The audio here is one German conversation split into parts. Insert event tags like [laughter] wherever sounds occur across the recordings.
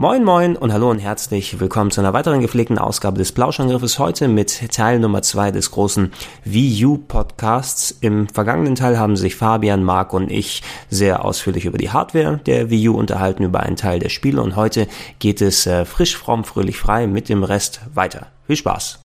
Moin moin und hallo und herzlich willkommen zu einer weiteren gepflegten Ausgabe des Plauschangriffes heute mit Teil Nummer zwei des großen Wii U Podcasts. Im vergangenen Teil haben sich Fabian, Marc und ich sehr ausführlich über die Hardware der Wii U unterhalten, über einen Teil der Spiele und heute geht es äh, frisch, fromm, fröhlich, frei mit dem Rest weiter. Viel Spaß!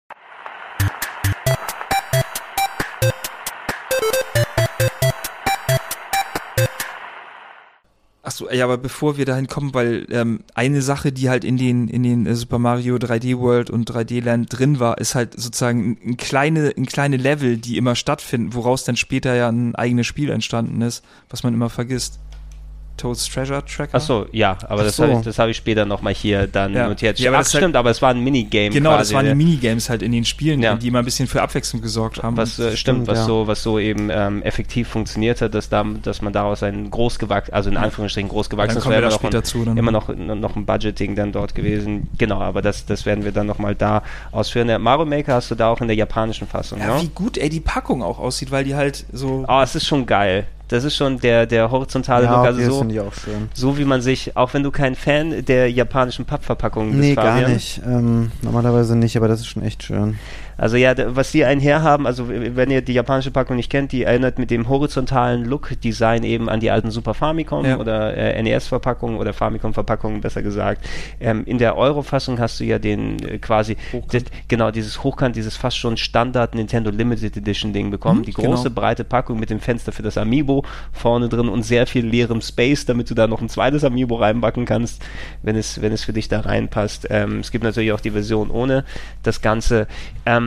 Achso, ja, aber bevor wir dahin kommen, weil ähm, eine Sache, die halt in den in den äh, Super Mario 3D World und 3D Land drin war, ist halt sozusagen ein kleine ein kleine Level, die immer stattfinden, woraus dann später ja ein eigenes Spiel entstanden ist, was man immer vergisst. Toad's Treasure Tracker. Achso, ja, aber Ach das so. habe ich, das hab ich später nochmal hier dann Ja. notiert. Ja, aber Ach, halt- stimmt, aber es war ein Minigame Genau, quasi. das waren die der- Minigames halt in den Spielen, Ja. die immer ein bisschen für Abwechslung gesorgt haben. was äh, stimmt, was ja. so was so eben ähm, effektiv funktioniert hat, dass da dass man daraus ein großgewachsen, also in Anführungsstrichen großgewachsen, Dann das wäre immer noch ein, zu, dann. immer noch noch ein Budgeting dann dort gewesen. Genau, aber das das werden wir dann nochmal da ausführen. Der Mario Maker hast du da auch in der japanischen Fassung, ja, ne? wie gut ey die Packung auch aussieht, weil die halt so Oh, es ist schon geil. Das ist schon der der horizontale Ja, Look, also so ich auch schön. so wie man sich, auch wenn du kein Fan der japanischen Pappverpackungen bist, Nee, gar Fabian, nicht. Ähm, normalerweise nicht, aber das ist schon echt schön. Also ja, was die einher haben, also wenn ihr die japanische Packung nicht kennt, die erinnert mit dem horizontalen Look-Design eben an die alten Super Famicom Ja. oder äh, NES-Verpackungen oder Famicom-Verpackungen, besser gesagt. Ähm, in der Euro-Fassung hast du ja den äh, quasi, das, genau, dieses Hochkant, dieses fast schon Standard Nintendo Limited Edition Ding bekommen. Mhm, die große, genau. breite Packung mit dem Fenster für das Amiibo vorne drin und sehr viel leerem Space, damit du da noch ein zweites Amiibo reinbacken kannst, wenn es, wenn es für dich da reinpasst. Ähm, es gibt natürlich auch die Version ohne das Ganze. Ähm,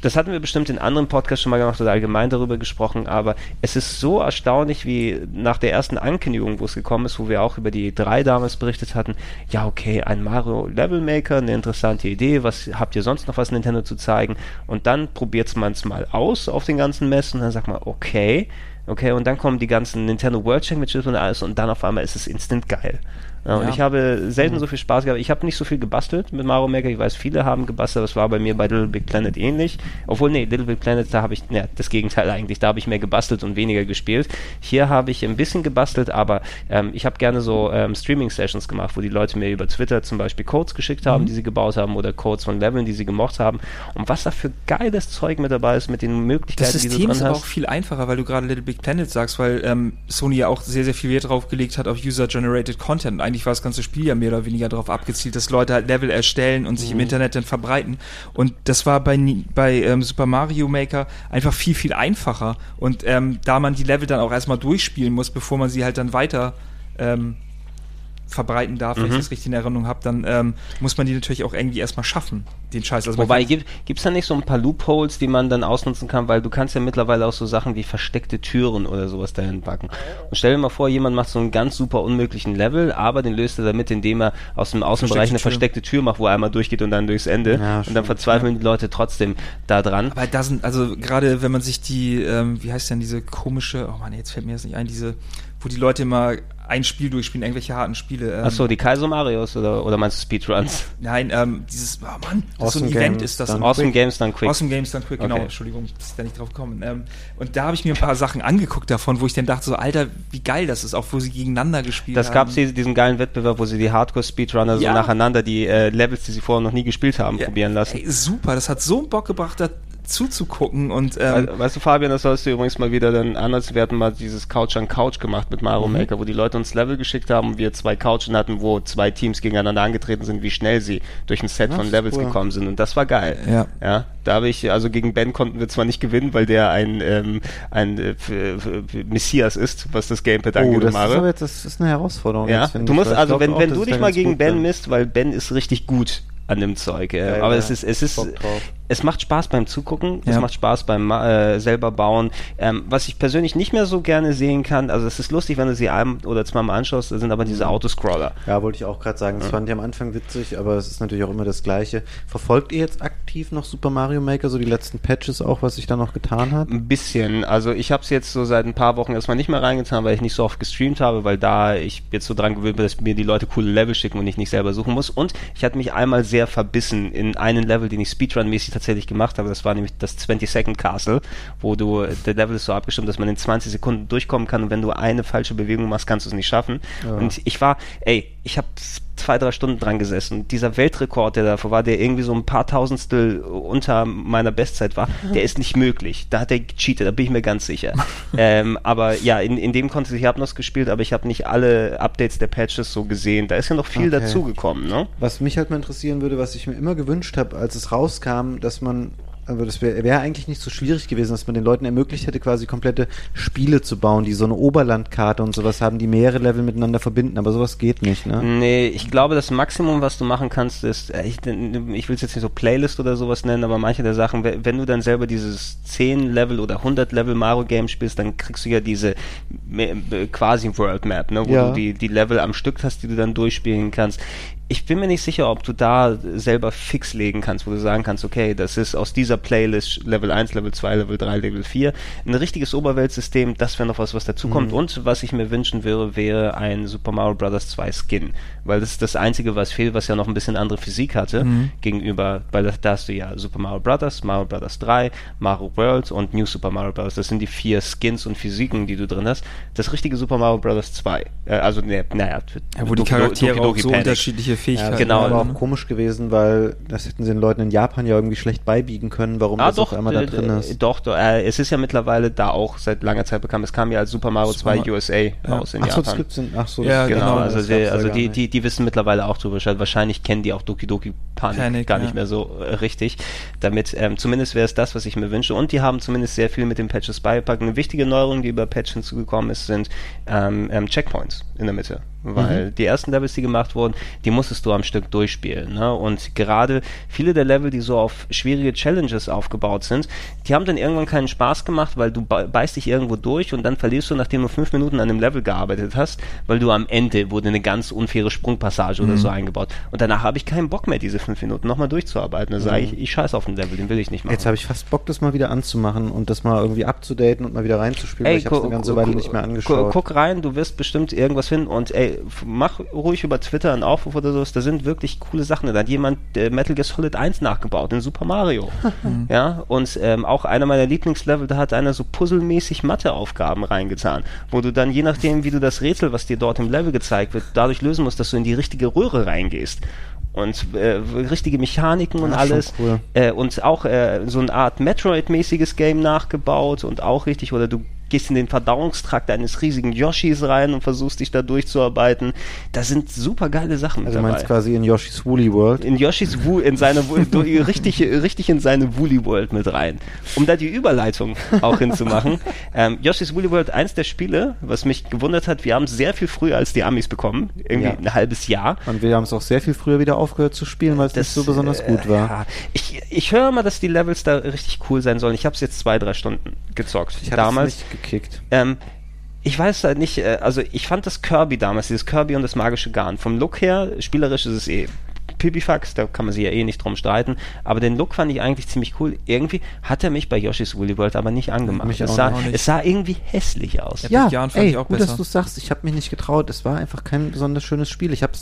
das hatten wir bestimmt in anderen Podcasts schon mal gemacht oder allgemein darüber gesprochen, aber es ist so erstaunlich, wie nach der ersten Ankündigung, wo es gekommen ist, wo wir auch über die drei damals berichtet hatten, ja okay, ein Mario Level Maker, eine interessante Idee, was habt ihr sonst noch was Nintendo zu zeigen? Und dann probiert man es mal aus auf den ganzen Messen und dann sagt man, okay, okay, und dann kommen die ganzen Nintendo World Championships und alles und dann auf einmal ist es instant geil. Ja, und ich habe selten so viel Spaß gehabt. Ich habe nicht so viel gebastelt mit Mario Maker. Ich weiß, viele haben gebastelt. Das war bei mir bei Little Big Planet ähnlich. Obwohl, nee, Little Big Planet, da habe ich, ja, das Gegenteil eigentlich. Da habe ich mehr gebastelt und weniger gespielt. Hier habe ich ein bisschen gebastelt, aber ähm, ich habe gerne so ähm, Streaming-Sessions gemacht, wo die Leute mir über Twitter zum Beispiel Codes geschickt haben, die sie gebaut haben oder Codes von Leveln, die sie gemocht haben. Und was da für geiles Zeug mit dabei ist, mit den Möglichkeiten, Das die du System dran ist aber hast. auch viel einfacher, weil du gerade Little Big Planet sagst, weil ähm, Sony ja auch sehr, sehr viel Wert drauf gelegt hat auf User-Generated Content. Eigentlich war das ganze Spiel ja mehr oder weniger darauf abgezielt, dass Leute halt Level erstellen und Mhm. sich im Internet dann verbreiten. Und das war bei, bei ähm, Super Mario Maker einfach viel, viel einfacher. Und ähm, da man die Level dann auch erstmal durchspielen muss, bevor man sie halt dann weiter ähm, verbreiten darf, wenn ich Mhm. das richtig in Erinnerung habe, dann ähm, muss man die natürlich auch irgendwie erstmal schaffen, den Scheiß. Also Wobei, gibt es da nicht so ein paar Loopholes, die man dann ausnutzen kann, weil du kannst ja mittlerweile auch so Sachen wie versteckte Türen oder sowas dahin packen. Und stell dir mal vor, jemand macht so einen ganz super unmöglichen Level, aber den löst er damit, indem er aus dem Außenbereich eine Versteckte Tür. versteckte Tür macht, wo er einmal durchgeht und dann durchs Ende. Ja, und dann verzweifeln die Leute trotzdem da dran. Aber da sind, also gerade wenn man sich die, ähm, wie heißt denn diese komische, oh Mann, jetzt fällt mir das nicht ein, diese, wo die Leute immer ein Spiel durchspielen, irgendwelche harten Spiele. Ähm, Achso, die Kaizo Marios oder, oder meinst du Speedruns? Nein, ähm, dieses, oh Mann, das ist so Awesome ein Event Games ist das. dann Awesome Quick. Games dann Quick. Awesome Games dann Quick, genau, Okay. Entschuldigung, ist da nicht drauf gekommen. Ähm, und da habe ich mir ein paar Sachen angeguckt davon, wo ich dann dachte, so, Alter, wie geil das ist, auch wo sie gegeneinander gespielt Das haben. gab es diesen geilen Wettbewerb, wo sie die Hardcore-Speedrunner so Ja. nacheinander die äh, Levels, die sie vorher noch nie gespielt haben, Ja, probieren lassen. Ey, super, das hat so einen Bock gebracht, da zuzugucken und ähm, We- Weißt du, Fabian, das sollst du übrigens mal wieder dann anders. Wir hatten mal dieses Couch an Couch gemacht mit Mario Maker, wo die Leute uns Level geschickt haben und wir zwei Couchen hatten, wo zwei Teams gegeneinander angetreten sind, wie schnell sie durch ein Set Das von ist Levels cool. gekommen sind. Und das war geil. Ja. Ja, da habe ich, also gegen Ben konnten wir zwar nicht gewinnen, weil der ein, ähm, ein äh, Messias ist, was das Gamepad Oh, angeht, das ist, Mario. aber jetzt, das ist eine Herausforderung. Ja, jetzt, du musst also, wenn, wenn du ich dich mal gegen Ben misst, weil Ben ist richtig gut an dem Zeug. Äh, Ja, aber ja. es ist, es ist, es macht Spaß beim Zugucken, es Ja. macht Spaß beim äh, selber bauen. Ähm, was ich persönlich nicht mehr so gerne sehen kann, also es ist lustig, wenn du sie ein oder zweimal anschaust, sind aber diese Autoscroller. Ja, wollte ich auch gerade sagen. Das fand ich am Anfang witzig, aber es ist natürlich auch immer das Gleiche. Verfolgt ihr jetzt aktiv noch Super Mario Maker, so die letzten Patches auch, was sich da noch getan hat? Ein bisschen. Also ich habe es jetzt so seit ein paar Wochen erstmal nicht mehr reingetan, weil ich nicht so oft gestreamt habe, weil da ich jetzt so dran gewöhnt bin, dass mir die Leute coole Level schicken und ich nicht selber suchen muss. Und ich hatte mich einmal sehr verbissen in einen Level, den ich Speedrun-mäßig tatsächlich gemacht habe. Das war nämlich das 20-Second Castle, wo du, der Level ist so abgestimmt, dass man in 20 Sekunden durchkommen kann und wenn du eine falsche Bewegung machst, kannst du es nicht schaffen. Und ich war, ey, ich habe zwei, drei Stunden dran gesessen. Dieser Weltrekord, der davor war, der irgendwie so ein paar Tausendstel unter meiner Bestzeit war, [laughs] der ist nicht möglich. Da hat er gecheatet, da bin ich mir ganz sicher. [laughs] ähm, aber ja, in, in dem Kontext, ich habe noch gespielt, aber ich habe nicht alle Updates der Patches so gesehen. Da ist ja noch viel Okay. dazugekommen, ne? Was mich halt mal interessieren würde, was ich mir immer gewünscht habe, als es rauskam, dass man, also das wäre wär eigentlich nicht so schwierig gewesen, dass man den Leuten ermöglicht hätte, quasi komplette Spiele zu bauen, die so eine Oberlandkarte und sowas haben, die mehrere Level miteinander verbinden, aber sowas geht nicht, ne? Nee, ich glaube, das Maximum, was du machen kannst, ist, äh, ich, ich will es jetzt nicht so Playlist oder sowas nennen, aber manche der Sachen, we- wenn du dann selber dieses 10 Level oder 100 Level Mario Game spielst, dann kriegst du ja diese äh, quasi World Map, ne, wo Ja. du die, die Level am Stück hast, die du dann durchspielen kannst. Ich bin mir nicht sicher, ob du da selber fix legen kannst, wo du sagen kannst, okay, das ist aus dieser Playlist Level 1, Level 2, Level 3, Level 4. Ein richtiges Oberweltsystem, das wäre noch was, was dazukommt. Und was ich mir wünschen würde, wäre ein Super Mario Bros. 2 Skin. Weil das ist das Einzige, was fehlt, was ja noch ein bisschen andere Physik hatte, gegenüber, weil da, hast du ja Super Mario Bros., Mario Bros. 3, Mario World und New Super Mario Bros. Das sind die vier Skins und Physiken, die du drin hast. Das richtige Super Mario Bros. 2. Äh, also, ne, naja, Ja, wo die Doki- Charaktere Doki auch Doki so Panic. unterschiedliche Fähigkeiten das genau, wäre aber auch komisch gewesen, weil das hätten sie den Leuten in Japan ja irgendwie schlecht beibiegen können, warum Ah, das doch, auf einmal da äh, drin äh, ist. doch, doch äh, es ist ja mittlerweile da auch seit langer Zeit bekannt. Es kam ja als Super Mario Super 2 Ma- USA raus in Ach so, Japan. das gibt's in, ach so, Ja, das, Genau, genau, also, das die, also die, die, die wissen mittlerweile auch drüber Bescheid. Wahrscheinlich kennen die auch Doki Doki Panic, Panic, gar ja. nicht mehr so äh, richtig. Damit, ähm, zumindest wäre es das, was ich mir wünsche. Und die haben zumindest sehr viel mit den Patches beipackt. Eine wichtige Neuerung, die über Patch hinzugekommen ist, sind ähm, ähm, Checkpoints in der Mitte. Weil die ersten Levels, die gemacht wurden, die musstest du am Stück durchspielen. Ne? Und gerade viele der Level, die so auf schwierige Challenges aufgebaut sind, die haben dann irgendwann keinen Spaß gemacht, weil du be- beißt dich irgendwo durch und dann verlierst du, nachdem du fünf Minuten an dem Level gearbeitet hast, weil du am Ende wurde eine ganz unfaire Sprungpassage oder so eingebaut. Und danach habe ich keinen Bock mehr, diese fünf Minuten nochmal durchzuarbeiten. Da sage ich, ich scheiß auf den Level, den will ich nicht machen. Jetzt habe ich fast Bock, das mal wieder anzumachen und das mal irgendwie abzudaten und mal wieder reinzuspielen, weil ich habe es eine ganze Weile nicht mehr angeschaut. Guck rein, du wirst bestimmt irgendwas finden und ey, mach ruhig über Twitter einen Aufruf oder sowas, da sind wirklich coole Sachen. Da hat jemand äh, Metal Gear Solid 1 nachgebaut in Super Mario. [laughs] ja, und ähm, auch einer meiner Lieblingslevel, da hat einer so puzzelmäßig Matheaufgaben reingetan, wo du dann je nachdem, wie du das Rätsel, was dir dort im Level gezeigt wird, dadurch lösen musst, dass du in die richtige Röhre reingehst. Und äh, richtige Mechaniken und schon alles. cool. Äh, und auch äh, so eine Art Metroid-mäßiges Game nachgebaut und auch richtig, oder du gehst in den Verdauungstrakt eines riesigen Yoshis rein und versuchst dich da durchzuarbeiten. Da sind super geile Sachen Also dabei. meinst quasi in Yoshi's Woolly World. in Yoshis Wu, in seine [laughs] richtig, richtig in seine Woolly World mit rein. Um da die Überleitung auch hinzumachen. [laughs] Ähm, Yoshis Woolly World, eins der Spiele, was mich gewundert hat, wir haben es sehr viel früher als die Amis bekommen. Irgendwie Ja. ein halbes Jahr. Und wir haben es auch sehr viel früher wieder aufgehört zu spielen, weil es nicht so besonders äh, gut war. Ja. Ich, ich höre mal, dass die Levels da richtig cool sein sollen. Ich habe es jetzt zwei, drei Stunden gezockt. Ich damals. es nicht gekickt. Ähm, ich weiß halt nicht, äh, also ich fand das Kirby damals, dieses Kirby und das magische Garn. Vom Look her, spielerisch ist es eh Pipifax, da kann man sich ja eh nicht drum streiten. Aber den Look fand ich eigentlich ziemlich cool. Irgendwie hat er mich bei Yoshi's Woolly World aber nicht angemacht. Mich es, sah, nicht. es sah irgendwie hässlich aus. Ja. Ja, ey, ich auch gut, besser. dass du sagst. Ich habe mich nicht getraut. Es war einfach kein besonders schönes Spiel. Ich habe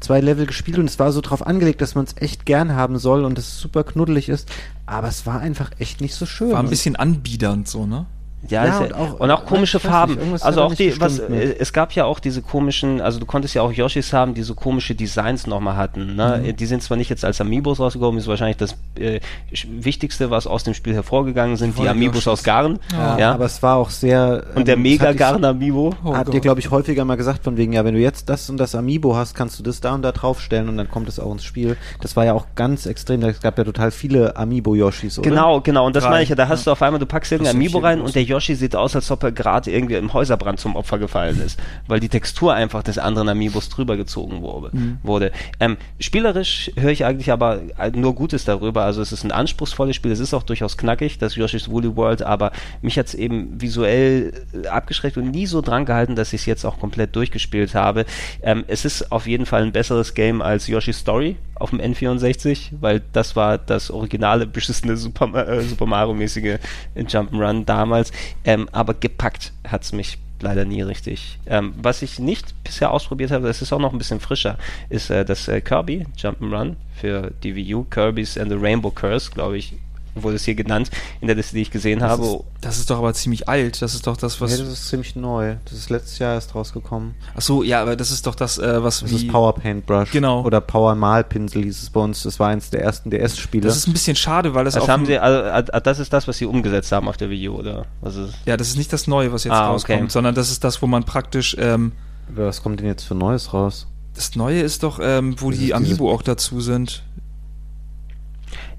zwei Level gespielt und es war so drauf angelegt, dass man es echt gern haben soll und es super knuddelig ist. Aber es war einfach echt nicht so schön. War ein bisschen anbiedernd so, ne? Ja, Ja, und auch- und auch komische ich weiß nicht, Farben. also hat da auch nicht die, was, gestimmt, ne? äh, es gab ja auch diese komischen, also du konntest ja auch Yoshis haben, die so komische Designs nochmal hatten. Ne? Mhm. Die sind zwar nicht jetzt als Amiibos rausgekommen, ist wahrscheinlich das äh, Wichtigste, was aus dem Spiel hervorgegangen sind, die Voll Amiibos Yoshis. aus Garn. Ja, Ja, Aber es war auch sehr. und der ähm, Mega das hatte Garn Amiibo. Oh ich- Habt ihr, glaube ich, häufiger mal gesagt, von wegen, ja, wenn du jetzt das und das Amiibo hast, kannst du das da und da draufstellen und dann kommt es auch ins Spiel. Das war ja auch ganz extrem. Es gab ja total viele Amiibo-Yoshis, oder? Genau, genau. Und das meine ich ja. Da hast du auf einmal, du packst irgendein Amiibo rein und der Yoshi sieht aus, als ob er gerade irgendwie im Häuserbrand zum Opfer gefallen ist, weil die Textur einfach des anderen Amiibos drüber gezogen wurde. Mhm. wurde. Ähm, spielerisch höre ich eigentlich aber nur Gutes darüber. Also es ist ein anspruchsvolles Spiel, es ist auch durchaus knackig, das Yoshi's Woolly World, aber mich hat es eben visuell äh, abgeschreckt und nie so dran gehalten, dass ich es jetzt auch komplett durchgespielt habe. Ähm, es ist auf jeden Fall ein besseres Game als Yoshi's Story auf dem N64, weil das war das originale, beschissene Super, äh, Super Mario-mäßige Jump'n'Run damals. Ähm, aber gepackt hat es mich leider nie richtig. Ähm, was ich nicht bisher ausprobiert habe, das ist auch noch ein bisschen frischer, ist äh, das äh, Kirby Jump'n'Run für die Wii U. Kirby's and the Rainbow Curse, glaube ich, wurde es hier genannt in der Liste, die ich gesehen Das habe. ist, das ist doch aber ziemlich alt. Das ist doch das, was. ja, das ist ziemlich neu. Das ist letztes Jahr erst rausgekommen. Ach so, ja, aber das ist doch das, äh, was Das wie. ist Power Paintbrush. Genau. Oder Power Malpinsel hieß es bei uns. Das war eins der ersten DS-Spiele. Das ist ein bisschen schade, weil das das auf haben sie, also, äh, das ist das, was sie umgesetzt haben auf der Wii U, oder? Was ist Ja, das ist nicht das Neue, was jetzt Ah, rauskommt, okay. sondern das ist das, wo man praktisch. Ähm, Was kommt denn jetzt für Neues raus? das Neue ist doch, ähm, wo Das die Amiibo auch dazu sind.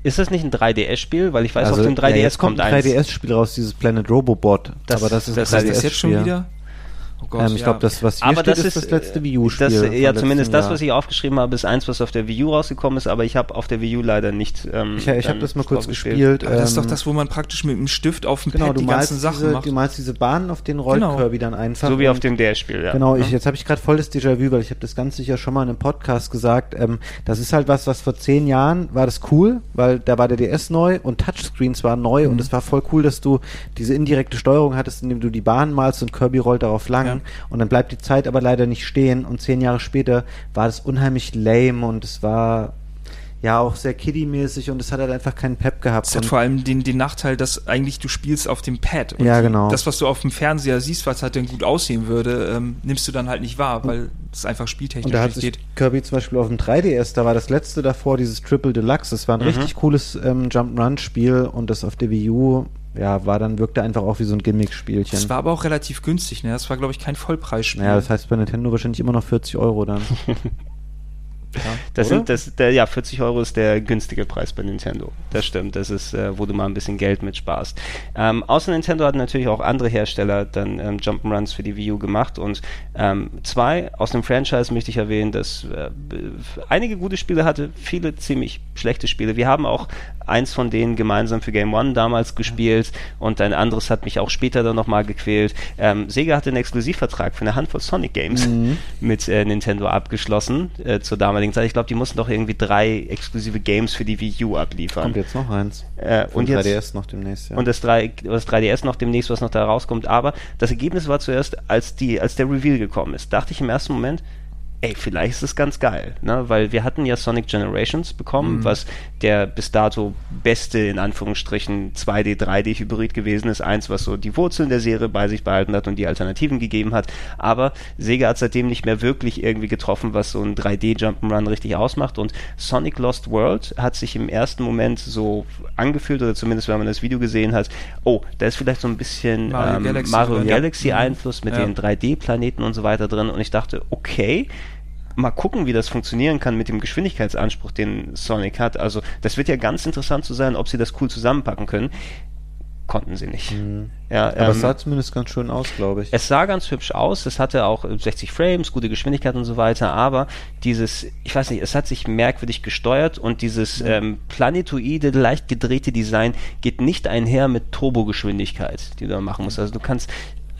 Ist das nicht ein 3DS-Spiel? Weil ich weiß, also, auf dem 3DS ja, jetzt kommt ein eins. 3DS-Spiel raus, dieses Planet Robobot. Das- aber das ist das- das jetzt schon 3DS-Spiel. wieder? Oh Gott, Ähm, ich ja. glaube, das, was hier aber steht, das ist, ist das letzte äh, Wii U-Spiel. das, von Ja, zumindest das, Jahr. was ich aufgeschrieben habe, ist eins, was auf der Wii U rausgekommen ist, aber ich habe auf der Wii U leider nicht. Ähm, Ich, ich habe dann das mal kurz gespielt. aber das ist doch ähm, das, wo man praktisch mit dem Stift auf dem Genau, Pad du die malst, ganzen Sachen diese, macht. du malst diese Bahnen, auf denen rollt Genau. Kirby dann einfach. So wie auf dem DS-Spiel, ja. Genau, ich, Mhm. jetzt habe ich gerade volles Déjà-vu, weil ich habe das ganz sicher schon mal in einem Podcast gesagt. Ähm, das ist halt was, was vor zehn Jahren war das cool, weil da war der DS neu und Touchscreens waren neu Mhm. und es war voll cool, dass du diese indirekte Steuerung hattest, indem du die Bahn malst und Kirby rollt darauf lang Ja. Und dann bleibt die Zeit aber leider nicht stehen und zehn Jahre später war das unheimlich lame und es war ja auch sehr kiddie-mäßig und es hat halt einfach keinen Pep gehabt. Es hat vor allem den, den Nachteil, dass eigentlich du spielst auf dem Pad. Und Ja, genau. Das, was du auf dem Fernseher siehst, was halt dann gut aussehen würde, ähm, nimmst du dann halt nicht wahr, weil es einfach spieltechnisch Und da hat nicht sich geht. Kirby zum Beispiel auf dem 3DS, da war das letzte davor, dieses Triple Deluxe. Das war ein Mhm. richtig cooles ähm, Jump'n'Run-Spiel und das auf der Wii U, ja, war dann, wirkte einfach auch wie so ein Gimmick-Spielchen. Das war aber auch relativ günstig, ne? Das war, glaube ich, kein Vollpreisspiel. Naja, das heißt bei Nintendo wahrscheinlich immer noch 40 Euro dann. [laughs] Das Oder? sind, das, der, ja, 40 Euro ist der günstige Preis bei Nintendo. Das stimmt. Das ist, äh, wo du mal ein bisschen Geld mit sparst. Ähm, außer Nintendo hatten natürlich auch andere Hersteller dann ähm, Jump'n'Runs für die Wii U gemacht und ähm, zwei aus dem Franchise möchte ich erwähnen, das äh, einige gute Spiele hatte, viele ziemlich schlechte Spiele. Wir haben auch eins von denen gemeinsam für Game One damals gespielt und ein anderes hat mich auch später dann nochmal gequält. Ähm, Sega hatte einen Exklusivvertrag für eine Handvoll Sonic Games Mhm. mit äh, Nintendo abgeschlossen äh, zur damaligen Zeit. Ich glaube, die mussten doch irgendwie drei exklusive Games für die Wii U abliefern. Kommt jetzt noch eins. Äh, und den jetzt 3DS noch demnächst, ja. und das, 3, das 3DS noch demnächst, was noch da rauskommt. Aber das Ergebnis war zuerst, als, die, als der Reveal gekommen ist, dachte ich im ersten Moment, ey, vielleicht ist es ganz geil, ne? weil wir hatten ja Sonic Generations bekommen, Mhm. was der bis dato beste, in Anführungsstrichen, 2D, 3D-Hybrid gewesen ist. Eins, was so die Wurzeln der Serie bei sich behalten hat und die Alternativen gegeben hat. Aber Sega hat seitdem nicht mehr wirklich irgendwie getroffen, was so ein 3D-Jump'n'Run richtig ausmacht. Und Sonic Lost World hat sich im ersten Moment so angefühlt, oder zumindest wenn man das Video gesehen hat, oh, da ist vielleicht so ein bisschen Mario ähm, Galaxy Mario drin. Galaxy Ja. Einfluss mit Ja. den 3D-Planeten und so weiter drin. Und ich dachte, okay, mal gucken, wie das funktionieren kann mit dem Geschwindigkeitsanspruch, den Sonic hat. Also das wird ja ganz interessant zu sein, ob sie das cool zusammenpacken können. Konnten sie nicht. Mhm. Ja, Aber ähm, es sah zumindest ganz schön aus, glaube ich. es sah ganz hübsch aus, es hatte auch äh, 60 Frames, gute Geschwindigkeit und so weiter, aber dieses, ich weiß nicht, es hat sich merkwürdig gesteuert und dieses ähm, planetoide, leicht gedrehte Design geht nicht einher mit Turbogeschwindigkeit, die du da machen musst. Also du kannst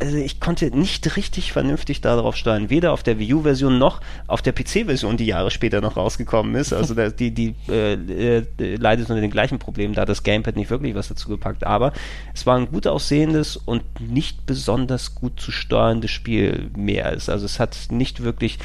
also ich konnte nicht richtig vernünftig darauf steuern, weder auf der Wii U-Version noch auf der PC-Version, die Jahre später noch rausgekommen ist. Also die, die äh, äh, leidet unter den gleichen Problemen, da das Gamepad nicht wirklich was dazu gepackt. Aber es war ein gut aussehendes und nicht besonders gut zu steuerndes Spiel mehr. Also es hat nicht wirklich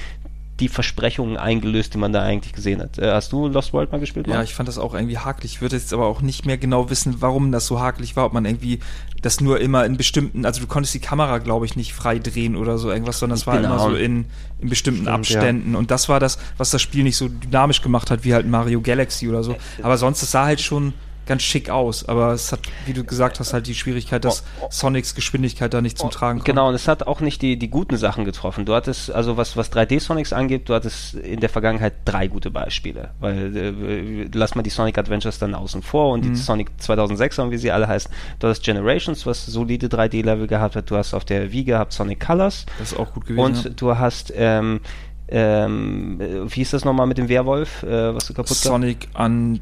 die Versprechungen eingelöst, die man da eigentlich gesehen hat. Äh, hast du Lost World mal gespielt? Ja, Marc? ich fand das auch irgendwie hakelig. Ich würde jetzt aber auch nicht mehr genau wissen, warum das so hakelig war. Ob man irgendwie das nur immer in bestimmten, also du konntest die Kamera, glaube ich, nicht frei drehen oder so irgendwas, sondern es war Genau. immer so in, in bestimmten Stimmt, Abständen. Und das war das, was das Spiel nicht so dynamisch gemacht hat, wie halt Mario Galaxy oder so. Aber sonst, es sah halt schon ganz schick aus, aber es hat, wie du gesagt hast, halt die Schwierigkeit, dass Sonics Geschwindigkeit da nicht zum Tragen kommt. Genau, und es hat auch nicht die, die guten Sachen getroffen. Du hattest, also was, was 3D-Sonics angeht, du hattest in der Vergangenheit drei gute Beispiele. Weil, äh, lass mal die Sonic Adventures dann außen vor und die Mhm. Sonic 2006, wie sie alle heißen. Du hast Generations, was solide 3D-Level gehabt hat. Du hast auf der Wii gehabt Sonic Colors. Das ist auch gut gewesen. Und ja. du hast, ähm, ähm, äh, wie hieß das nochmal mit dem Werwolf, äh, was du kaputt gemacht Sonic un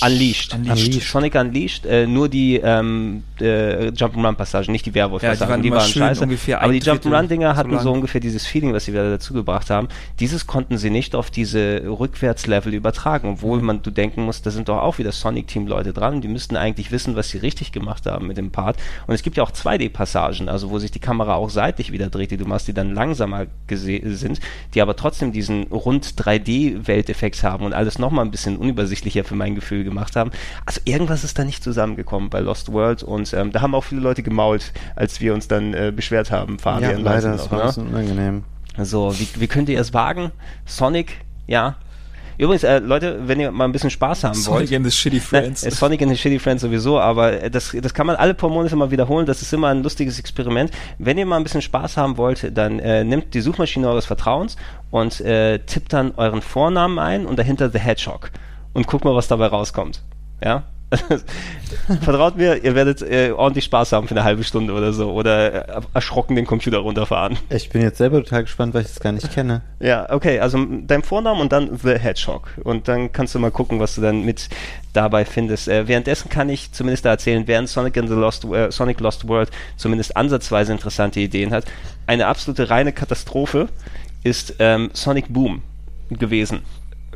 Unleashed. Unleashed. Sonic Unleashed, äh, nur die ähm, äh, Jump'n'Run-Passagen, nicht die Werwolf-Passagen, Ja, die waren immer schön ungefähr Aber die Jump'n'Run-Dinger hatten so ungefähr dieses Feeling, was sie wieder dazu gebracht haben. Dieses konnten sie nicht auf diese Rückwärtslevel übertragen, obwohl man du denken muss, da sind doch auch wieder Sonic-Team-Leute dran, die müssten eigentlich wissen, was sie richtig gemacht haben mit dem Part. Und es gibt ja auch 2D-Passagen, also wo sich die Kamera auch seitlich wieder dreht, die du machst, die dann langsamer sind, die aber trotzdem diesen rund 3D-Welteffekt haben und alles nochmal ein bisschen unübersichtlicher für mein Gefühl gemacht haben. Also irgendwas ist da nicht zusammengekommen bei Lost World und ähm, da haben auch viele Leute gemault, als wir uns dann äh, beschwert haben, Ja, Fabian. du leider, noch, das war ne? ein bisschen unangenehm. Also, wie, wie könnt ihr es wagen? Sonic, ja. Übrigens, äh, Leute, wenn ihr mal ein bisschen Spaß haben wollt. Sonic and the Shitty Friends. Ne, Sonic and the Shitty Friends sowieso, aber äh, das, das kann man alle paar Monate mal wiederholen. Das ist immer ein lustiges Experiment. Wenn ihr mal ein bisschen Spaß haben wollt, dann äh, nimmt die Suchmaschine eures Vertrauens und äh, tippt dann euren Vornamen ein und dahinter The Hedgehog und guckt mal, was dabei rauskommt. Ja? [laughs] Vertraut mir, ihr werdet äh, ordentlich Spaß haben für eine halbe Stunde oder so oder äh, erschrocken den Computer runterfahren. Ich bin jetzt selber total gespannt, weil ich das gar nicht kenne. Ja, okay, also dein Vornamen und dann The Hedgehog. Und dann kannst du mal gucken, was du dann mit dabei findest. Äh, währenddessen kann ich zumindest da erzählen, während Sonic in the Lost, äh, Sonic Lost World zumindest ansatzweise interessante Ideen hat. Eine absolute reine Katastrophe ist ähm, Sonic Boom gewesen.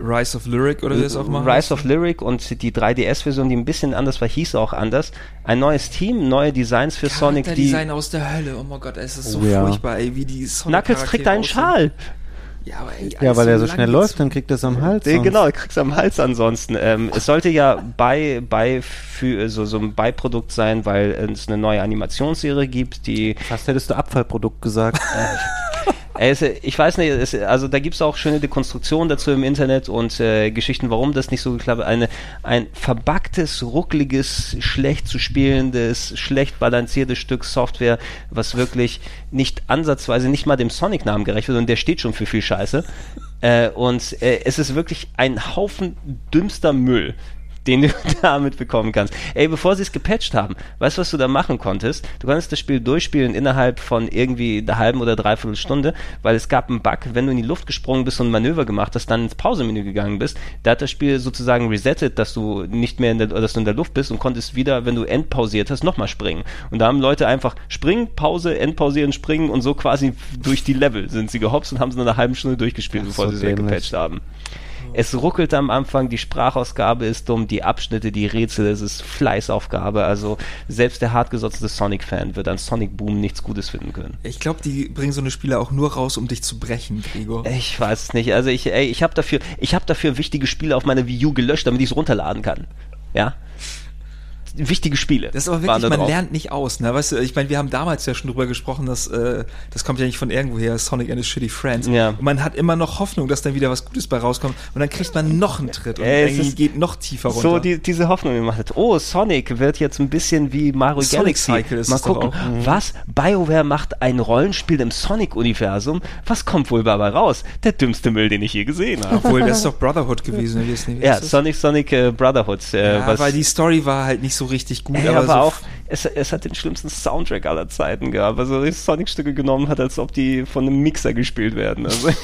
Rise of Lyric oder wie das auch mal Rise of Lyric und die 3DS-Version, die ein bisschen anders war, hieß auch anders. Ein neues Team, neue Designs für Sonic, die... Design aus der Hölle. Oh mein Gott, es ist so Oh ja. furchtbar, ey, wie die Sonic Knuckles trägt einen Schal. Ja, aber ey, Ja, weil er so schnell läuft, dann kriegt er es am Hals. Nee, sonst. genau, du kriegst am Hals ansonsten. Ähm, es sollte ja bei, bei für so, so ein Beiprodukt sein, weil es eine neue Animationsserie gibt, die Fast hättest du Abfallprodukt gesagt. [laughs] [laughs] Es, ich weiß nicht, es, also da gibt's auch schöne Dekonstruktionen dazu im Internet und äh, Geschichten, warum das nicht so geklappt hat. Ein verbacktes, ruckliges, schlecht zu spielendes, schlecht balanciertes Stück Software, was wirklich nicht ansatzweise nicht mal dem Sonic-Namen gerecht wird und der steht schon für viel Scheiße. Äh, und äh, es ist wirklich ein Haufen dümmster Müll den du [laughs] damit bekommen kannst. Ey, bevor sie es gepatcht haben, weißt du, was du da machen konntest? Du konntest das Spiel durchspielen innerhalb von irgendwie einer halben oder dreiviertel Stunde, weil es gab einen Bug, wenn du in die Luft gesprungen bist und ein Manöver gemacht hast, dann ins Pausemenü gegangen bist, da hat das Spiel sozusagen resettet, dass du nicht mehr in der, dass du in der Luft bist und konntest wieder, wenn du endpausiert hast, nochmal springen. Und da haben Leute einfach springen, Pause, endpausieren, springen und so quasi durch die Level sind sie gehopst und haben sie nach einer halben Stunde durchgespielt, bevor so sie es weggepatcht haben. Es ruckelt am Anfang, die Sprachausgabe ist dumm, die Abschnitte, die Rätsel, es ist Fleißaufgabe. Also selbst der hartgesotzte Sonic-Fan wird an Sonic Boom nichts Gutes finden können. Ich glaube, die bringen so eine Spiele auch nur raus, um dich zu brechen, Gregor. Ich weiß es nicht. Also ich, ey, ich habe dafür, ich habe dafür wichtige Spiele auf meiner Wii U gelöscht, damit ich es runterladen kann. Ja. Wichtige Spiele. Das ist aber wirklich, man drauf. lernt nicht aus, ne? Weißt du, ich meine, wir haben damals ja schon drüber gesprochen, dass äh, das kommt ja nicht von irgendwoher, Sonic and his Shitty Friends. Ja. Und man hat immer noch Hoffnung, dass dann wieder was Gutes bei rauskommt und dann kriegt man noch einen Tritt und es geht noch tiefer runter. So die, diese Hoffnung gemacht hat. Oh, Sonic wird jetzt ein bisschen wie Mario Sonic Galaxy. Cycle ist Mal gucken. Mhm. was? BioWare macht ein Rollenspiel im Sonic-Universum. Was kommt wohl dabei raus? Der dümmste Müll, den ich je gesehen habe. Obwohl, das ist doch Brotherhood gewesen, wie es nicht wie ja? Sonic Sonic äh, Brotherhood. Äh, Ja, weil die Story war halt nicht so richtig gut, Ey, aber, aber, so auch, es, es hat den schlimmsten Soundtrack aller Zeiten gehabt. Also Sonic-Stücke genommen hat, als ob die von einem Mixer gespielt werden. Also [laughs]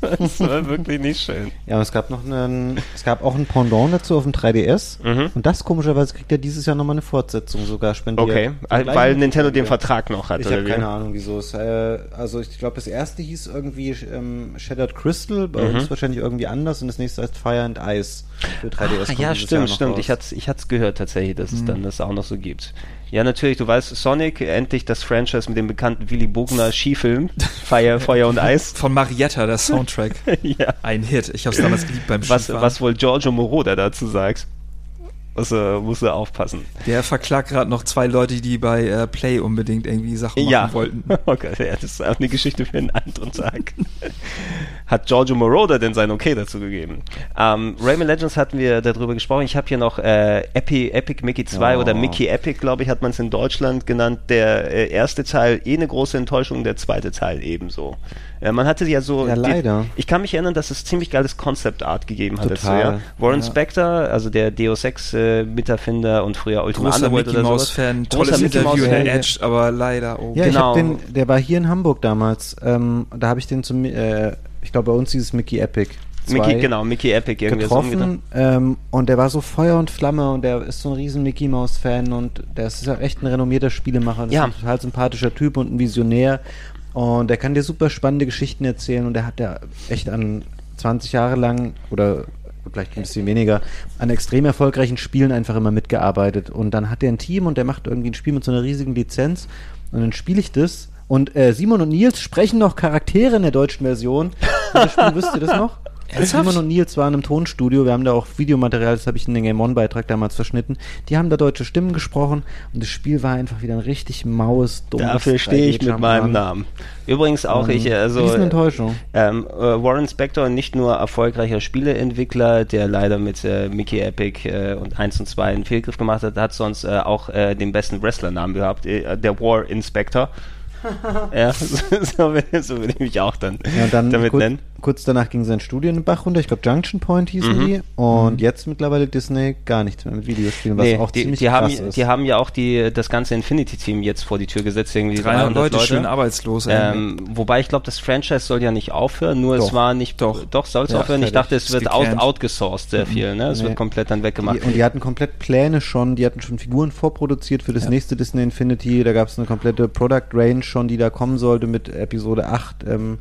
das war [laughs] wirklich nicht schön. Ja, und es gab noch einen, es gab auch ein Pendant dazu auf dem 3DS. Mhm. Und das komischerweise kriegt er dieses Jahr nochmal eine Fortsetzung sogar spendiert. Okay, Zum weil gleichen Nintendo den. Vertrag noch hat, Ich habe keine Ahnung, wieso es. Äh, also ich glaube, das erste hieß irgendwie ähm, Shattered Crystal, bei Mhm. uns wahrscheinlich irgendwie anders und das nächste heißt Fire and Ice für 3DS. Ah, ja, stimmt, stimmt. raus. Ich hatte ich hat's gehört tatsächlich, dass es dann das auch noch so gibt. Ja, natürlich, du weißt, Sonic, endlich das Franchise mit dem bekannten Willy Bogner Skifilm, [laughs] Feuer, Feuer und Eis. von Marietta, der [laughs] Soundtrack. ja. Ein Hit. Ich hab's damals geliebt beim Was, Skifahren. was wohl Giorgio Moroder dazu sagt. Musst du, musst du aufpassen. Der verklagt gerade noch zwei Leute, die bei äh, Play unbedingt irgendwie Sachen machen Ja. wollten. [laughs] Okay, ja, das ist auch eine Geschichte für einen anderen Tag. Hat Giorgio Moroder denn sein Okay dazu gegeben? Ähm, Rayman Legends hatten wir darüber gesprochen. Ich habe hier noch äh, Epi, Epic Mickey 2 Oh. oder Mickey Epic, glaube ich, hat man es in Deutschland genannt. Der äh, erste Teil eh eine große Enttäuschung, der zweite Teil ebenso. Äh, man hatte ja so. Ja, die- leider. ich kann mich erinnern, dass es ziemlich geiles Concept Art gegeben hat. dazu, Total. ja. Warren Ja. Spector, also der Deus Ex äh, Miterfinder und früher Ultima Großer Underworld Mickey oder Mouse sowas. Fan, Großer tolles Mickey Interview in Mouse-Fan. der Edge, aber leider, oh. Ja, ich Genau. habe den, der war hier in Hamburg damals. Ähm, da habe ich den zum, äh, ich glaube bei uns dieses Mickey Epic. Mickey, genau, Mickey Epic irgendwie so getroffen ähm, und der war so Feuer und Flamme und der ist so ein riesen Mickey Mouse Fan und der ist ja echt ein renommierter Spielemacher. Das Ja. ist ein total sympathischer Typ und ein Visionär und der kann dir super spannende Geschichten erzählen und der hat ja echt an 20 Jahre lang oder vielleicht ein bisschen weniger an extrem erfolgreichen Spielen einfach immer mitgearbeitet und dann hat er ein Team und der macht irgendwie ein Spiel mit so einer riesigen Lizenz und dann spiele ich das und äh, Simon und Nils sprechen noch Charaktere in der deutschen Version. Das Spiel, wisst ihr das noch? Ernsthaft? Simon und Nils waren im Tonstudio, wir haben da auch Videomaterial, das habe ich in den Game On-Beitrag damals verschnitten. Die haben da deutsche Stimmen gesprochen und das Spiel war einfach wieder ein richtig maues, dummes Dafür stehe ich mit 3D-Jump'n'Run. meinem Namen. Übrigens auch Ähm, ich, also Riesenenttäuschung. ähm, äh, Warren Spector nicht nur erfolgreicher Spieleentwickler, der leider mit äh, Mickey Epic äh, und 1 und 2 einen Fehlgriff gemacht hat, hat sonst äh, auch äh, den besten Wrestlernamen gehabt, äh, der War Inspector. [laughs] ja, [laughs] so, so, will- so will ich mich auch dann, Ja, dann damit kurz, nennen. Kurz danach ging sein Studio in den Bach runter. Ich glaube, Junction Point hießen Mhm. die. Und jetzt mittlerweile Disney gar nichts mehr mit Videospielen, was Nee, auch die, ziemlich die, haben, krass ist. die haben ja auch die, das ganze Infinity-Team jetzt vor die Tür gesetzt, irgendwie 300 Leute, schön arbeitslos. Ähm, wobei ich glaube, das Franchise soll ja nicht aufhören, nur es Doch. war nicht. Doch. doch soll es Ja, aufhören. Ich fertig. dachte, es wird out, outgesourced sehr viel, ne? Es Nee. wird komplett dann weggemacht. Die, und die hatten komplett Pläne schon, die hatten schon Figuren vorproduziert für das Ja. nächste Disney Infinity. Da gab es eine komplette Product Range schon, die da kommen sollte mit Episode 8 ähm,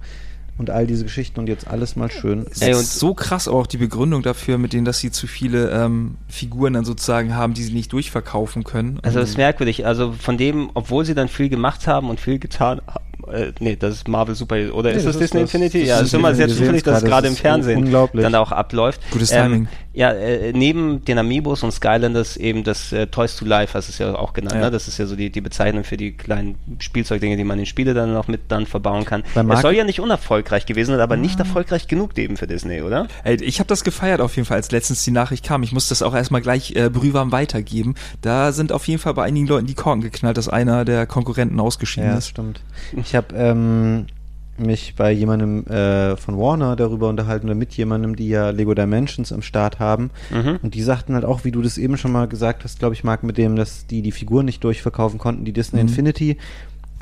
und all diese Geschichten und jetzt alles mal schön. Ey, und- ist so krass aber auch die Begründung dafür, mit denen, dass sie zu viele ähm, Figuren dann sozusagen haben, die sie nicht durchverkaufen können. Also es ist merkwürdig. Also von dem, obwohl sie dann viel gemacht haben und viel getan haben. Äh, nee, das ist Marvel Super oder Nee, ist das, das Disney das- Infinity? das ja, ist es ist immer sehr zufällig, dass es gerade im Fernsehen dann auch abläuft. Gutes Ähm, Timing. ja, äh, neben den Amiibos und Skylanders eben das äh, Toys to Life, hast du es ja auch genannt. Ja. Ne? Das ist ja so die, die Bezeichnung für die kleinen Spielzeugdinge, die man in Spiele dann noch mit dann verbauen kann. Es soll ja nicht unerfolgreich gewesen sein, aber nicht erfolgreich genug eben für Disney, oder? Ey, ich habe das gefeiert auf jeden Fall, als letztens die Nachricht kam. Ich muss das auch erstmal gleich äh, brühwarm weitergeben. Da sind auf jeden Fall bei einigen Leuten die Korken geknallt, dass einer der Konkurrenten ausgeschieden Ja, das ist. stimmt. Ich habe ähm, mich bei jemandem äh, von Warner darüber unterhalten oder mit jemandem, die ja Lego Dimensions am Start haben. Mhm. Und die sagten halt auch, wie du das eben schon mal gesagt hast, glaube ich, Marc, mit dem, dass die die Figuren nicht durchverkaufen konnten, die Disney Mhm. Infinity.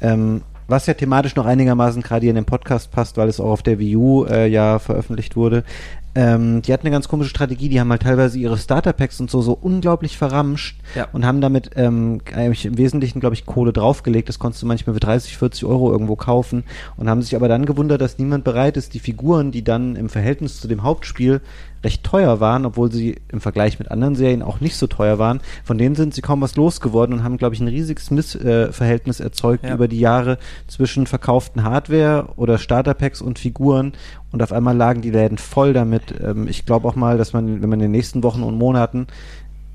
Ähm, was ja thematisch noch einigermaßen gerade hier in den Podcast passt, weil es auch auf der Wii U äh, ja veröffentlicht wurde. Ähm, die hatten eine ganz komische Strategie, die haben halt teilweise ihre Starter-Packs und so so unglaublich verramscht Ja. und haben damit ähm, eigentlich im Wesentlichen, glaube ich, Kohle draufgelegt. Das konntest du manchmal für 30, 40 Euro irgendwo kaufen und haben sich aber dann gewundert, dass niemand bereit ist, die Figuren, die dann im Verhältnis zu dem Hauptspiel recht teuer waren, obwohl sie im Vergleich mit anderen Serien auch nicht so teuer waren, von denen sind sie kaum was losgeworden und haben, glaube ich, ein riesiges Missverhältnis äh, erzeugt Ja. über die Jahre zwischen verkauften Hardware oder Starterpacks und Figuren und auf einmal lagen die Läden voll damit. Ähm, ich glaube auch mal, dass man, wenn man in den nächsten Wochen und Monaten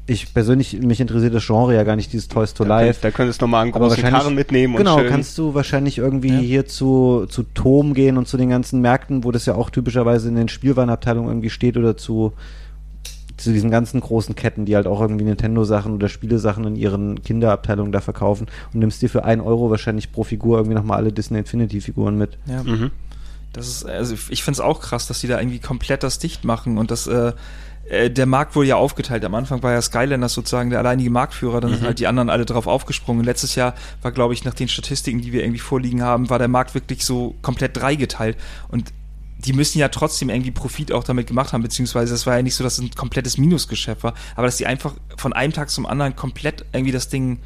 ich persönlich, mich interessiert das Genre ja gar nicht, dieses Toys to Da, Life. da könntest du mal einen Aber großen Karren mitnehmen Genau, und schön. kannst du wahrscheinlich irgendwie Ja. hier zu, zu Tom gehen und zu den ganzen Märkten, wo das ja auch typischerweise in den Spielwarenabteilungen irgendwie steht oder zu, zu diesen ganzen großen Ketten, die halt auch irgendwie Nintendo-Sachen oder Spielesachen in ihren Kinderabteilungen da verkaufen und nimmst dir für ein Euro wahrscheinlich pro Figur irgendwie nochmal alle Disney Infinity-Figuren mit. Ja. Mhm. Das ist, also ich finde es auch krass, dass die da irgendwie komplett das dicht machen und das, äh, äh, der Markt wurde ja aufgeteilt. Am Anfang war ja Skylanders sozusagen der alleinige Marktführer, dann sind halt die anderen alle drauf aufgesprungen. Letztes Jahr war, glaube ich, nach den Statistiken, die wir irgendwie vorliegen haben, war der Markt wirklich so komplett dreigeteilt und die müssen ja trotzdem irgendwie Profit auch damit gemacht haben, beziehungsweise es war ja nicht so, dass es ein komplettes Minusgeschäft war, aber dass die einfach von einem Tag zum anderen komplett irgendwie das Ding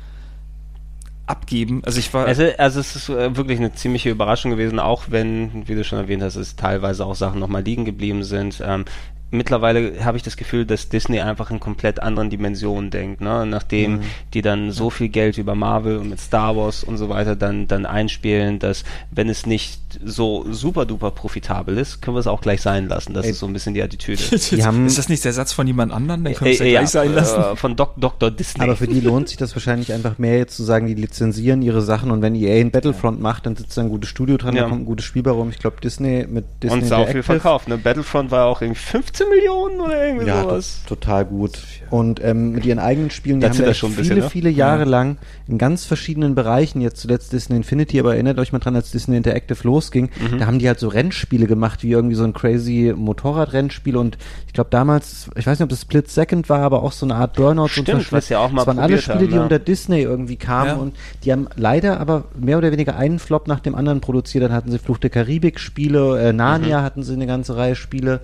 abgeben. Also ich war. Also, also es ist äh, wirklich eine ziemliche Überraschung gewesen, auch wenn, wie du schon erwähnt hast, es teilweise auch Sachen nochmal liegen geblieben sind. Ähm, mittlerweile habe ich das Gefühl, dass Disney einfach in komplett anderen Dimensionen denkt, ne? Nachdem mhm. die dann so viel Geld über Marvel und mit Star Wars und so weiter dann, dann einspielen, dass wenn es nicht so super duper profitabel ist, können wir es auch gleich sein lassen. Das Ey. ist so ein bisschen die Attitüde. [laughs] die haben, ist das nicht der Satz von jemand anderem? Dann können wir es ja gleich ja, sein lassen. Äh, von Doc, Dr. Disney. Aber für die lohnt sich das wahrscheinlich einfach mehr jetzt zu sagen, die lizenzieren ihre Sachen und wenn EA ein Battlefront macht, dann sitzt da ein gutes Studio dran, ja. da kommt ein gutes Spiel bei rum. Ich glaube, Disney mit Disney Und sau viel verkauft. Ne? Battlefront war auch irgendwie 15 Millionen oder irgendwie ja, sowas. total gut. Und ähm, mit ihren eigenen Spielen, die das haben wir schon viele, bisschen, ne? viele Jahre ja. lang in ganz verschiedenen Bereichen, jetzt zuletzt Disney Infinity, aber erinnert euch mal dran, als Disney Interactive losging, mhm. da haben die halt so Rennspiele gemacht, wie irgendwie so ein crazy Motorradrennspiel und ich glaube damals, ich weiß nicht, ob das Split Second war, aber auch so eine Art Burnout Stimmt, und was ja auch mal Das waren alle Spiele, haben, die ja. unter Disney irgendwie kamen ja. und die haben leider aber mehr oder weniger einen Flop nach dem anderen produziert. Dann hatten sie Fluch der Karibik Spiele, äh, Narnia mhm. hatten sie eine ganze Reihe Spiele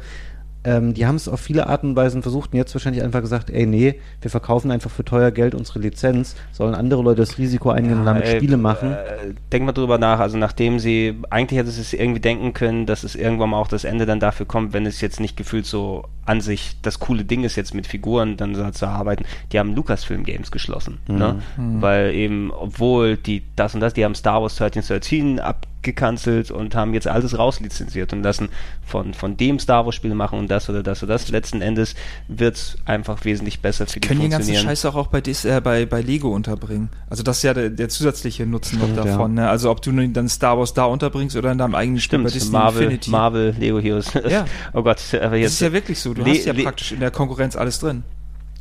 ähm, die haben es auf viele Arten und Weisen versucht und jetzt wahrscheinlich einfach gesagt, ey, nee, wir verkaufen einfach für teuer Geld unsere Lizenz, sollen andere Leute das Risiko eingehen und damit ey, Spiele machen. Äh, denk mal drüber nach, also nachdem sie, eigentlich hätte es irgendwie denken können, dass es irgendwann mal auch das Ende dann dafür kommt, wenn es jetzt nicht gefühlt so an sich das coole Ding ist, jetzt mit Figuren dann so zu arbeiten. Die haben Lucasfilm Games geschlossen, mhm. ne? Mhm. Weil eben, obwohl die das und das, die haben Star Wars 1313 ab gecancelt und haben jetzt alles rauslizenziert und lassen von, von dem Star Wars Spiel machen und das oder das oder das. Letzten Endes wird es einfach wesentlich besser für die Können die ganze Scheiße auch, auch bei, Dis, äh, bei, bei Lego unterbringen. Also das ist ja der, der zusätzliche Nutzen Stimmt, noch davon. Ja. Ne? Also ob du dann Star Wars da unterbringst oder in deinem eigenen Stimmt, Spiel bei Disney Marvel, Infinity. Marvel, Lego Heroes. Ja. [laughs] oh Gott, aber jetzt. Das ist ja wirklich so. Du Le hast ja praktisch in der Konkurrenz alles drin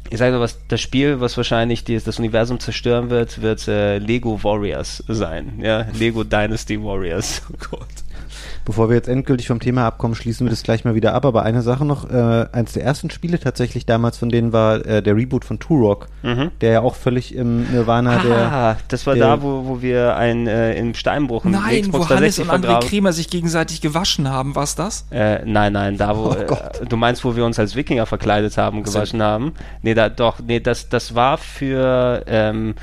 ich sage mal, was das Spiel, was wahrscheinlich die, das Universum zerstören wird, wird äh, Lego Warriors sein. Ja, Lego Dynasty Warriors. [laughs] Oh Gott. Bevor wir jetzt endgültig vom Thema abkommen, schließen wir das gleich mal wieder ab. Aber eine Sache noch, äh, eines der ersten Spiele tatsächlich damals von denen war äh, der Reboot von Turok, mhm. der ja auch völlig im Nirvana ah, der... das war der, da, wo, wo wir ein äh, im Steinbruch Nein, Xbox wo Hannes und André Kremer sich gegenseitig gewaschen haben, war's das? Äh, nein, nein, da wo... Oh äh, du meinst, wo wir uns als Wikinger verkleidet haben, gewaschen also, haben? Nee, da doch, nee, das, das war für... Ähm,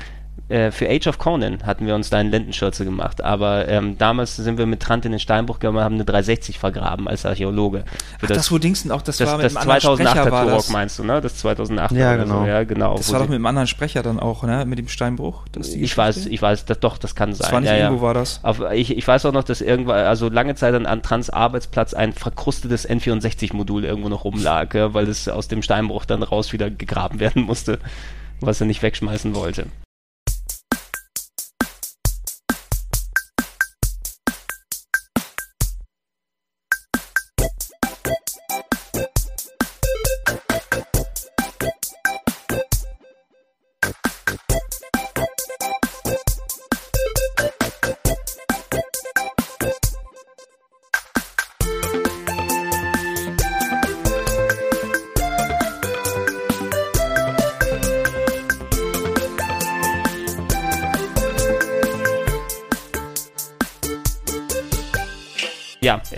äh, für Age of Conan hatten wir uns da in Lendenschürze gemacht, aber ähm, damals sind wir mit Trant in den Steinbruch gegangen und haben eine 360 vergraben als Archäologe. Ach, das, das wo Dingsten auch, das, das war mit das einem 2008er Turok meinst du, ne? Das 2008 ja, genau. So, ja, genau. Das war doch mit einem anderen Sprecher dann auch, ne? Mit dem Steinbruch. ich weiß, ich weiß, das, doch, das kann sein. Das war nicht ja, irgendwo ja. war das. Auf, ich, ich weiß auch noch, dass irgendwann, also lange Zeit an, an Trans Arbeitsplatz ein verkrustetes N64-Modul irgendwo noch rumlag, ja, weil es aus dem Steinbruch dann raus wieder gegraben [laughs] werden musste, was er nicht wegschmeißen wollte.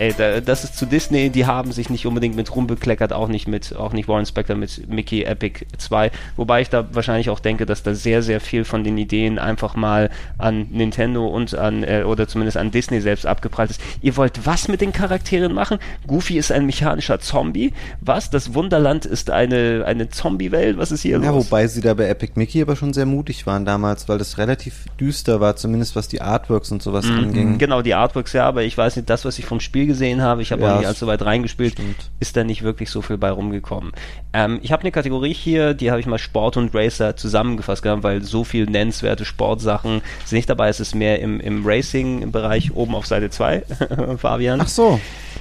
Ey, das ist zu Disney, die haben sich nicht unbedingt mit rumbekleckert, auch nicht mit, auch nicht Warren Spector mit Mickey Epic 2, wobei ich da wahrscheinlich auch denke, dass da sehr, sehr viel von den Ideen einfach mal an Nintendo und an, äh, oder zumindest an Disney selbst abgeprallt ist. Ihr wollt was mit den Charakteren machen? Goofy ist ein mechanischer Zombie? Was? Das Wunderland ist eine, eine Zombie-Welt? Was ist hier ja, los? wobei sie da bei Epic Mickey aber schon sehr mutig waren damals, weil das relativ düster war, zumindest was die Artworks und sowas mhm. anging. Genau, die Artworks ja, aber ich weiß nicht, das, was ich vom Spiel gesehen habe, ich habe ja, auch nicht allzu weit reingespielt, stimmt. ist da nicht wirklich so viel bei rumgekommen. Ähm, ich habe eine Kategorie hier, die habe ich mal Sport und Racer zusammengefasst, weil so viel nennenswerte Sportsachen sind nicht dabei. Es ist mehr im, im Racing-Bereich oben auf Seite 2, [laughs] Fabian. Ach so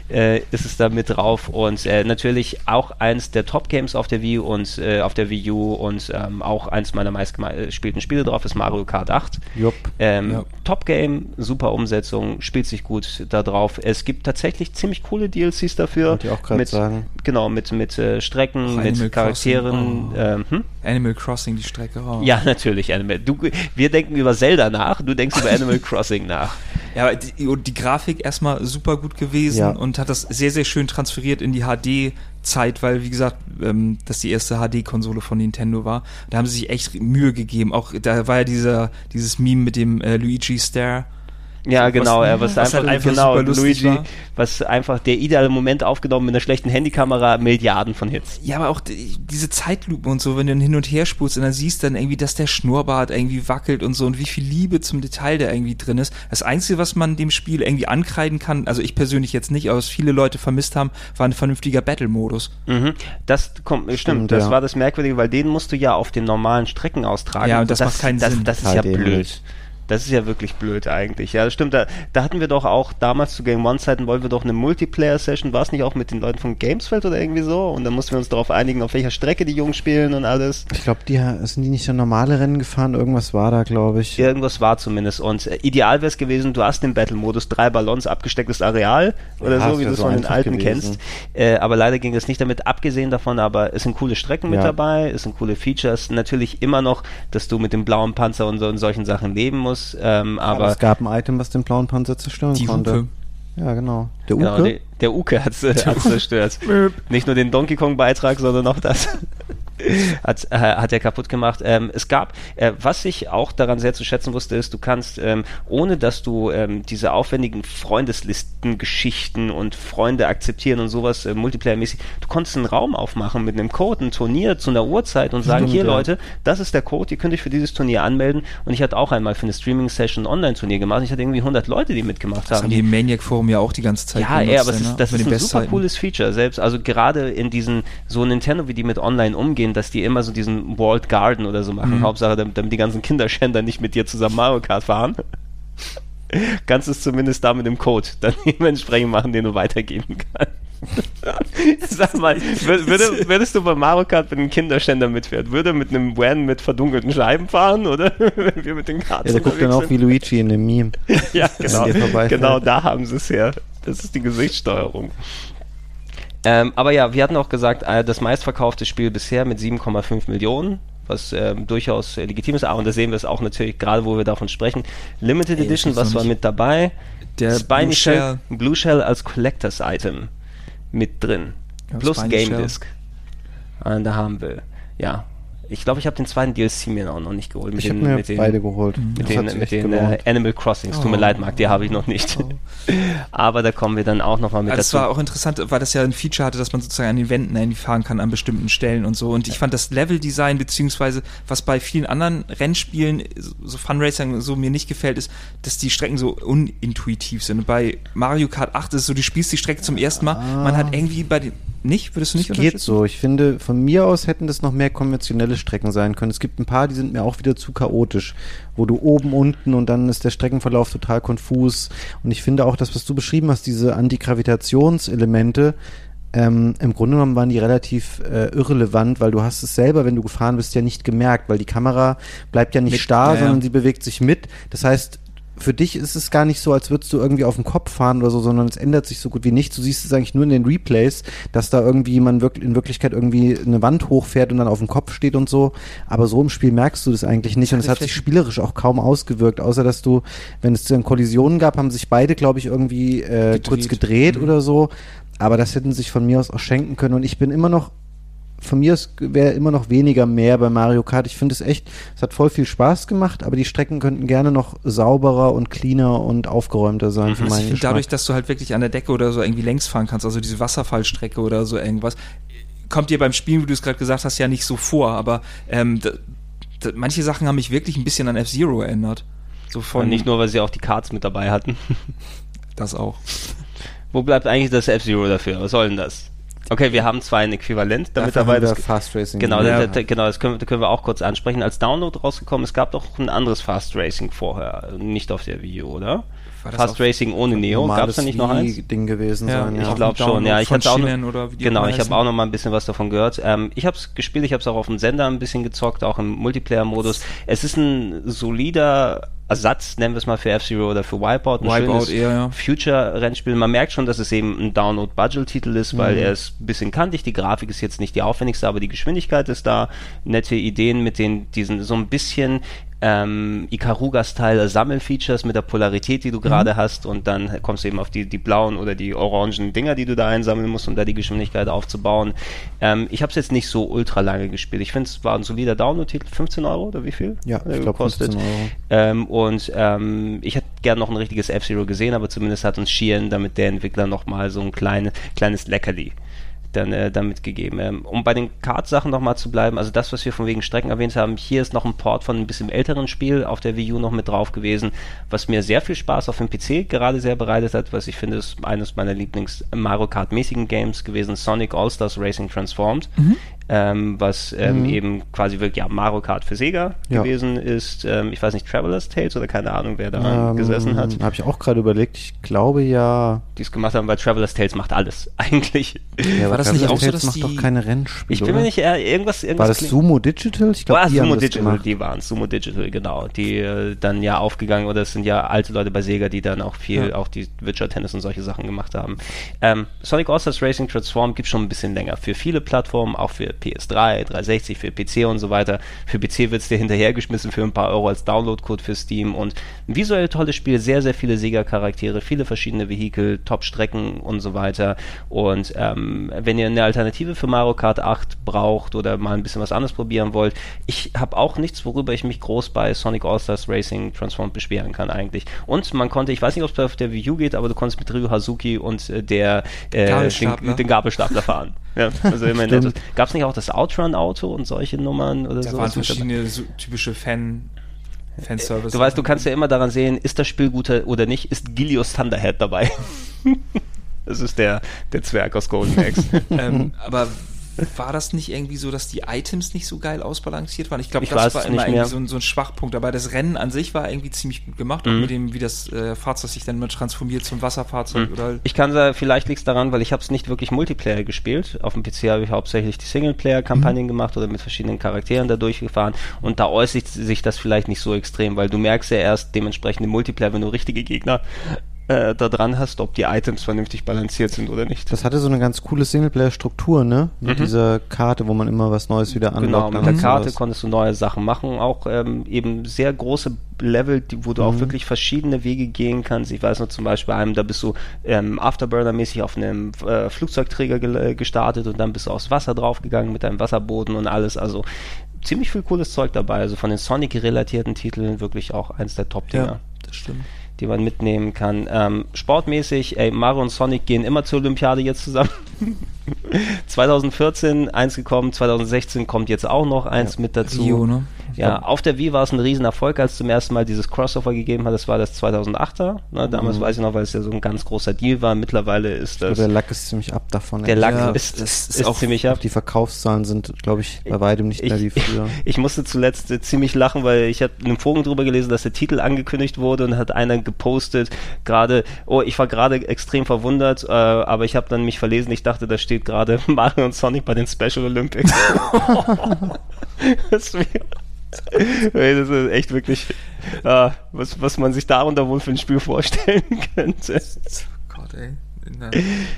äh, ist es da mit drauf und äh, natürlich auch eins der Top-Games auf der Wii und äh, auf der Wii U und ähm, auch eins meiner meistgespielten Spiele drauf ist Mario Kart 8. Jupp. Ähm, ja. Top-Game, super Umsetzung, spielt sich gut da drauf. Es gibt tatsächlich ziemlich coole DLCs dafür. Wollte ich auch gerade sagen. Genau, mit, mit äh, Strecken, mit Animal Charakteren. Oh. Ähm, hm? Animal Crossing, die Strecke. Oh. Ja, [laughs] natürlich. Animal. Du, wir denken über Zelda nach, du denkst über Animal [laughs] Crossing nach. Ja, die, die Grafik erstmal super gut gewesen ja. und hat das sehr, sehr schön transferiert in die HD-Zeit, weil, wie gesagt, ähm, das die erste HD-Konsole von Nintendo war. Da haben sie sich echt Mühe gegeben. Auch da war ja dieser, dieses Meme mit dem äh, Luigi Stare Ja, So, genau, was- er was, was einfach, halt einfach genau, Luigi, war. was einfach der ideale Moment aufgenommen mit einer schlechten Handykamera, Milliarden von Hits. Ja, aber auch die, diese Zeitlupe und so, wenn du dann hin und her spulst und dann siehst dann irgendwie, dass der Schnurrbart irgendwie wackelt und so und wie viel Liebe zum Detail da irgendwie drin ist. Das Einzige, was man dem Spiel irgendwie ankreiden kann, also ich persönlich jetzt nicht, aber was viele Leute vermisst haben, war ein vernünftiger Battle-Modus. Mhm. Das kommt, stimmt, Stimmt, das ja. war das Merkwürdige, weil den musst du ja auf den normalen Strecken austragen. Ja, und das macht keinen das, Sinn. Das ist Total ja blöd. Das ist ja wirklich blöd eigentlich. Ja, das stimmt. Da, da hatten wir doch auch damals zu Game One-Zeiten wollten wir doch eine Multiplayer-Session. War es nicht auch mit den Leuten von Gamesfeld oder irgendwie so? Und dann mussten wir uns darauf einigen, auf welcher Strecke die Jungs spielen und alles. Ich glaube, die sind die nicht so normale Rennen gefahren. Irgendwas war da, glaube ich. Irgendwas war zumindest. Und äh, ideal wäre es gewesen, du hast den Battle-Modus, drei Ballons, abgestecktes Areal oder Ja, so, wie du es so von den alten gewesen. kennst. Äh, aber leider ging es nicht damit. Abgesehen davon, aber es sind coole Strecken mit Ja. dabei, es sind coole Features. Natürlich immer noch, dass du mit dem blauen Panzer und so und solchen Sachen leben musst. Ähm, Aber aber es gab ein Item, was den blauen Panzer zerstören Die konnte. Hupe. Ja, genau. Der Genau, Uke. der, der Uke hat es [laughs] zerstört. Nicht nur den Donkey Kong Beitrag, sondern auch das. [laughs] hat, äh, hat er kaputt gemacht. Ähm, es gab, äh, was ich auch daran sehr zu schätzen wusste, ist, du kannst, ähm, ohne dass du ähm, diese aufwendigen Freundeslisten-Geschichten und Freunde akzeptieren und sowas äh, Multiplayer-mäßig, du konntest einen Raum aufmachen mit einem Code, ein Turnier zu einer Uhrzeit und sagen, Stimmt, hier ja. Leute, das ist der Code, ihr könnt euch für dieses Turnier anmelden. Und ich hatte auch einmal für eine Streaming-Session ein Online-Turnier gemacht. Ich hatte irgendwie 100 Leute, die mitgemacht Das haben. haben die Maniac-Forum ja auch die ganze Zeit Ja, benutzt, ey, aber es ne? ist, das ist ein super cooles Feature. Selbst, also gerade in diesen, so Nintendo, wie die mit online umgehen, dass die immer so diesen Walled Garden oder so machen. Mhm. Hauptsache, damit, damit die ganzen Kinderschänder nicht mit dir zusammen Mario Kart fahren. [laughs] Kannst es zumindest da mit dem Code dann [laughs] dementsprechend machen, den du weitergeben kannst. [laughs] Sag mal, wür- würde, würdest du bei Mario Kart mit einem Kinderständer mitfährt, würde mit einem Van mit verdunkelten Scheiben fahren, oder? Wenn wir mit den Karts Ja, der guckt dann auch wie Luigi in dem Meme. ja, genau. Genau da haben sie es her. Das ist die Gesichtssteuerung. Ähm, aber ja, wir hatten auch gesagt, äh, das meistverkaufte Spiel bisher mit 7,5 Millionen, was ähm, durchaus äh, legitim ist. Ah, und da sehen wir es auch natürlich, gerade wo wir davon sprechen. Limited Ey, Edition, was war mit dabei? Der Spiny Blue Shell, Shell. Blue Shell als Collectors Item mit drin. Ja, Plus Spiny Game Shell. Disc. Und da haben wir, ja. Ich glaube, ich habe den zweiten DLC mir auch noch nicht geholt. Mit Ich habe den, mir mit den, beide geholt. mit Das den, mit den äh. Animal Crossings. Tut mir Oh. leid, Marc, die habe ich noch nicht. [laughs] Aber da kommen wir dann auch nochmal mit Also das dazu. war auch interessant, weil das ja ein Feature hatte, dass man sozusagen an den Wänden irgendwie fahren kann an bestimmten Stellen und so. Und ich fand das Level-Design, beziehungsweise was bei vielen anderen Rennspielen, so Funracing, so mir nicht gefällt, ist, dass die Strecken so unintuitiv sind. Und bei Mario Kart 8 ist es so, du spielst die Strecke zum ersten Mal, man hat irgendwie bei den, nicht? Würdest du nicht Es geht so. Ich finde, von mir aus hätten das noch mehr konventionelle Strecken sein können. Es gibt ein paar, die sind mir auch wieder zu chaotisch, wo du oben, unten und dann ist der Streckenverlauf total konfus. Und ich finde auch das, was du beschrieben hast, diese Antigravitationselemente, ähm, im Grunde genommen waren die relativ äh, irrelevant, weil du hast es selber, wenn du gefahren bist, ja nicht gemerkt, weil die Kamera bleibt ja nicht Mit- starr, ja, ja. sondern sie bewegt sich mit. Das heißt, für dich ist es gar nicht so, als würdest du irgendwie auf dem Kopf fahren oder so, sondern es ändert sich so gut wie nichts. Du siehst es eigentlich nur in den Replays, dass da irgendwie man wirklich in Wirklichkeit irgendwie eine Wand hochfährt und dann auf dem Kopf steht und so. Aber so im Spiel merkst du das eigentlich nicht und es hat sich spielerisch auch kaum ausgewirkt, außer dass du, wenn es dann Kollisionen gab, haben sich beide, glaube ich, irgendwie äh, Gedreht. kurz gedreht Mhm. oder so. Aber das hätten sich von mir aus auch schenken können und ich bin immer noch von mir wäre immer noch weniger mehr bei Mario Kart. Ich finde es echt, es hat voll viel Spaß gemacht, aber die Strecken könnten gerne noch sauberer und cleaner und aufgeräumter sein für Also meinen ich finde dadurch, dass du halt wirklich an der Decke oder so irgendwie längs fahren kannst, also diese Wasserfallstrecke oder so irgendwas, kommt dir beim Spielen, wie du es gerade gesagt hast, ja nicht so vor, aber ähm, da, da, manche Sachen haben mich wirklich ein bisschen an F-Zero erinnert. So von Und nicht nur, weil sie auch die Cards mit dabei hatten. das auch. [laughs] Wo bleibt eigentlich das F-Zero dafür? Was soll denn das? Okay, wir haben zwar ein Äquivalent damit Dafür dabei. Das, Fast Racing. genau, ja. das, das, genau, das können, wir- können wir auch kurz ansprechen. Als Download rausgekommen, es gab doch ein anderes Fast Racing vorher, nicht auf der Wii U, oder? Fast Racing ohne Neo, gab es da nicht noch eins? Ding gewesen sein, ja. Ich glaube schon, ja. Ich hatte auch noch, genau, ich habe auch noch mal ein bisschen was davon gehört. Ähm, ich habe es gespielt, ich habe es auch auf dem Sender ein bisschen gezockt, auch im Multiplayer-Modus. Es ist ein solider Ersatz, nennen wir es mal für F-Zero oder für Wipeout. Ein Wipeout eher, ja. Future-Rennspiel. Man merkt schon, dass es eben ein Download-Budget-Titel ist, weil Mhm. er ist ein bisschen kantig. Die Grafik ist jetzt nicht die aufwendigste, aber die Geschwindigkeit ist da. Nette Ideen mit den, diesen, so ein bisschen ähm, Ikaruga-Style Sammelfeatures mit der Polarität, die du gerade hast und dann kommst du eben auf die, die blauen oder die orangen Dinger, die du da einsammeln musst, um da die Geschwindigkeit aufzubauen. Ähm, ich habe es jetzt nicht so ultra lange gespielt. Ich finde, es war ein solider Download-Titel, 15 Euro oder wie viel? Ja, ich glaube 15 Euro. Ähm, und ähm, ich hätte gern noch ein richtiges F-Zero gesehen, aber zumindest hat uns Sheehan damit der Entwickler nochmal so ein kleine, kleines Leckerli dann äh, damit gegeben. Ähm, um bei den Kart-Sachen nochmal zu bleiben, also das, was wir von wegen Strecken erwähnt haben, hier ist noch ein Port von ein bisschen älteren Spiel auf der Wii U noch mit drauf gewesen, was mir sehr viel Spaß auf dem PC gerade sehr bereitet hat, was ich finde, ist eines meiner Lieblings-Mario Kart-mäßigen Games gewesen, Sonic All-Stars Racing Transformed. Mhm ähm, was ähm, mhm. eben quasi wirklich ja, Mario Kart für Sega ja. gewesen ist. Ähm, ich weiß nicht, Traveler's Tales oder keine Ahnung, wer da ähm, gesessen hat. Habe ich auch gerade überlegt. Ich glaube ja. Die es gemacht haben, weil Traveler's Tales macht alles [laughs] eigentlich. Ja, war das nicht auch so, dass macht die... doch keine Rennspiele. Ich bin mir nicht eher irgendwas, irgendwas. War das Sumo Digital? Ich glaube, die Sumo Digital, gemacht. die waren Sumo Digital, genau. Die äh, dann ja aufgegangen oder es sind ja alte Leute bei Sega, die dann auch viel, ja. auch die Witcher Tennis und solche Sachen gemacht haben. Ähm, Sonic All-Stars Racing Transform gibt schon ein bisschen länger für viele Plattformen, auch für PS3, 360 für PC und so weiter. Für PC wird es dir hinterhergeschmissen für ein paar Euro als Download-Code für Steam und ein visuell tolles Spiel, sehr, sehr viele Sega-Charaktere, viele verschiedene Vehikel, Top-Strecken und so weiter. Und ähm, wenn ihr eine Alternative für Mario Kart 8 braucht oder mal ein bisschen was anderes probieren wollt, ich habe auch nichts, worüber ich mich groß bei Sonic All-Stars Racing Transformed beschweren kann eigentlich. Und man konnte, ich weiß nicht, ob es auf der Wii U geht, aber du konntest mit Ryu Hazuki und äh, der äh, den, den Gabelstapler fahren. [laughs] Ja, also immerhin Gab es nicht auch das Outrun-Auto und solche Nummern oder so? Da waren verschiedene so, typische Fan- Fanservice. Du weißt, du kannst ja immer daran sehen, ist das Spiel gut oder nicht, ist Gilios Thunderhead dabei. [laughs] das ist der, der Zwerg aus Golden Axe. [laughs] ähm, aber war das nicht irgendwie so, dass die Items nicht so geil ausbalanciert waren? Ich glaube, das war immer irgendwie so ein, so ein, Schwachpunkt. Aber das Rennen an sich war irgendwie ziemlich gut gemacht, mhm. mit dem, wie das äh, Fahrzeug sich dann immer transformiert zum Wasserfahrzeug. Mhm. Oder ich kann sagen, vielleicht liegt es daran, weil ich habe es nicht wirklich Multiplayer gespielt. Auf dem PC habe ich hauptsächlich die Singleplayer-Kampagnen mhm. gemacht oder mit verschiedenen Charakteren da durchgefahren. Und da äußert sich das vielleicht nicht so extrem, weil du merkst ja erst dementsprechend im Multiplayer, wenn du richtige Gegner äh, da dran hast, ob die Items vernünftig balanciert sind oder nicht. Das hatte so eine ganz coole Singleplayer-Struktur, ne? Mit mhm. dieser Karte, wo man immer was Neues wieder anlockt. Genau, mit der Karte sowas. konntest du neue Sachen machen, auch ähm, eben sehr große Level, die, wo du mhm. auch wirklich verschiedene Wege gehen kannst. Ich weiß noch zum Beispiel einem, da bist du ähm, Afterburner-mäßig auf einem äh, Flugzeugträger ge äh, gestartet und dann bist du aufs Wasser draufgegangen mit deinem Wasserboden und alles. Also ziemlich viel cooles Zeug dabei. Also von den Sonic-relatierten Titeln wirklich auch eins der Top-Dinger. Ja, das stimmt die man mitnehmen kann. Ähm, sportmäßig, ey, Mario und Sonic gehen immer zur Olympiade jetzt zusammen. [laughs] 2014 eins gekommen, 2016 kommt jetzt auch noch eins ja, mit dazu. Rio, ne? Ja, auf der Wii war es ein Riesenerfolg, als zum ersten Mal dieses Crossover gegeben hat. Das war das 2008er. Ne? Damals mhm. weiß ich noch, weil es ja so ein ganz großer Deal war. Mittlerweile ist das. Der Lack ist ziemlich ab davon. Der Lack ja, ist, ist, ist, auch ziemlich ab. Die Verkaufszahlen sind, glaube ich, bei weitem nicht mehr wie früher. [laughs] Ich, musste zuletzt äh, ziemlich lachen, weil ich habe in einem Forum drüber gelesen, dass der Titel angekündigt wurde und hat einer gepostet, gerade, oh, ich war gerade extrem verwundert, äh, aber ich habe dann mich verlesen. Ich dachte, da steht gerade [laughs] Mario und Sonic bei den Special Olympics. [laughs] das wäre [laughs] das ist echt wirklich, äh, was, was man sich darunter wohl für ein Spiel vorstellen [laughs] könnte. Gott, ey.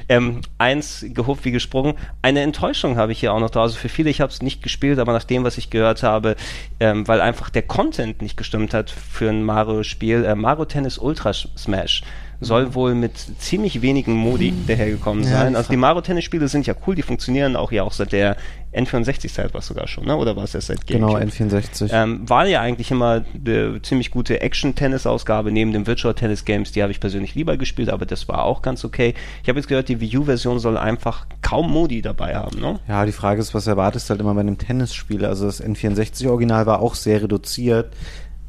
Ähm, eins gehupft wie gesprungen. Eine Enttäuschung habe ich hier auch noch da. Also für viele, ich habe es nicht gespielt, aber nach dem, was ich gehört habe, ähm, weil einfach der Content nicht gestimmt hat für ein Mario-Spiel, äh, Mario Tennis Ultra Smash soll wohl mit ziemlich wenigen Modi mhm. dahergekommen ja, sein. Also die Mario-Tennis-Spiele sind ja cool, die funktionieren auch ja auch seit der N64-Zeit war sogar schon, ne? oder war es erst seit Gamecube? Genau, N64. Ähm, war ja eigentlich immer eine ziemlich gute Action-Tennis-Ausgabe neben den Virtual-Tennis-Games, die habe ich persönlich lieber gespielt, aber das war auch ganz okay. Ich habe jetzt gehört, die Wii U-Version soll einfach kaum Modi dabei haben, ne? Ja, die Frage ist, was erwartest du halt immer bei einem Tennisspiel? Also das N64-Original war auch sehr reduziert.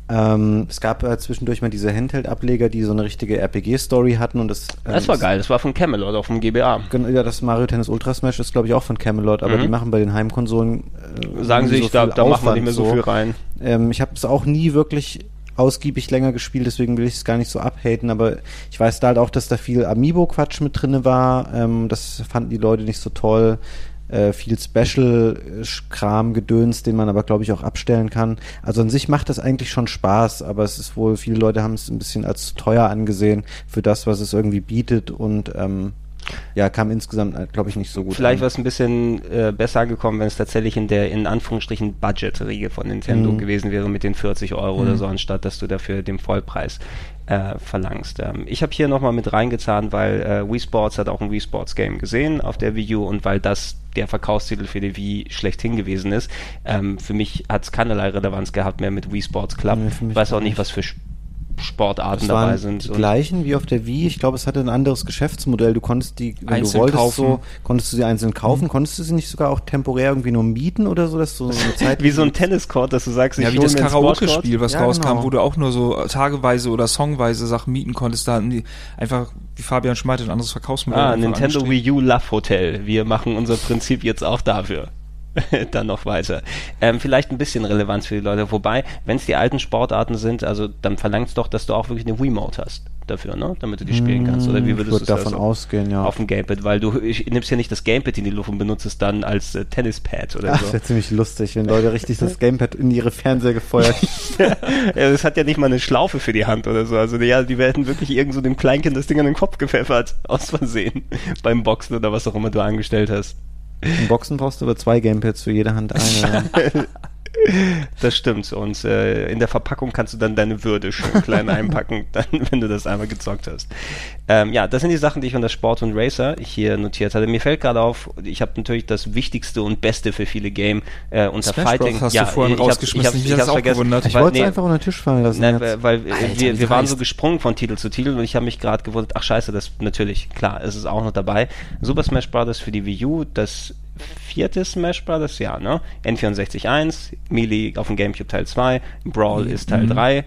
Ähm, es gab äh, zwischendurch mal diese Handheld-Ableger, die so eine richtige RPG-Story hatten und das. Äh, das war geil, das war von Camelot, auch vom GBA. Ja, das Mario Tennis Ultra Smash ist, glaube ich, auch von Camelot, aber mhm. die machen bei den Heimkonsolen. Äh, Sagen sie, so da, da machen wir nicht mehr so, so viel rein. Ähm, ich habe es auch nie wirklich ausgiebig länger gespielt, deswegen will ich es gar nicht so abhaten, aber ich weiß da halt auch, dass da viel Amiibo-Quatsch mit drin war. Ähm, das fanden die Leute nicht so toll äh, viel Special-Kram, Gedöns, den man aber, glaube ich, auch abstellen kann. Also an sich macht das eigentlich schon Spaß, aber es ist wohl, viele Leute haben es ein bisschen als teuer angesehen für das, was es irgendwie bietet und ähm, ja, kam insgesamt, äh, glaube ich, nicht so gut Vielleicht wäre es ein bisschen äh, besser angekommen, wenn es tatsächlich in der, in Anführungsstrichen, Budget-Riege von Nintendo Mhm. gewesen wäre mit den 40 Euro oder so, anstatt dass du dafür den Vollpreis äh, verlangst. Ähm, ich habe hier nochmal mit reingezahnt, weil äh, Wii Sports hat auch ein Wii Sports Game gesehen auf der Wii U und weil das der Verkaufstitel für die Wii schlechthin gewesen ist. Ähm, für mich hat es keinerlei Relevanz gehabt mehr mit Wii Sports Club. Nee, weiß auch nicht, was für Sch- Sportarten Das waren dabei sind. die gleichen wie auf der Wii. Ich glaube, es hatte ein anderes Geschäftsmodell. Du konntest die, wenn Einzeln du wolltest, kaufen. so, konntest du sie einzeln kaufen. Konntest du sie nicht sogar auch temporär irgendwie nur mieten oder so, dass du so eine [laughs] Zeit wie so ein Tenniscourt, dass du sagst, Ja, ich wie das. Karaoke-Spiel, was Ja, rauskam, genau. wo du auch nur so tageweise oder songweise Sachen mieten konntest. Da hatten die einfach, wie Fabian Schmeidt, ein anderes Verkaufsmodell. Ah, Nintendo. Wii U Love Hotel. Wir machen unser Prinzip jetzt auch dafür. [laughs] dann noch weiter. Ähm, vielleicht ein bisschen Relevanz für die Leute. Wobei, wenn es die alten Sportarten sind, also dann verlangt es doch, dass du auch wirklich eine Wii-Mode hast dafür, ne? Damit du die spielen kannst. Oder wie ich würdest würde du davon so ausgehen, ja. auf dem Gamepad? Weil du nimmst ja nicht das Gamepad in die Luft und benutzt es dann als äh, Tennispad oder Ach, so. das wäre ziemlich lustig, wenn Leute richtig das Gamepad in ihre Fernseher gefeuert. [laughs] ja, das hat ja nicht mal eine Schlaufe für die Hand oder so. Also ja, die werden wirklich irgend so dem Kleinkind das Ding an den Kopf gepfeffert. Aus Versehen. Beim Boxen oder was auch immer du angestellt hast. Im Boxen brauchst du aber zwei Gamepads für jede Hand eine. [laughs] Das stimmt. Und äh, in der Verpackung kannst du dann deine Würde schön klein einpacken, [laughs] dann, wenn du das einmal gezockt hast. Ähm, ja, das sind die Sachen, die ich unter Sport und Racer hier notiert hatte. Mir fällt gerade auf, ich habe natürlich das Wichtigste und Beste für viele Game äh, unter Smash Fighting. Bros. hast ja, du vorhin ich rausgeschmissen. Ich Mich hab's, vergessen. gewundert. Ich wollte es nee, einfach unter den Tisch fallen lassen. Nein, jetzt. weil weil Alter, wir, wir waren so gesprungen von Titel zu Titel und ich habe mich gerade gewundert, ach scheiße, das natürlich, klar, es ist auch noch dabei. Super Smash Bros. für die Wii U, das vierte Smash Bros., ja, ne? N64 1, Melee auf dem Gamecube Teil 2, Brawl ist Teil 3,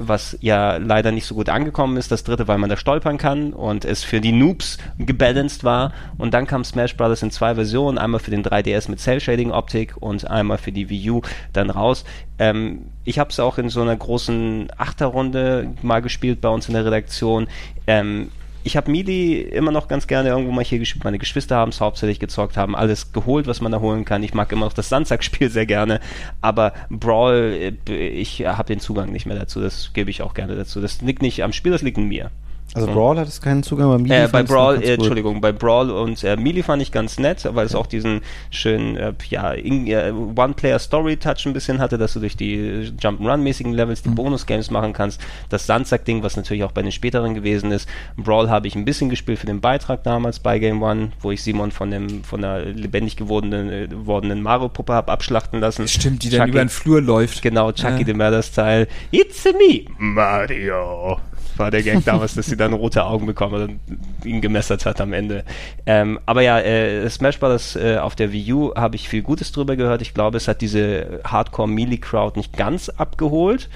was ja leider nicht so gut angekommen ist, das dritte, weil man da stolpern kann und es für die Noobs gebalanced war und dann kam Smash Bros. in zwei Versionen, einmal für den 3DS mit Cell-Shading-Optik und einmal für die Wii U dann raus. Ähm, ich habe es auch in so einer großen Achterrunde mal gespielt bei uns in der Redaktion. Ähm, ich habe Melee immer noch ganz gerne irgendwo mal hier gespielt. Meine Geschwister haben es hauptsächlich gezockt, haben alles geholt, was man da holen kann. Ich mag immer noch das Sandsack-Spiel sehr gerne, aber Brawl, äh, ich habe den Zugang nicht mehr dazu. Das gebe ich auch gerne dazu. Das liegt nicht am Spiel, das liegt an mir. Also Brawl hat es keinen Zugang, aber Melee Äh, bei Brawl, äh. Entschuldigung, bei Brawl und äh, Melee fand ich ganz nett, weil es auch diesen schönen, äh, ja, äh, One-Player-Story-Touch ein bisschen hatte, dass du durch die Jump'n'Run-mäßigen Levels die Bonus-Games machen kannst. Das Sandsack-Ding, was natürlich auch bei den späteren gewesen ist. Brawl habe ich ein bisschen gespielt für den Beitrag damals bei Game One, wo ich Simon von dem, von der lebendig gewordenen, äh, wordenen Mario-Puppe habe abschlachten lassen. Stimmt, die dann Chucky- über den Flur läuft. Genau, Chucky Ja. the Murder-Style. It's a me, Mario. War der Gag damals, dass sie dann rote Augen bekommen und ihn gemessert hat am Ende. Ähm, aber ja, äh, Smash Bros. Äh, auf der Wii U habe ich viel Gutes drüber gehört. Ich glaube, es hat diese Hardcore-Melee-Crowd nicht ganz abgeholt.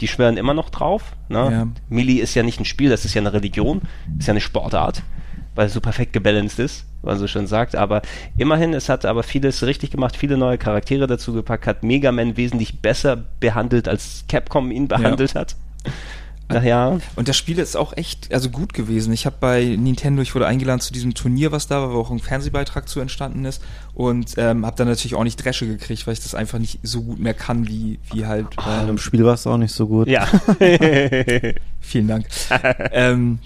Die schwören immer noch drauf. Ne? Ja. Melee ist ja nicht ein Spiel, das ist ja eine Religion, ist ja eine Sportart, weil es so perfekt gebalanced ist, man so schön sagt. Aber immerhin, es hat aber vieles richtig gemacht, viele neue Charaktere dazu gepackt, hat Mega Man wesentlich besser behandelt, als Capcom ihn behandelt hat. Naja, Und das Spiel ist auch echt also gut gewesen. Ich habe bei Nintendo, ich wurde eingeladen zu diesem Turnier, was da war, wo auch ein Fernsehbeitrag zu entstanden ist und ähm, habe dann natürlich auch nicht Dresche gekriegt, weil ich das einfach nicht so gut mehr kann wie wie halt. Ähm, Im Spiel war es auch nicht so gut. ja. [laughs] Vielen Dank. [laughs] ähm,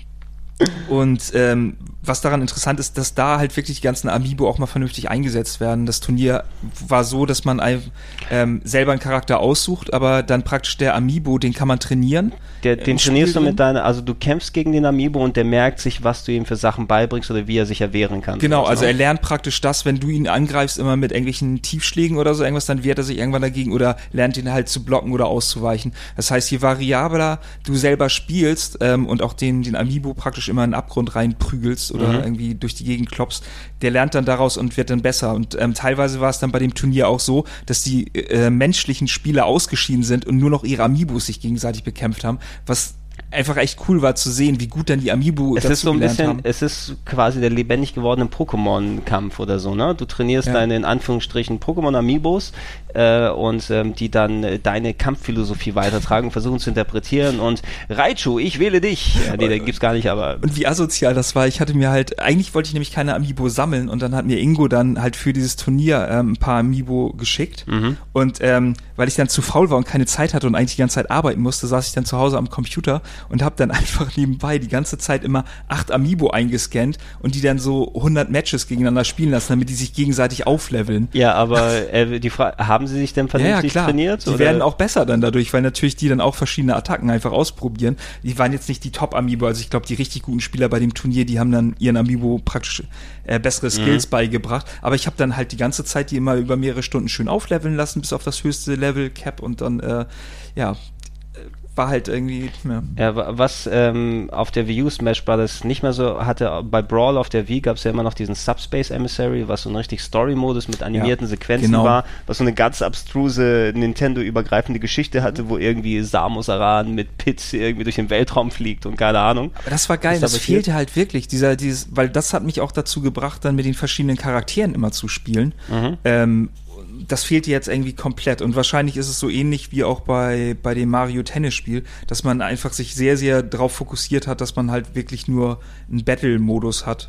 und ähm, was daran interessant ist, dass da halt wirklich die ganzen Amiibo auch mal vernünftig eingesetzt werden. Das Turnier war so, dass man ein, ähm, selber einen Charakter aussucht, aber dann praktisch der Amiibo, den kann man trainieren. Der, Im den Spiel trainierst du mit deiner, also du kämpfst gegen den Amiibo und der merkt sich, was du ihm für Sachen beibringst oder wie er sich erwehren kann. Genau, also ne? er lernt praktisch das, wenn du ihn angreifst, immer mit irgendwelchen Tiefschlägen oder so irgendwas, dann wehrt er sich irgendwann dagegen oder lernt ihn halt zu blocken oder auszuweichen. Das heißt, je variabler du selber spielst ähm, und auch den, den Amiibo praktisch immer in den Abgrund reinprügelst oder Mhm. irgendwie durch die Gegend klopfst, der lernt dann daraus und wird dann besser. Und ähm, teilweise war es dann bei dem Turnier auch so, dass die äh, menschlichen Spieler ausgeschieden sind und nur noch ihre Amiibos sich gegenseitig bekämpft haben, was einfach echt cool war zu sehen, wie gut dann die Amiibo es ist so ein bisschen, haben. es ist quasi der lebendig gewordene Pokémon-Kampf oder so, ne? Du trainierst Ja. deine in Anführungsstrichen Pokémon-Amiibos äh, und ähm, die dann äh, deine Kampfphilosophie weitertragen, versuchen zu interpretieren und Raichu, ich wähle dich. Ja, nee, den gibt's gar nicht, aber Und wie asozial das war. Ich hatte mir halt, eigentlich wollte ich nämlich keine Amiibo sammeln und dann hat mir Ingo dann halt für dieses Turnier ähm, ein paar Amiibo geschickt. Mhm. Und ähm, weil ich dann zu faul war und keine Zeit hatte und eigentlich die ganze Zeit arbeiten musste, saß ich dann zu Hause am Computer und habe dann [laughs] einfach nebenbei die ganze Zeit immer acht Amiibo eingescannt und die dann so 100 Matches gegeneinander spielen lassen, damit die sich gegenseitig aufleveln. Ja, [laughs] aber äh, die Frage, haben sie sich denn vernünftig ja, ja, trainiert? Die oder? werden auch besser dann dadurch, weil natürlich die dann auch verschiedene Attacken einfach ausprobieren. Die waren jetzt nicht die Top-Amiibo, also ich glaube, die richtig guten Spieler bei dem Turnier, die haben dann ihren Amiibo praktisch äh, bessere Skills beigebracht. Aber ich habe dann halt die ganze Zeit die immer über mehrere Stunden schön aufleveln lassen, bis auf das höchste Level Cap und dann, äh, ja, war halt irgendwie, ja. Ja, wa- was ähm, auf der Wii U Smash Brothers nicht mehr so hatte, bei Brawl auf der Wii gab es ja immer noch diesen Subspace Emissary, was so ein richtig Story-Modus mit animierten Sequenzen genau. war, was so eine ganz abstruse Nintendo-übergreifende Geschichte hatte, wo irgendwie Samus Aran mit Pits irgendwie durch den Weltraum fliegt und keine Ahnung. Aber das war geil, das passiert? fehlte halt wirklich, dieser, dieses, weil das hat mich auch dazu gebracht, dann mit den verschiedenen Charakteren immer zu spielen. Mhm. Ähm, das fehlte jetzt irgendwie komplett und wahrscheinlich ist es so ähnlich wie auch bei, bei dem Mario Tennis Spiel, dass man einfach sich sehr, sehr darauf fokussiert hat, dass man halt wirklich nur einen Battle-Modus hat.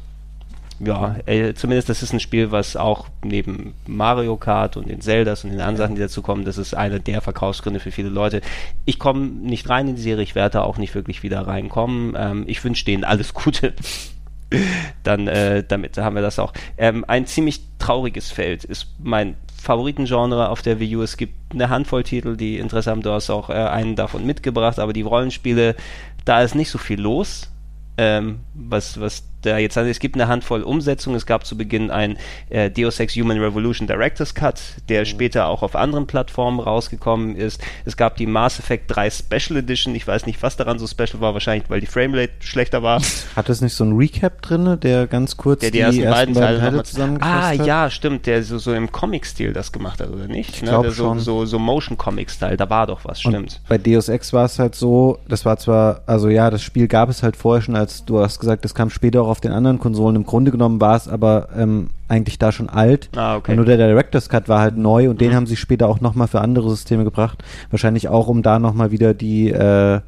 Ja, äh, zumindest das ist ein Spiel, was auch neben Mario Kart und den Zeldas und den anderen Sachen, die dazu kommen, das ist einer der Verkaufsgründe für viele Leute. Ich komme nicht rein in die Serie, ich werde da auch nicht wirklich wieder reinkommen. Ähm, ich wünsche denen alles Gute. [laughs] Dann, äh, damit haben wir das auch. Ähm, ein ziemlich trauriges Feld ist mein Favoritengenre auf der Wii U. Es gibt eine Handvoll Titel, die Interesse haben. Du hast auch äh, einen davon mitgebracht, aber die Rollenspiele, da ist nicht so viel los. Ähm, was, was da jetzt, also es gibt eine Handvoll Umsetzungen. Es gab zu Beginn ein äh, Deus Ex Human Revolution Director's Cut, der später auch auf anderen Plattformen rausgekommen ist. Es gab die Mass Effect 3 Special Edition. Ich weiß nicht, was daran so special war, wahrscheinlich, weil die Framerate schlechter war. [laughs] Hat es nicht so ein Recap drin, der ganz kurz Der die ersten beiden Teile zusammengefasst Ah, hat? ja, stimmt, der so, so im Comic-Stil das gemacht hat, oder nicht? Ich Ne, der so, schon. so, so Motion-Comic-Style, da war doch was, Und stimmt. bei Deus Ex war es halt so, das war zwar, also ja, das Spiel gab es halt vorher schon, als du hast gesagt, das kam später auch auf den anderen Konsolen. Im Grunde genommen war es aber ähm, eigentlich da schon alt. Ah, okay. Nur der Director's Cut war halt neu und den Mhm. haben sie später auch nochmal für andere Systeme gebracht. Wahrscheinlich auch, um da nochmal wieder die, äh,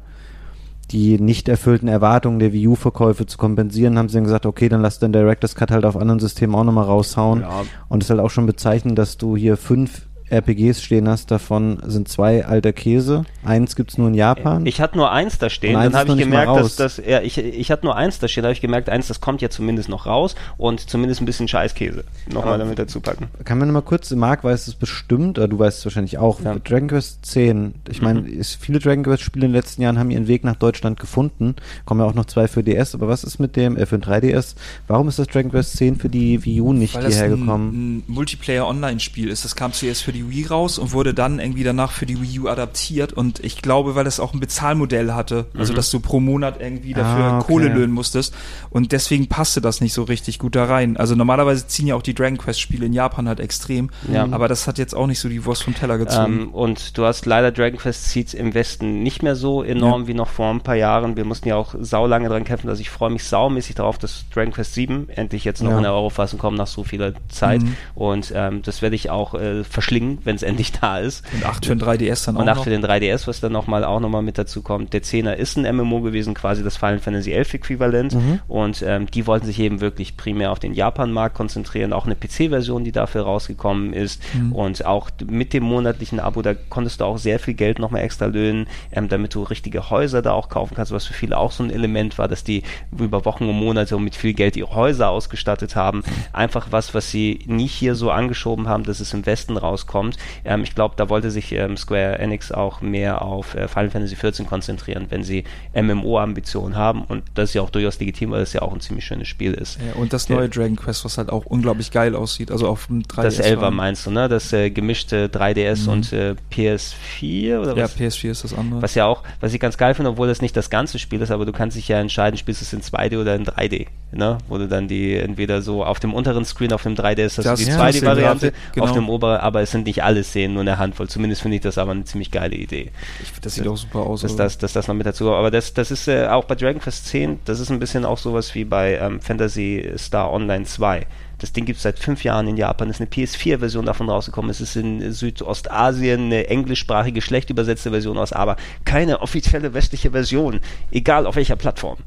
die nicht erfüllten Erwartungen der Wii U-Verkäufe zu kompensieren, haben sie dann gesagt, okay, dann lass den Director's Cut halt auf anderen Systemen auch nochmal raushauen. Ja. Und es ist halt auch schon bezeichnend, dass du hier fünf RPGs stehen hast, davon sind zwei alter Käse. Eins gibt's nur in Japan. Ich hatte nur eins da stehen, eins dann habe ich gemerkt, dass das, ja, ich, ich hatte nur eins da stehen, da habe ich gemerkt, eins, das kommt ja zumindest noch raus und zumindest ein bisschen Scheißkäse nochmal Ja. damit dazu packen. Kann man mal kurz, Marc weiß es bestimmt, oder du weißt es wahrscheinlich auch, Ja. Dragon Quest 10, ich meine, Mhm. viele Dragon Quest Spiele in den letzten Jahren haben ihren Weg nach Deutschland gefunden, kommen ja auch noch zwei für DS, aber was ist mit dem, äh, für den 3DS, warum ist das Dragon Quest 10 für die Wii U nicht Weil das hierher ein, gekommen? ein Multiplayer-Online-Spiel ist. Das kam zuerst für die Wii raus und wurde dann irgendwie danach für die Wii U adaptiert. Und ich glaube, weil es auch ein Bezahlmodell hatte, also dass du pro Monat irgendwie dafür Ah, okay. Kohle löhnen musstest. Und deswegen passte das nicht so richtig gut da rein. Also normalerweise ziehen ja auch die Dragon Quest-Spiele in Japan halt extrem. Ja. Aber das hat jetzt auch nicht so die Wurst vom Teller gezogen. Ähm, und du hast leider Dragon Quest zieht im Westen nicht mehr so enorm wie noch vor ein paar Jahren. Wir mussten ja auch saulange dran kämpfen. Also ich freue mich saumäßig darauf, dass Dragon Quest 7 endlich jetzt noch Ja. in der Eurofassung kommt nach so vieler Zeit. Mhm. Und ähm, das werde ich auch äh, verschlingen, wenn es endlich da ist. und 8 für ein 3DS dann Und auch auch noch. für den 3DS, was dann nochmal auch nochmal mit dazu kommt. Der 10er ist ein MMO gewesen, quasi das Final Fantasy 11 Äquivalent. Mhm. Und ähm, die wollten sich eben wirklich primär auf den Japan-Markt konzentrieren. Auch eine PC-Version, die dafür rausgekommen ist. Mhm. Und auch mit dem monatlichen Abo, da konntest du auch sehr viel Geld nochmal extra löhnen, ähm, damit du richtige Häuser da auch kaufen kannst, was für viele auch so ein Element war, dass die über Wochen und Monate und mit viel Geld ihre Häuser ausgestattet haben. Einfach was, was sie nie hier so angeschoben haben, dass es im Westen rauskommt. Ähm, ich glaube, da wollte sich ähm, Square Enix auch mehr auf äh, Final Fantasy XIV konzentrieren, wenn sie MMO-Ambitionen haben. Und das ist ja auch durchaus legitim, weil es ja auch ein ziemlich schönes Spiel ist. ja, und das neue Dragon Quest, was halt auch unglaublich geil aussieht. Also auf dem 3DS. Das 11er war- meinst du, ne? Das äh, gemischte 3DS Mhm. und äh, PS4 oder Ja, was? PS4 ist das andere. Was ja auch, was ich ganz geil finde, obwohl das nicht das ganze Spiel ist, aber du kannst dich ja entscheiden, spielst du es in 2D oder in 3D, ne? Wo du dann die entweder so auf dem unteren Screen, auf dem 3DS hast Das- du die ja, 2D-Variante, das genau. auf dem oberen, aber es sind nicht alle Szenen, nur eine Handvoll. Zumindest finde ich das aber eine ziemlich geile Idee. Ich, das sieht auch super aus. Dass also. das, dass das noch mit dazu kommt. Aber das, das ist äh, auch bei Dragon Quest 10, das ist ein bisschen auch sowas wie bei ähm, Fantasy Star Online 2. Das Ding gibt es seit fünf Jahren in Japan. Es ist eine PS4-Version davon rausgekommen. Es ist in Südostasien eine englischsprachige, schlecht übersetzte Version aus, aber keine offizielle westliche Version. Egal auf welcher Plattform.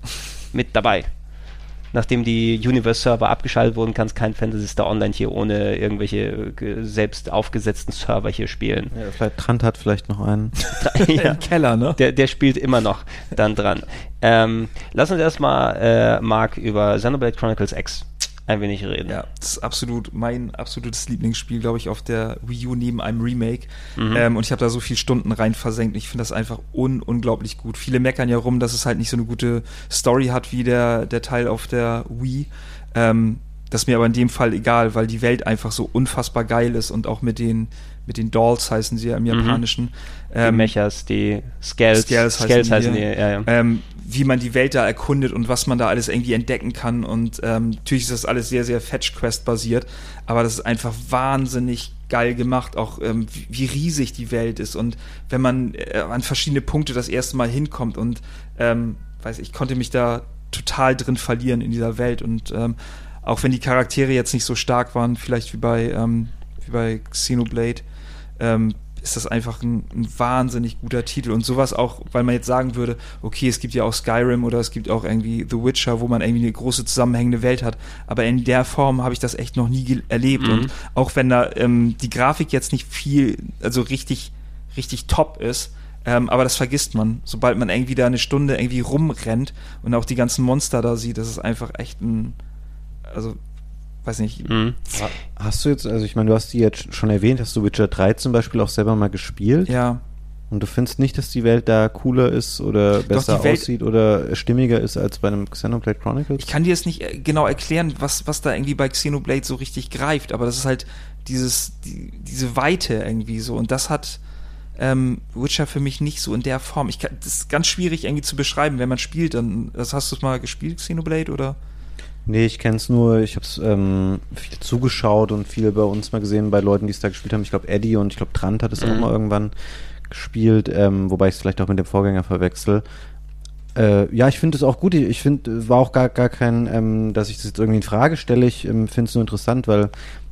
Mit dabei. Nachdem die Universe-Server abgeschaltet wurden, kannst kein Fantasy Star Online hier ohne irgendwelche äh, selbst aufgesetzten Server hier spielen. Ja, vielleicht Trant hat vielleicht noch einen. [laughs] ja, Im Keller, ne? der, der spielt immer noch dann dran. Ähm, lass uns erstmal, äh, Marc, über Xenoblade Chronicles X ein wenig reden. Ja, das ist absolut mein absolutes Lieblingsspiel, glaube ich, auf der Wii U neben einem Remake. Mhm. Ähm, und ich habe da so viele Stunden rein versenkt. Ich finde das einfach un unglaublich gut. Viele meckern ja rum, dass es halt nicht so eine gute Story hat wie der, der Teil auf der Wii. Ähm, das ist mir aber in dem Fall egal, weil die Welt einfach so unfassbar geil ist und auch mit den, mit den Dolls heißen sie ja im Mhm. Japanischen. Die Ähm, Mechas, die Scales, Scales heißen die heißen die, ja, ja. ähm, wie man die Welt da erkundet und was man da alles irgendwie entdecken kann. Und ähm, natürlich ist das alles sehr, sehr Fetch-Quest basiert, aber das ist einfach wahnsinnig geil gemacht, auch ähm, wie, wie riesig die Welt ist und wenn man äh, an verschiedene Punkte das erste Mal hinkommt und ähm, weiß ich konnte mich da total drin verlieren in dieser Welt und ähm, auch wenn die Charaktere jetzt nicht so stark waren, vielleicht wie bei ähm, wie bei Xenoblade, ähm, ist das einfach ein, ein wahnsinnig guter Titel. Und sowas auch, weil man jetzt sagen würde, okay, es gibt ja auch Skyrim oder es gibt auch irgendwie The Witcher, wo man irgendwie eine große zusammenhängende Welt hat, aber in der Form habe ich das echt noch nie erlebt. Mhm. und auch wenn da ähm, die Grafik jetzt nicht viel, also richtig, richtig top ist, ähm, aber das vergisst man, sobald man irgendwie da eine Stunde irgendwie rumrennt und auch die ganzen Monster da sieht, das ist einfach echt ein, also weiß nicht, Mhm. Hast du jetzt, also ich meine, du hast die jetzt schon erwähnt, hast du Witcher 3 zum Beispiel auch selber mal gespielt? ja, Und du findest nicht, dass die Welt da cooler ist oder besser Welt- aussieht oder stimmiger ist als bei einem Xenoblade Chronicles? Ich kann dir jetzt nicht äh, genau erklären, was, was da irgendwie bei Xenoblade so richtig greift, aber das ist halt dieses, die, diese Weite irgendwie so. Und das hat ähm, Witcher für mich nicht so in der Form. Ich kann, das ist ganz schwierig irgendwie zu beschreiben, wenn man spielt. Dann, das hast du es mal gespielt, Xenoblade, oder? Nee, ich kenn's nur, ich hab's ähm, viel zugeschaut und viel bei uns mal gesehen bei Leuten, die es da gespielt haben. Ich glaube Eddie und ich glaube Trant hat es auch Mhm. mal irgendwann gespielt, ähm, wobei ich es vielleicht auch mit dem Vorgänger verwechsel. Äh, ja, ich finde es auch gut. Ich finde, war auch gar, gar kein, ähm, dass ich das jetzt irgendwie in Frage stelle. Ich ähm, finde es nur interessant, weil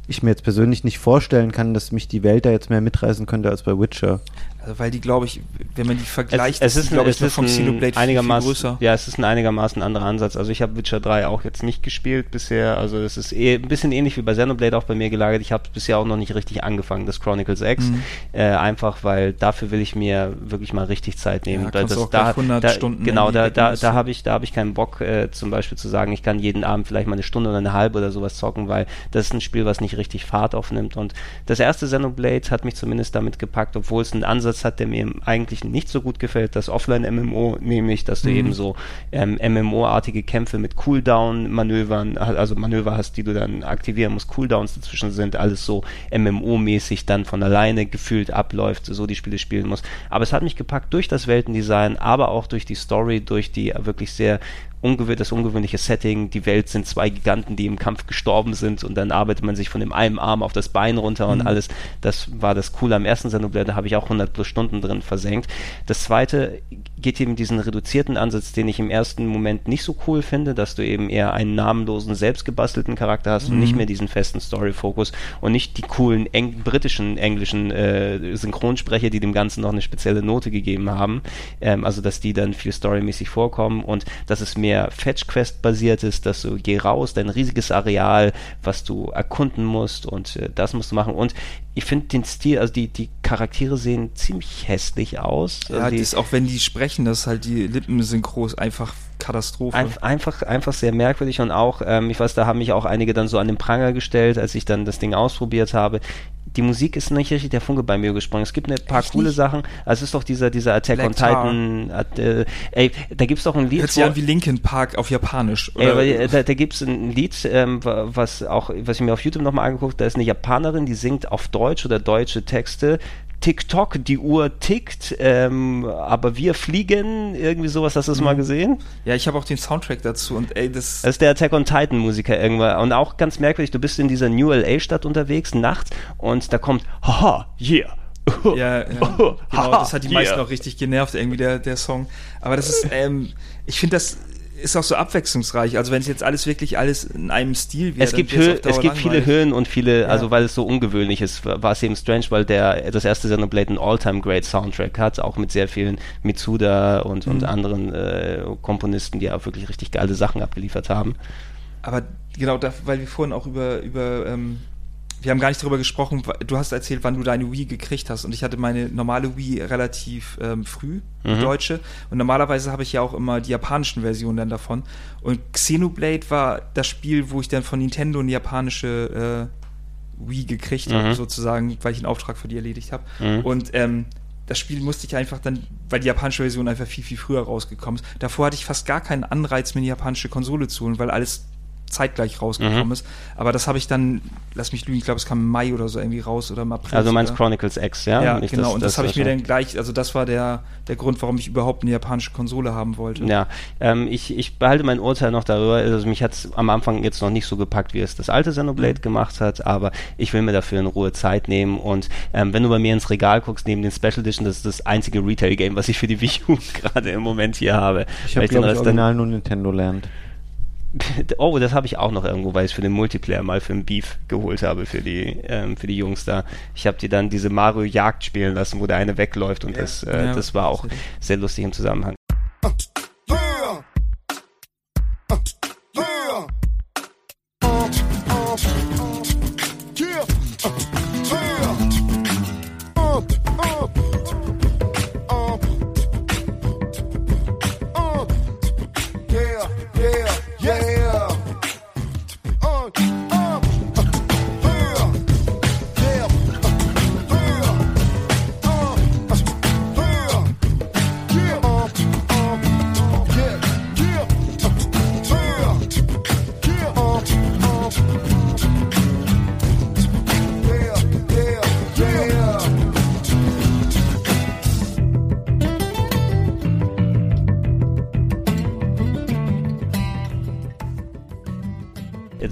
ich mir jetzt persönlich nicht vorstellen kann, dass mich die Welt da jetzt mehr mitreißen könnte als bei Witcher. Also, weil die, glaube ich, wenn man die vergleicht, es, es ist, glaube es ich, ist vom ein Xenoblade viel, viel einigermaßen, größer. ja, es ist ein einigermaßen anderer Ansatz. Also ich habe Witcher 3 auch jetzt nicht gespielt bisher. Also es ist eh, ein bisschen ähnlich wie bei Xenoblade auch bei mir gelagert. Ich habe bisher auch noch nicht richtig angefangen, das Chronicles X. Mhm. Äh, einfach, weil dafür will ich mir wirklich mal richtig Zeit nehmen. Ja, das, da, 100 da, Stunden Genau, da, da, da habe ich, da habe ich keinen Bock, äh, zum Beispiel zu sagen, ich kann jeden Abend vielleicht mal eine Stunde oder eine halbe oder sowas zocken, weil das ist ein Spiel, was nicht richtig Fahrt aufnimmt. Und das erste Xenoblade hat mich zumindest damit gepackt, obwohl es einen Ansatz hat, der mir im Eigentlichen nicht so gut gefällt, das Offline-MMO, nämlich, dass du Mhm. eben so ähm, MMO-artige Kämpfe mit Cooldown-Manövern, also Manöver hast, die du dann aktivieren musst, Cooldowns dazwischen sind, alles so MMO-mäßig dann von alleine gefühlt abläuft, so die Spiele spielen muss. Aber es hat mich gepackt durch das Weltendesign, aber auch durch die Story, durch die wirklich sehr ungewöhnt, das ungewöhnliche Setting. Die Welt sind zwei Giganten, die im Kampf gestorben sind und dann arbeitet man sich von dem einen Arm auf das Bein runter und Mhm. alles. Das war das Coole am ersten Xenoblade, da habe ich auch 100 plus Stunden drin versenkt. Das zweite geht eben diesen reduzierten Ansatz, den ich im ersten Moment nicht so cool finde, dass du eben eher einen namenlosen, selbstgebastelten Charakter hast und nicht mehr diesen festen Story-Fokus und nicht die coolen eng britischen, englischen äh, Synchronsprecher, die dem Ganzen noch eine spezielle Note gegeben haben. Ähm, also, dass die dann viel storymäßig vorkommen und dass es mehr Fetch-Quest basiert ist, dass du geh raus, dein riesiges Areal, was du erkunden musst und äh, das musst du machen. Und ich finde den Stil, also die, die Charaktere sehen ziemlich hässlich aus. Ja, also die, das, auch wenn die sprechen, das ist halt die Lippensynchro ist einfach Katastrophe. Einf einfach, einfach sehr merkwürdig und auch, ähm, ich weiß, da haben mich auch einige dann so an den Pranger gestellt, als ich dann das Ding ausprobiert habe. Die Musik ist nicht richtig der Funke bei mir gesprungen. Es gibt ein paar Echt coole nicht? Sachen. Also es ist doch dieser, dieser Attack Black on. Titan. At, äh, ey, da gibt's doch ein Lied. Hört sich an wie Linkin Park auf Japanisch. Ey, Oder? weil, äh, da, da gibt's ein Lied, ähm, wa- was auch, was ich mir auf YouTube nochmal angeguckt, da ist eine Japanerin, die singt auf Deutsch oder deutsche Texte. TikTok, die Uhr tickt, ähm, aber wir fliegen, irgendwie sowas, hast du das mal gesehen? ja, ich habe auch den Soundtrack dazu und ey, das. Das ist der Attack on Titan Musiker irgendwann. Und auch ganz merkwürdig, du bist in dieser New LA Stadt unterwegs, nachts, und da kommt, haha, yeah. [laughs] ja, ja, [laughs] genau, das hat die meisten auch richtig genervt, irgendwie der, der Song. Aber das ist, [laughs] ähm, ich finde, das ist auch so abwechslungsreich. Also wenn es jetzt alles wirklich alles in einem Stil wäre, Es gibt, Hö es gibt viele. Höhen und viele, Ja. also weil es so ungewöhnlich ist, war es eben strange, weil der das erste Xenoblade einen All-Time-Great Soundtrack hat, auch mit sehr vielen Mitsuda und, und Mhm. anderen äh, Komponisten, die auch wirklich richtig geile Sachen abgeliefert haben. Aber genau, da, weil wir vorhin auch über, über ähm, wir haben gar nicht darüber gesprochen, du hast erzählt, wann du deine Wii gekriegt hast. Und ich hatte meine normale Wii relativ ähm, früh, die Mhm. deutsche. Und normalerweise habe ich ja auch immer die japanischen Versionen dann davon. Und Xenoblade war das Spiel, wo ich dann von Nintendo eine japanische äh, Wii gekriegt habe, Mhm. sozusagen, weil ich einen Auftrag für die erledigt habe. Mhm. Und ähm, das Spiel musste ich einfach dann, weil die japanische Version einfach viel, viel früher rausgekommen ist. Davor hatte ich fast gar keinen Anreiz, mir eine japanische Konsole zu holen, weil alles zeitgleich rausgekommen Mhm. ist. Aber das habe ich dann, lass mich lügen, ich glaube, es kam im Mai oder so irgendwie raus oder im April. Also meinst sogar. Chronicles X, ja? Ja, Nicht genau. und das, habe ich mir dann gleich, also das war der, der Grund, warum ich überhaupt eine japanische Konsole haben wollte. Ja, ähm, ich, ich behalte mein Urteil noch darüber. Also mich hat es am Anfang jetzt noch nicht so gepackt, wie es das alte Xenoblade Mhm. gemacht hat, aber ich will mir dafür in Ruhe Zeit nehmen. Und ähm, wenn du bei mir ins Regal guckst, neben den Special Edition, das ist das einzige Retail-Game, was ich für die [laughs] Wii U gerade im Moment hier habe. Ich habe, den glaube ich, original nur Nintendo Land. [laughs] Oh, das habe ich auch noch irgendwo, weil ich für den Multiplayer mal für den Beef geholt habe für die ähm, für die Jungs da. Ich habe die dann diese Mario Jagd spielen lassen, wo der eine wegläuft und das äh, Ja. das war auch sehr lustig im Zusammenhang.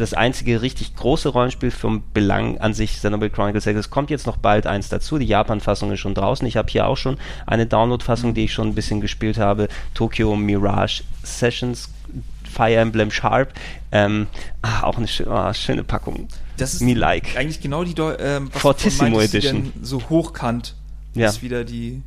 Das einzige richtig große Rollenspiel vom Belang an sich, Xenoblade Chronicles 6. Es kommt jetzt noch bald eins dazu. Die Japan-Fassung ist schon draußen. Ich habe hier auch schon eine Download-Fassung, die ich schon ein bisschen gespielt habe. Tokyo Mirage Sessions, Fire Emblem Sharp. Ähm, ah, auch eine schö ah, schöne Packung. Das ist Me like. eigentlich genau die, Deu- ähm, was Fortissimo meintest, Edition. so hochkant Ja. ist wieder die.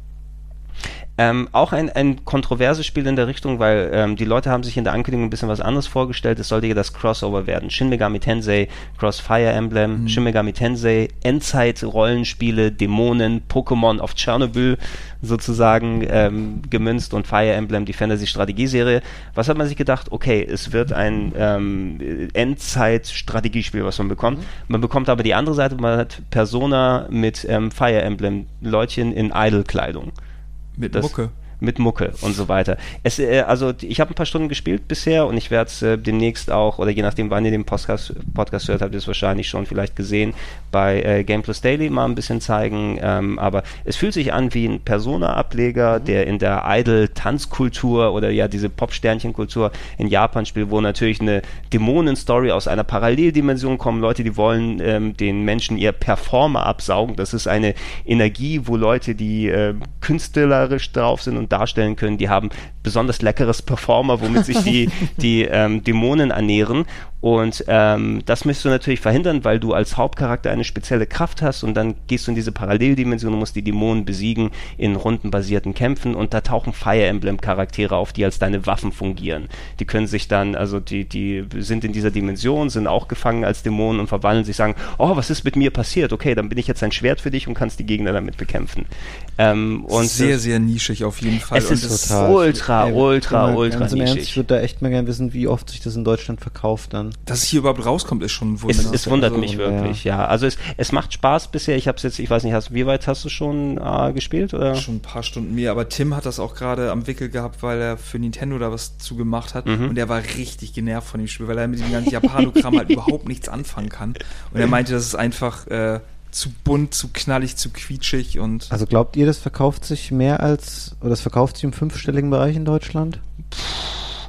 Ähm, auch ein, ein kontroverses Spiel in der Richtung, weil ähm, die Leute haben sich in der Ankündigung ein bisschen was anderes vorgestellt. Es sollte ja das Crossover werden. Shin Megami Tensei, Cross Fire Emblem, Shin Megami Tensei, Endzeit-Rollenspiele, Dämonen, Pokémon auf Tschernobyl sozusagen ähm, gemünzt und Fire Emblem, die Fantasy-Strategieserie. Was hat man sich gedacht? Okay, es wird ein ähm, Endzeit-Strategiespiel, was man bekommt. Man bekommt aber die andere Seite, man hat Persona mit ähm, Fire Emblem, Leutchen in Idol-Kleidung Mit das- Mucke. Mit Mucke und so weiter. Es, äh, also ich habe ein paar Stunden gespielt bisher und ich werde es äh, demnächst auch, oder je nachdem, wann ihr den Podcast, Podcast hört, habt ihr es wahrscheinlich schon vielleicht gesehen, bei äh, Game Plus Daily mal ein bisschen zeigen. Ähm, aber es fühlt sich an wie ein Persona-Ableger, der in der Idol-Tanzkultur oder ja diese Pop-Sternchen-Kultur in Japan spielt, wo natürlich eine Dämonen-Story aus einer Paralleldimension kommen. Leute, die wollen ähm, den Menschen ihr Performer absaugen. Das ist eine Energie, wo Leute, die äh, künstlerisch drauf sind und darstellen können, die haben besonders leckeres Performer, womit sich die, [laughs] die ähm, Dämonen ernähren. Und ähm, das möchtest du natürlich verhindern, weil du als Hauptcharakter eine spezielle Kraft hast und dann gehst du in diese Paralleldimension und musst die Dämonen besiegen in rundenbasierten Kämpfen und da tauchen Fire Emblem Charaktere auf, die als deine Waffen fungieren. Die können sich dann, also die, die sind in dieser Dimension, sind auch gefangen als Dämonen und verwandeln sich, sagen, oh, was ist mit mir passiert? Okay, dann bin ich jetzt ein Schwert für dich und kannst die Gegner damit bekämpfen. Ähm, und sehr, sehr nischig auf jeden Fall. Es Und ist total. ultra, ultra, mal ultra ganz im Ernst, nischig. Ich würde da echt mal gerne wissen, wie oft sich das in Deutschland verkauft dann. dass es hier überhaupt rauskommt, ist schon ein Wunder. Es, es wundert Also, mich ja. wirklich, ja. Also es, es macht Spaß bisher. Ich habe es jetzt, ich weiß nicht, hast, wie weit hast du schon äh, gespielt? Oder? Schon ein paar Stunden mehr, aber Tim hat das auch gerade am Wickel gehabt, weil er für Nintendo da was zugemacht hat Mhm. und er war richtig genervt von dem Spiel, weil er mit dem ganzen Japanogramm halt [laughs] überhaupt nichts anfangen kann. Und er meinte, das ist einfach äh, zu bunt, zu knallig, zu quietschig und Also glaubt ihr, das verkauft sich mehr als, oder das verkauft sich im fünfstelligen Bereich in Deutschland?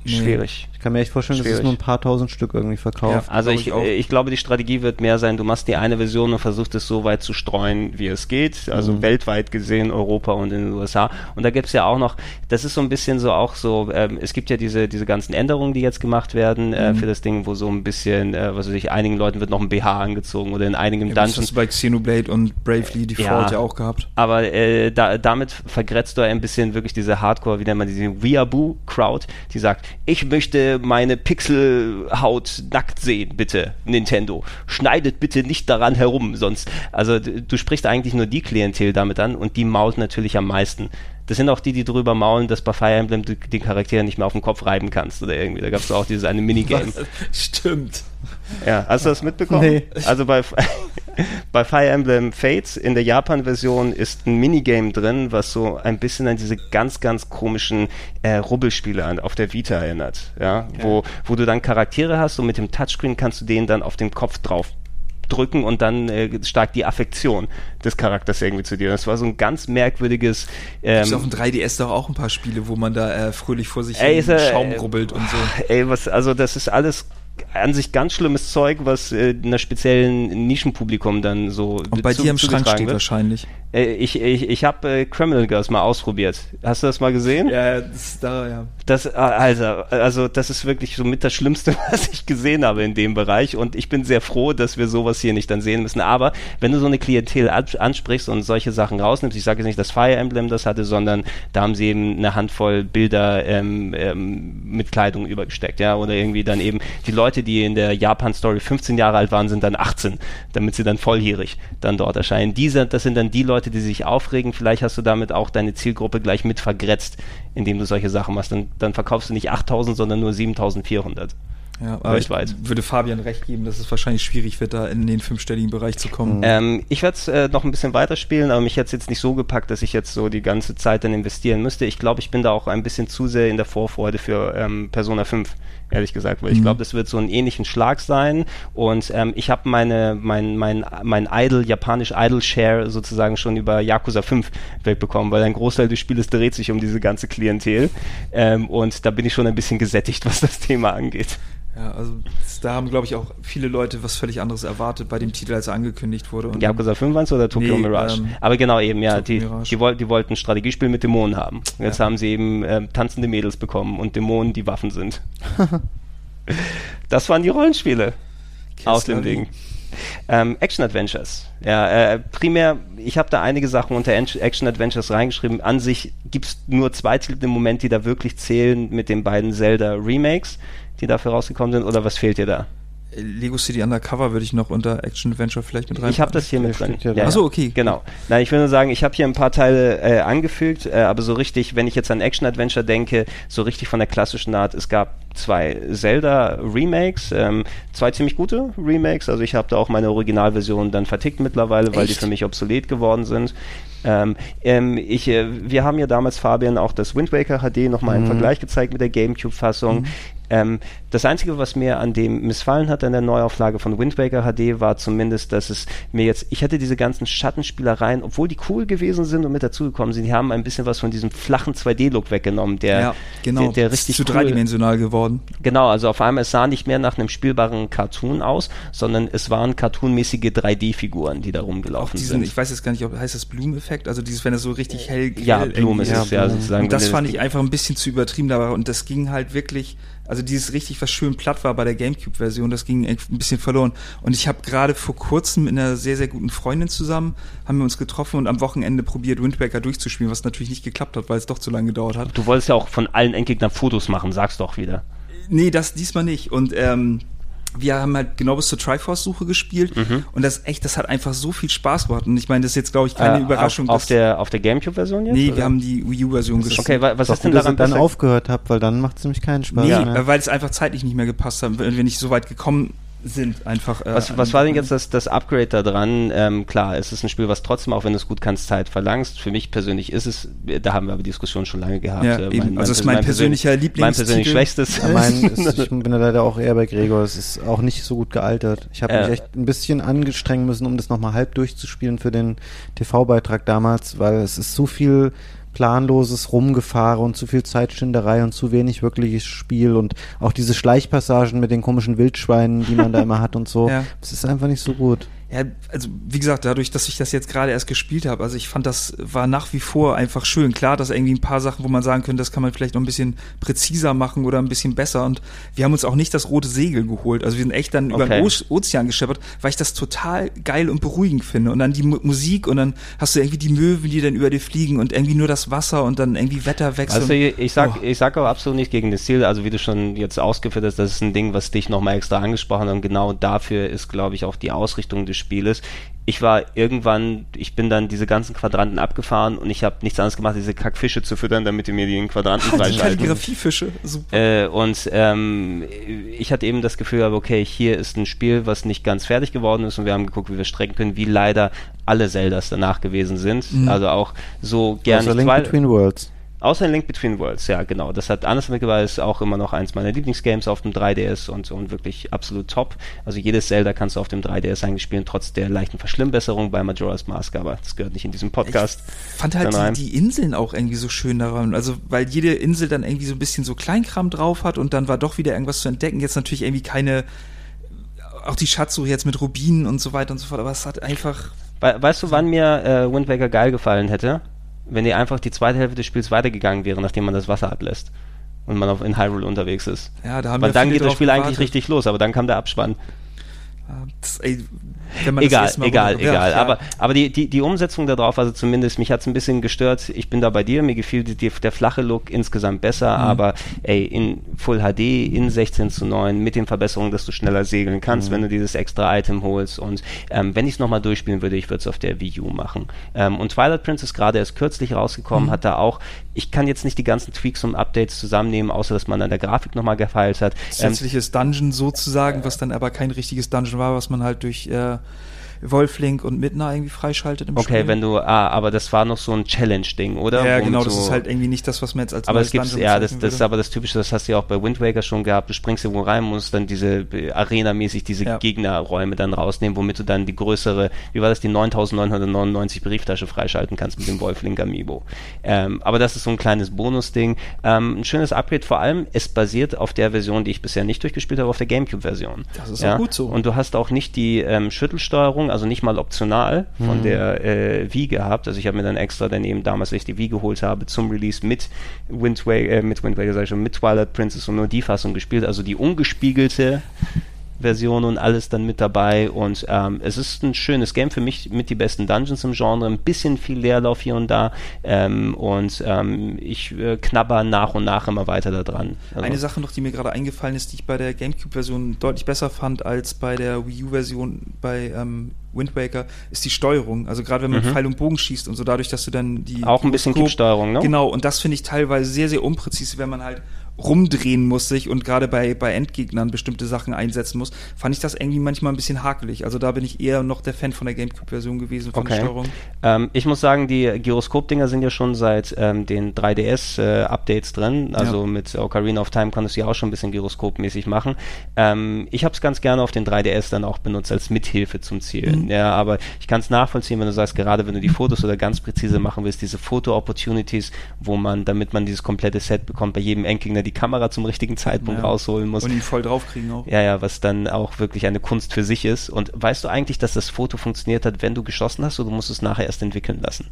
nee. Schwierig. Ich kann mir echt vorstellen, dass es Schwierig. nur ein paar tausend Stück irgendwie verkauft. Also Glaub ich, ich auch. ich, glaube, die Strategie wird mehr sein, du machst die eine Version und versuchst es so weit zu streuen, wie es geht. Also Mhm. weltweit gesehen, Europa und in den USA. Und da gibt's ja auch noch, das ist so ein bisschen so auch so, ähm, es gibt ja diese, diese ganzen Änderungen, die jetzt gemacht werden äh, Mhm. für das Ding, wo so ein bisschen, äh, was weiß ich, einigen Leuten wird noch ein BH angezogen oder in einigen Ja, das Dungeons hast du bei Xenoblade und Bravely Default Ja. ja, auch gehabt. Aber äh, da, damit vergrätzt du ein bisschen wirklich diese Hardcore, wie nennt man diese Weeaboo-Crowd, die sagt, ich möchte meine Pixelhaut nackt sehen, bitte, Nintendo. Schneidet bitte nicht daran herum, sonst. Also du sprichst eigentlich nur die Klientel damit an und die mault natürlich am meisten. Das sind auch die, die drüber maulen, dass bei Fire Emblem du die Charaktere nicht mehr auf den Kopf reiben kannst oder irgendwie. Da gab es auch dieses eine Minigame. [laughs] Stimmt. Ja, hast du das mitbekommen? Nee. Also bei, [laughs] bei Fire Emblem Fates in der Japan-Version ist ein Minigame drin, was so ein bisschen an diese ganz, ganz komischen äh, Rubbelspiele an, auf der Vita erinnert. Ja, wo, wo du dann Charaktere hast und mit dem Touchscreen kannst du denen dann auf den Kopf drauf drücken und dann äh, steigt die Affektion des Charakters irgendwie zu dir. Das war so ein ganz merkwürdiges Gibt's ähm, auf dem 3DS doch auch ein paar Spiele, wo man da äh, fröhlich vor sich Ey, hin er- Schaum rubbelt und so. Ey, was, also das ist alles an sich ganz schlimmes Zeug, was äh, einer speziellen Nischenpublikum dann so Und bei zu- dir im Schrank steht wird. wahrscheinlich. Äh, ich ich, ich habe äh, Criminal Girls mal ausprobiert. Hast du das mal gesehen? Ja, das ist da, ja. Das, äh, also, also das ist wirklich so mit das Schlimmste, [laughs] was ich gesehen habe in dem Bereich. Und ich bin sehr froh, dass wir sowas hier nicht dann sehen müssen. Aber wenn du so eine Klientel an- ansprichst und solche Sachen rausnimmst, ich sage jetzt nicht, dass Fire Emblem das hatte, sondern da haben sie eben eine Handvoll Bilder ähm, ähm, mit Kleidung übergesteckt, ja, oder irgendwie dann eben die Leute, die in der Japan-Story 15 Jahre alt waren, sind dann 18, damit sie dann volljährig dann dort erscheinen. Diese, das sind dann die Leute, die sich aufregen. Vielleicht hast du damit auch deine Zielgruppe gleich mit vergrätzt, indem du solche Sachen machst. Dann, dann verkaufst du nicht 8000, sondern nur 7400. ja aber ich Weltweit. würde Fabian recht geben, dass es wahrscheinlich schwierig wird, da in den fünfstelligen Bereich zu kommen. Ähm, ich werde es äh, noch ein bisschen weiterspielen, aber mich hat jetzt nicht so gepackt, dass ich jetzt so die ganze Zeit dann investieren müsste. Ich glaube, ich bin da auch ein bisschen zu sehr in der Vorfreude für ähm, Persona 5, ehrlich gesagt, weil ich Mhm. glaube, das wird so einen ähnlichen Schlag sein und ähm, ich habe meine, mein, mein, mein Idol, japanisch Idol-Share sozusagen schon über Yakuza 5 wegbekommen, weil ein Großteil des Spieles dreht sich um diese ganze Klientel ähm, und da bin ich schon ein bisschen gesättigt, [laughs] was das Thema angeht. Ja, also da haben, glaube ich, auch viele Leute was völlig anderes erwartet bei dem Titel, als er angekündigt wurde. Und Yakuza 5 meinst du oder Tokyo Nee, Mirage? ähm, Aber genau eben, ja, die, die, woll, die wollten ein Strategiespiel mit Dämonen haben. Und Jetzt Ja. haben sie eben ähm, tanzende Mädels bekommen und Dämonen, die Waffen sind. [laughs] das waren die Rollenspiele aus dem. Ding. Ähm, Action Adventures. Ja, äh, primär, ich habe da einige Sachen unter Action Adventures reingeschrieben. An sich gibt es nur zwei Titel im Moment, die da wirklich zählen mit den beiden Zelda Remakes, die dafür rausgekommen sind. Oder was fehlt dir da? Lego City Undercover würde ich noch unter Action Adventure vielleicht mit rein. Ich habe das hier mit drin. ja da. Ach so, okay. Genau. Nein, ich will nur sagen, ich habe hier ein paar Teile äh, angefügt, äh, aber so richtig, wenn ich jetzt an Action-Adventure denke, so richtig von der klassischen Art, es gab zwei Zelda-Remakes, ähm, zwei ziemlich gute Remakes, also ich habe da auch meine Originalversion dann vertickt mittlerweile, weil die Echt? für mich obsolet geworden sind. Ähm, ähm, ich, äh, wir haben ja damals, Fabian, auch das Wind Waker HD nochmal im Vergleich gezeigt mit der Gamecube-Fassung. Ähm, das Einzige, was mir an dem missfallen hat an der Neuauflage von Wind Waker HD, war zumindest, dass es mir jetzt, ich hatte diese ganzen Schattenspielereien, obwohl die cool gewesen sind und mit dazugekommen sind, die haben ein bisschen was von diesem flachen 2D-Look weggenommen, der, ja, genau. der, der Ist richtig zu cool, dreidimensional geworden. Genau, also auf einmal, es sah nicht mehr nach einem spielbaren Cartoon aus, sondern es waren cartoonmäßige 3D-Figuren, die da rumgelaufen diesen, sind. ich weiß jetzt gar nicht, ob heißt das Blumeneffekt, also dieses, wenn es so richtig hell ja, Blumen ist es ja sozusagen. Und das fand ich einfach ein bisschen zu übertrieben dabei und das ging halt wirklich, also dieses richtig, was schön platt war bei der Gamecube-Version, das ging ein bisschen verloren. Und ich habe gerade vor kurzem mit einer sehr, sehr guten Freundin zusammen, haben wir uns getroffen und am Wochenende probiert, Wind Waker durchzuspielen, was natürlich nicht geklappt hat, weil es doch zu lange gedauert hat. Du wolltest ja auch von allen Endgegnern Fotos machen, sag's doch wieder. Nee, das diesmal nicht. Und ähm, wir haben halt genau bis zur Triforce-Suche gespielt Mhm. und das echt, das hat einfach so viel Spaß gemacht. Und ich meine, das ist jetzt, glaube ich, keine Äh, Überraschung. Auf, auf dass- der, auf der Gamecube-Version jetzt? nee, oder? wir haben die Wii U-Version gespielt. Okay, wa- was ist denn dass daran ihr dann aufgehört habt, weil dann macht es nämlich keinen Spaß Nee, mehr. weil es einfach zeitlich nicht mehr gepasst hat, wenn wir nicht so weit gekommen sind, einfach. Äh, Was, was war denn jetzt das, das Upgrade da dran? Ähm, klar, es ist ein Spiel, was trotzdem, auch wenn du es gut kannst, Zeit verlangst. Für mich persönlich ist es, da haben wir aber Diskussionen schon lange gehabt. Ja, Äh, eben. Also es ist mein persönlicher Mein Lieblingstitel. persönlich schwächstes. Ja, mein, [laughs] ist, ich bin da leider auch eher bei Gregor. Es ist auch nicht so gut gealtert. Ich habe Äh. mich echt ein bisschen angestrengen müssen, um das nochmal halb durchzuspielen für den TV-Beitrag damals, weil es ist so viel planloses Rumgefahre und zu viel Zeitschinderei und zu wenig wirkliches Spiel und auch diese Schleichpassagen mit den komischen Wildschweinen, die man da [laughs] immer hat und so. Ja. Es ist einfach nicht so gut. Ja, also wie gesagt, dadurch, dass ich das jetzt gerade erst gespielt habe, also ich fand, das war nach wie vor einfach schön. Klar, dass irgendwie ein paar Sachen, wo man sagen könnte, das kann man vielleicht noch ein bisschen präziser machen oder ein bisschen besser. Und wir haben uns auch nicht das rote Segel geholt. Also wir sind echt dann über Okay. den O- Ozean gescheppert, weil ich das total geil und beruhigend finde. Und dann die Mu Musik und dann hast du irgendwie die Möwen, die dann über dir fliegen und irgendwie nur das Wasser und dann irgendwie Wetterwechsel. Also ich, ich sag, Oh. ich sag auch absolut nicht gegen das Ziel. Also wie du schon jetzt ausgeführt hast, das ist ein Ding, was dich nochmal extra angesprochen hat und genau dafür ist, glaube ich, auch die Ausrichtung des Spieles. Ich war irgendwann, ich bin dann diese ganzen Quadranten abgefahren und ich habe nichts anderes gemacht, diese Kackfische zu füttern, damit die mir die Quadranten [laughs] die freischalten. Kalligrafiefische, super. Äh, und ähm, ich hatte eben das Gefühl, okay, hier ist ein Spiel, was nicht ganz fertig geworden ist und wir haben geguckt, wie wir strecken können, wie leider alle Zeldas danach gewesen sind. Also auch so gerne Außer Link Between Worlds. Außer Link Between Worlds, ja, genau. Das hat anders mitgebracht, ist auch immer noch eins meiner Lieblingsgames auf dem 3DS und, und wirklich absolut top. Also jedes Zelda kannst du auf dem 3DS eigentlich spielen, trotz der leichten Verschlimmbesserung bei Majora's Mask, aber das gehört nicht in diesem Podcast. fand halt dann die, die Inseln auch irgendwie so schön daran. Also, weil jede Insel dann irgendwie so ein bisschen so Kleinkram drauf hat und dann war doch wieder irgendwas zu entdecken. Jetzt natürlich irgendwie keine, auch die Schatzsuche jetzt mit Rubinen und so weiter und so fort, aber es hat einfach, We weißt du, wann mir äh, Wind Waker geil gefallen hätte? Wenn die einfach die zweite Hälfte des Spiels weitergegangen wäre, nachdem man das Wasser ablässt und man auf, in Hyrule unterwegs ist. ja, da haben Weil wir dann geht das Spiel eigentlich gewartet. richtig los, aber dann kam der Abspann. Das, ey, egal, egal, Ja, egal. ja. Aber, aber die, die, die Umsetzung darauf, also zumindest, mich hat es ein bisschen gestört. Ich bin da bei dir, mir gefiel die, die, der flache Look insgesamt besser, Mhm. aber ey, in Full HD, in 16 zu 9, mit den Verbesserungen, dass du schneller segeln kannst, Mhm. wenn du dieses extra Item holst. Und ähm, wenn ich es nochmal durchspielen würde, ich würde es auf der Wii U machen. Ähm, und Twilight Princess gerade erst kürzlich Mhm. rausgekommen, hat da auch, ich kann jetzt nicht die ganzen Tweaks und Updates zusammennehmen, außer dass man an der Grafik nochmal gefeilt hat. Ähm, zusätzliches Dungeon sozusagen, was dann aber kein richtiges Dungeon war, was man halt durch äh, Wolflink und Midna irgendwie freischaltet im okay, Spiel. wenn du, ah, aber das war noch so ein Challenge-Ding, oder? ja, Womit genau, das du- ist halt irgendwie nicht das, was man jetzt als Aber es gibt, ja, das, das ist aber das Typische, das hast du ja auch bei Wind Waker schon gehabt. Du springst irgendwo rein, musst dann diese äh, Arena-mäßig diese Ja. Gegnerräume dann rausnehmen, womit du dann die größere, wie war das, die 9999 Brieftasche freischalten kannst mit dem Wolflink Amiibo. Ähm, aber das ist so ein kleines Bonusding. Ähm, ein schönes Upgrade vor allem, es basiert auf der Version, die ich bisher nicht durchgespielt habe, auf der Gamecube-Version. Das ist auch gut so. Und du hast auch nicht die ähm, Schüttelsteuerung, also nicht mal optional von Mhm. der äh, Wii gehabt. Also ich habe mir dann extra daneben damals, als ich die Wii geholt habe, zum Release mit Wind Waker, äh, mit Wind Waker, sag ich schon, mit Twilight Princess und nur die Fassung gespielt. Also die ungespiegelte [laughs] Version und alles dann mit dabei und ähm, es ist ein schönes Game für mich mit die besten Dungeons im Genre, ein bisschen viel Leerlauf hier und da ähm, und ähm, ich äh, knabber nach und nach immer weiter da dran. Also, Eine Sache noch, die mir gerade eingefallen ist, die ich bei der GameCube-Version deutlich besser fand als bei der Wii U-Version bei ähm, Wind Waker, ist die Steuerung. Also gerade wenn man Mhm. Pfeil und Bogen schießt und so dadurch, dass du dann die auch ein bisschen Kippsteuerung, ne? Genau, und das finde ich teilweise sehr, sehr unpräzise, wenn man halt rumdrehen muss sich und gerade bei, bei Endgegnern bestimmte Sachen einsetzen muss, fand ich das irgendwie manchmal ein bisschen hakelig. Also da bin ich eher noch der Fan von der GameCube-Version gewesen, von der Okay. Steuerung. Ähm, ich muss sagen, die Gyroskop-Dinger sind ja schon seit ähm, den 3DS-Updates drin. Also Ja. mit Ocarina of Time konntest du ja auch schon ein bisschen Gyroskop-mäßig machen. Ähm, ich habe es ganz gerne auf den 3DS dann auch benutzt als Mithilfe zum Zielen. Mhm. Ja, aber ich kann es nachvollziehen, wenn du sagst, gerade wenn du die Fotos oder ganz präzise machen willst, diese Foto-Opportunities, wo man, damit man dieses komplette Set bekommt, bei jedem Endgegner die Kamera zum richtigen Zeitpunkt Ja. rausholen muss. Und ihn voll draufkriegen auch. Ja, ja, was dann auch wirklich eine Kunst für sich ist. Und weißt du eigentlich, dass das Foto funktioniert hat, wenn du geschossen hast, oder du musst es nachher erst entwickeln lassen?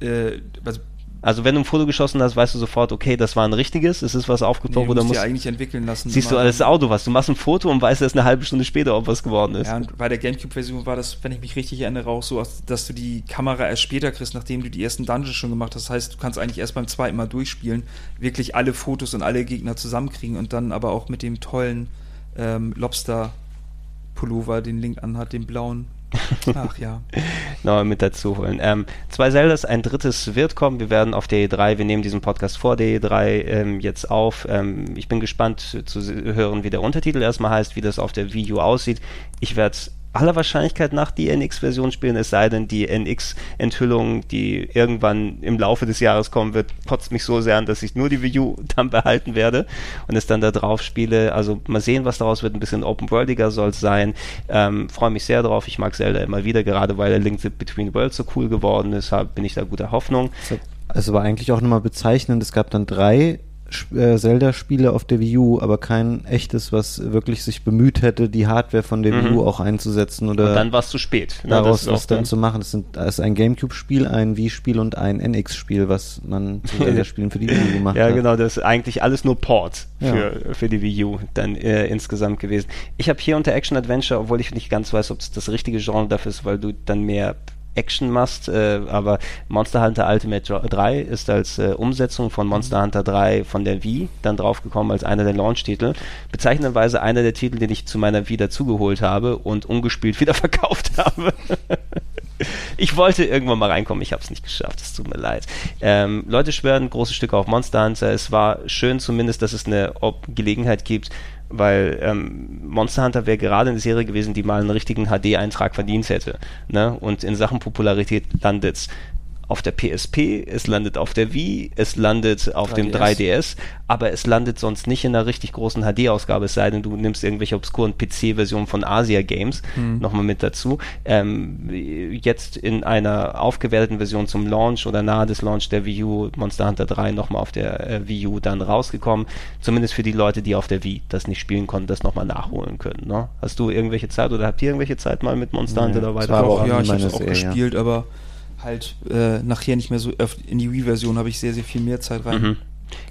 Äh, also, Also wenn du ein Foto geschossen hast, weißt du sofort, okay, das war ein richtiges, es ist was nee, aufgetaucht du oder musst ja eigentlich entwickeln lassen. siehst du alles Auto was. Du machst ein Foto und weißt erst eine halbe Stunde später, ob was geworden ist. Ja, und bei der Gamecube-Version war das, wenn ich mich richtig erinnere, auch so, dass du die Kamera erst später kriegst, nachdem du die ersten Dungeons schon gemacht hast. Das heißt, du kannst eigentlich erst beim zweiten Mal durchspielen, wirklich alle Fotos und alle Gegner zusammenkriegen und dann aber auch mit dem tollen ähm, Lobster-Pullover, den Link anhat, den blauen. [laughs] Ach ja. noch mit dazu holen. Ähm, zwei Zeldas, ein drittes wird kommen. Wir werden auf der E3, wir nehmen diesen Podcast vor der E3 ähm, jetzt auf. Ähm, ich bin gespannt zu hören, wie der Untertitel erstmal heißt, wie das auf der Wii aussieht. Ich werde aller Wahrscheinlichkeit nach die NX-Version spielen, es sei denn, die NX-Enthüllung, die irgendwann im Laufe des Jahres kommen wird, kotzt mich so sehr an, dass ich nur die Wii U [laughs] dann behalten werde und es dann da drauf spiele. Also mal sehen, was daraus wird. Ein bisschen open-worldiger soll es sein. Ähm, Freue mich sehr drauf. Ich mag Zelda immer wieder, gerade weil der Link Between Worlds so cool geworden ist, bin ich da guter Hoffnung. Also war eigentlich auch nochmal bezeichnend, es gab dann drei Zelda-Spiele auf der Wii U, aber kein echtes, was wirklich sich bemüht hätte, die Hardware von der Mhm. Wii U auch einzusetzen oder Und dann war es zu spät. ne? daraus was dann dann- zu machen. Es sind- es ist ein Gamecube-Spiel, ein Wii-Spiel und ein NX-Spiel, was man zu [laughs] Zelda-Spielen für die Wii U gemacht Ja, hat. genau, das ist eigentlich alles nur Port Ja. für, für die Wii U dann äh, insgesamt gewesen. Ich habe hier unter Action Adventure, obwohl ich nicht ganz weiß, ob es das richtige Genre dafür ist, weil du dann mehr Action machst, äh, aber Monster Hunter Ultimate Dr- 3 ist als äh, Umsetzung von Monster Hunter 3 von der Wii dann draufgekommen als einer der Launch-Titel. Bezeichnenderweise einer der Titel, den ich zu meiner Wii dazugeholt habe und ungespielt [laughs] wieder verkauft habe. Ich wollte irgendwann mal reinkommen, ich habe es nicht geschafft, es tut mir leid. Ähm, Leute schwören große Stücke auf Monster Hunter. Es war schön zumindest, dass es eine Ob Gelegenheit gibt, weil ähm, Monster Hunter wäre gerade eine Serie gewesen, die mal einen richtigen HD-Eintrag verdient hätte. Ne? Und in Sachen Popularität landet's auf der PSP, es landet auf der Wii, es landet auf dem 3DS. 3DS, aber es landet sonst nicht in einer richtig großen HD-Ausgabe, es sei denn, du nimmst irgendwelche obskuren PC-Versionen von Asia Games nochmal mit dazu. Ähm, jetzt in einer aufgewerteten Version zum Launch oder nahe des Launch der Wii U, Monster Hunter 3 nochmal auf der äh, Wii U dann rausgekommen. Zumindest für die Leute, die auf der Wii das nicht spielen konnten, das nochmal nachholen können. Ne? Hast du irgendwelche Zeit oder habt ihr irgendwelche Zeit mal mit Monster Nee, Hunter da das weiter? war aber auch ja, ich es auch Serie. gespielt, aber halt äh, nachher nicht mehr so in die Wii-Version habe ich sehr, sehr viel mehr Zeit rein. Mhm.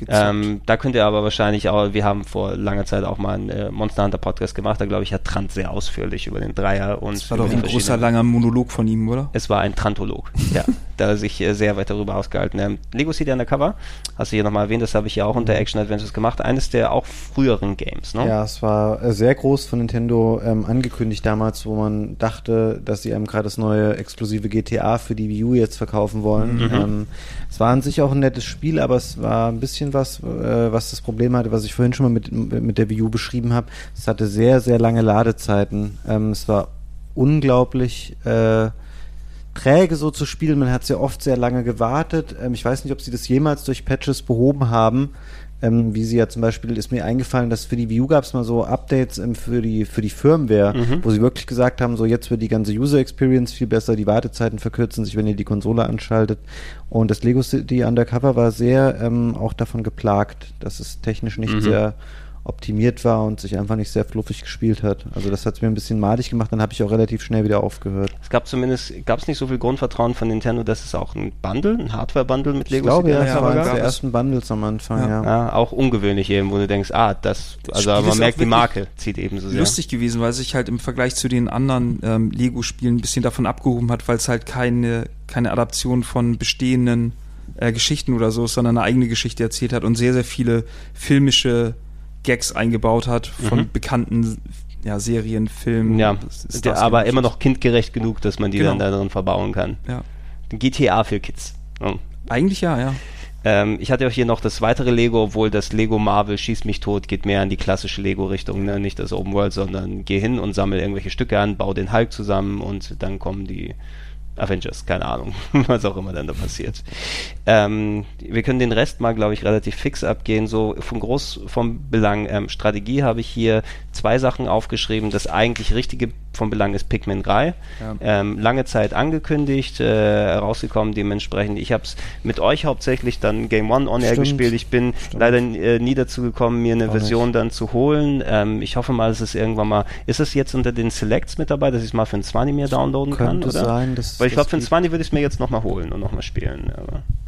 Ähm, da könnt ihr aber wahrscheinlich auch, wir haben vor langer Zeit auch mal einen äh, Monster Hunter Podcast gemacht, da glaube ich hat Trant sehr ausführlich über den Dreier und das war doch ein großer, langer Monolog von ihm, oder? Es war ein Trantolog, ja, [laughs] da er sich äh, sehr weit darüber ausgehalten. Ähm, Lego City Undercover, hast du hier nochmal erwähnt, das habe ich ja auch unter Action Adventures gemacht, eines der auch früheren Games, ne? Ja, es war äh, sehr groß von Nintendo ähm, angekündigt damals, wo man dachte, dass sie einem gerade das neue exklusive GTA für die Wii U jetzt verkaufen wollen. Mhm. Ähm, es war an sich auch ein nettes Spiel, aber es war ein bisschen was, äh, was das Problem hatte, was ich vorhin schon mal mit, mit der Wii U beschrieben habe. Es hatte sehr, sehr lange Ladezeiten. Ähm, es war unglaublich äh, träge so zu spielen. Man hat sehr oft sehr lange gewartet. Ähm, ich weiß nicht, ob sie das jemals durch Patches behoben haben. Ähm, wie sie ja zum Beispiel, ist mir eingefallen, dass für die Wii U gab es mal so Updates ähm, für die für die Firmware, Mhm. wo sie wirklich gesagt haben, so jetzt wird die ganze User Experience viel besser, die Wartezeiten verkürzen sich, wenn ihr die Konsole anschaltet. Und das Lego City Undercover war sehr ähm, auch davon geplagt, dass es technisch nicht Mhm. sehr optimiert war und sich einfach nicht sehr fluffig gespielt hat. Also das hat es mir ein bisschen madig gemacht, dann habe ich auch relativ schnell wieder aufgehört. Es gab zumindest, gab es nicht so viel Grundvertrauen von Nintendo, dass es auch ein Bundle, ein Hardware-Bundle mit Ich Lego glaube, ja, ja, war eines der ersten Bundles am Anfang, Ja. ja. Ja, auch ungewöhnlich eben, wo du denkst, ah, das, also Spiel man merkt, die Marke zieht eben so sehr. lustig gewesen, weil es sich halt im Vergleich zu den anderen ähm, Lego-Spielen ein bisschen davon abgehoben hat, weil es halt keine, keine Adaption von bestehenden äh, Geschichten oder so ist, sondern eine eigene Geschichte erzählt hat und sehr, sehr viele filmische Gags eingebaut hat von Mhm. bekannten ja, Serien, Filmen. Ja, der, aber immer noch kindgerecht genug, dass man die Genau. dann da drin verbauen kann. Ja. GTA für Kids. Ja. Eigentlich ja, ja. Ähm, ich hatte auch hier noch das weitere Lego, obwohl das Lego Marvel Schieß mich tot geht mehr in die klassische Lego-Richtung, ne? nicht das Open World, sondern geh hin und sammel irgendwelche Stücke an, bau den Hulk zusammen und dann kommen die Avengers, keine Ahnung, [laughs] was auch immer dann da passiert. Ähm, wir können den Rest mal, glaube ich, relativ fix abgehen. So von groß vom Belang ähm, Strategie habe ich hier zwei Sachen aufgeschrieben. Das eigentlich richtige vom Belang ist Pikmin 3. Ja. Ähm, lange Zeit angekündigt, äh, rausgekommen dementsprechend. Ich habe es mit euch hauptsächlich dann Game One on Air Stimmt. gespielt. Ich bin Stimmt. leider äh, nie dazu gekommen, mir eine Auch Version nicht. dann zu holen. Ähm, ich hoffe mal, dass es irgendwann mal. Ist es jetzt unter den Selects mit dabei, dass ich es mal für ein 20 mir downloaden kann? Könnte Oder? sein, dass Weil ich das glaube, für ein geht. 20 würde ich es mir jetzt nochmal holen und nochmal spielen.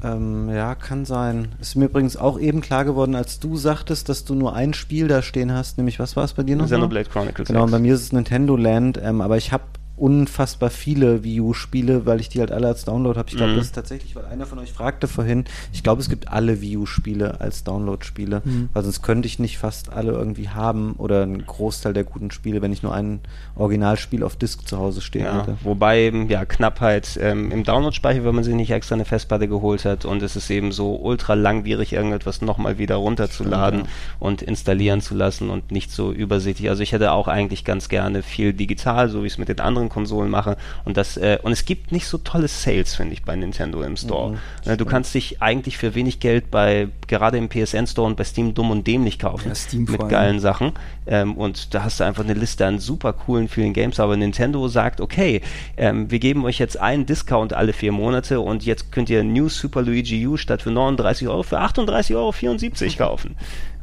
Ähm, ja, kann sein. Ist mir übrigens auch eben klar geworden, als du sagtest, dass du nur ein Spiel da stehen hast, nämlich was war es bei dir noch? Xenoblade Chronicles Genau, bei mir ist es Nintendo Land, ähm, aber ich habe unfassbar viele Wii U-Spiele, weil ich die halt alle als Download habe. Ich glaube, Mhm. das ist tatsächlich, weil einer von euch fragte vorhin, ich glaube, es gibt alle Wii U-Spiele als Download-Spiele, Mhm. weil sonst könnte ich nicht fast alle irgendwie haben oder einen Großteil der guten Spiele, wenn ich nur ein Originalspiel auf Disk zu Hause stehen Ja, hätte. wobei eben, ja, Knappheit ähm, im Download-Speicher, wenn man sich nicht extra eine Festplatte geholt hat und es ist eben so ultra langwierig, irgendetwas nochmal wieder runterzuladen Stimmt, und installieren zu lassen und nicht so übersichtlich. Also ich hätte auch eigentlich ganz gerne viel digital, so wie es mit den anderen anderen Konsolen mache. Und das, äh, und es gibt nicht so tolle Sales, finde ich, bei Nintendo im Store. Mhm, Äh, du kannst dich eigentlich für wenig Geld bei, gerade im PSN Store und bei Steam dumm und dämlich kaufen. Ja, Steam mit geilen Sachen. Ähm, und da hast du einfach eine Liste an super coolen, vielen Games. Aber Nintendo sagt, okay, ähm, wir geben euch jetzt einen Discount alle vier Monate und jetzt könnt ihr New Super Luigi U statt für 39 Euro für 38,74 Euro [laughs] kaufen.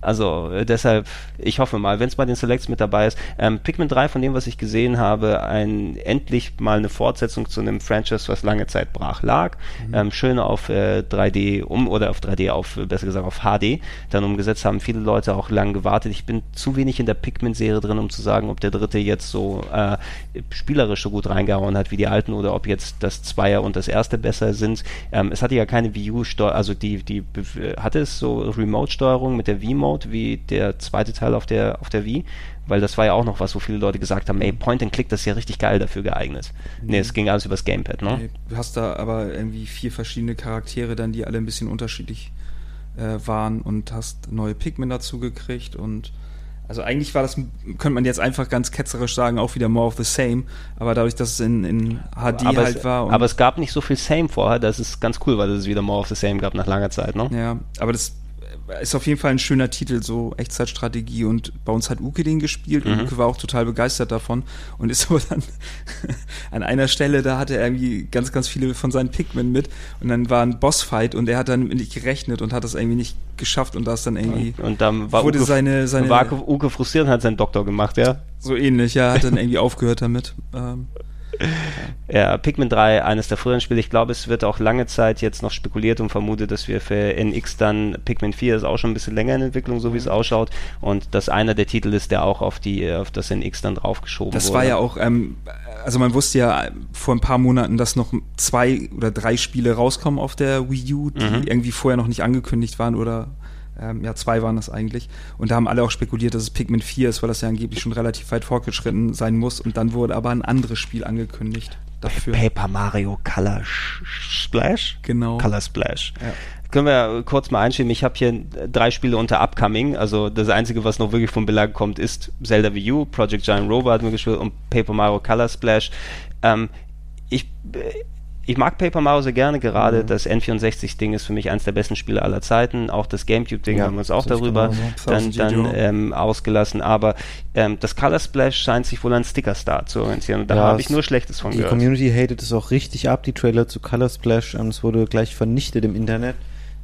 Also äh, deshalb, ich hoffe mal, wenn es bei den Selects mit dabei ist. Ähm, Pikmin 3, von dem, was ich gesehen habe, ein endlich mal eine Fortsetzung zu einem Franchise, was lange Zeit brach lag. Ähm, schön auf äh, 3D um oder auf 3D auf, äh, besser gesagt auf HD dann umgesetzt haben. Viele Leute auch lang gewartet. Ich bin zu wenig in der Pikmin-Serie drin, um zu sagen, ob der dritte jetzt so äh, spielerisch so gut reingehauen hat wie die alten oder ob jetzt das Zweier und das erste besser sind. Ähm, es hatte ja keine Wii U-Steuerung, also die, die be- hatte es so Remote-Steuerung mit der Wii-Mode wie der zweite Teil auf der, auf der Wii, weil das war ja auch noch was, wo viele Leute gesagt haben, ey, Point and Click, das ist ja richtig geil dafür geeignet. Nee, es ging alles übers Gamepad, ne? Du hast da aber irgendwie vier verschiedene Charaktere dann, die alle ein bisschen unterschiedlich äh, waren und hast neue Pikmin dazu gekriegt und also eigentlich war das, könnte man jetzt einfach ganz ketzerisch sagen, auch wieder more of the same, aber dadurch, dass es in, in HD aber, halt es, war und aber es gab nicht so viel Same vorher, das ist ganz cool, weil es wieder More of the Same gab nach langer Zeit, ne? Ja, aber das ist auf jeden Fall ein schöner Titel, so Echtzeitstrategie. Und bei uns hat Uke den gespielt und Mhm. Uke war auch total begeistert davon und ist [laughs] aber dann an einer Stelle, da hatte er irgendwie ganz, ganz viele von seinen Pikmin mit und dann war ein Bossfight und er hat dann nicht gerechnet und hat das irgendwie nicht geschafft und da ist dann irgendwie Und dann war wurde Uke, seine, seine war Uke frustriert und hat seinen Doktor gemacht, ja? so ähnlich, ja, hat dann irgendwie aufgehört damit. Ähm, [laughs] Ja, Pikmin 3, eines der früheren Spiele. Ich glaube, es wird auch lange Zeit jetzt noch spekuliert und vermutet, dass wir für NX dann Pikmin 4 ist auch schon ein bisschen länger in Entwicklung, so wie es ausschaut. Und dass einer der Titel ist, der auch auf die auf das NX dann draufgeschoben Das wurde. war ja auch, ähm, also man wusste ja vor ein paar Monaten, dass noch zwei oder drei Spiele rauskommen auf der Wii U, die Mhm. irgendwie vorher noch nicht angekündigt waren oder ähm, ja, zwei waren das eigentlich. Und da haben alle auch spekuliert, dass es Pikmin 4 ist, weil das ja angeblich schon relativ weit fortgeschritten sein muss. Und dann wurde aber ein anderes Spiel angekündigt dafür. Paper Mario Color Sh- Splash? Genau. Color Splash. Ja. Können wir kurz mal einschieben. Ich habe hier drei Spiele unter Upcoming. Also das Einzige, was noch wirklich vom Belag kommt, ist Zelda Wii U, Project Giant Robot hatten wir gespielt und Paper Mario Color Splash. Ähm, ich, ich mag Paper Mario sehr gerne, gerade Mhm. das N64-Ding ist für mich eines der besten Spiele aller Zeiten. Auch das Gamecube-Ding Ja, haben wir uns auch darüber dann, dann ähm, ausgelassen. Aber ähm, das Color Splash scheint sich wohl an Sticker Star zu orientieren. Und da Ja, habe ich nur Schlechtes von Die gehört. Community hatet es auch richtig ab, die Trailer zu Color Splash. Es wurde gleich vernichtet im Internet.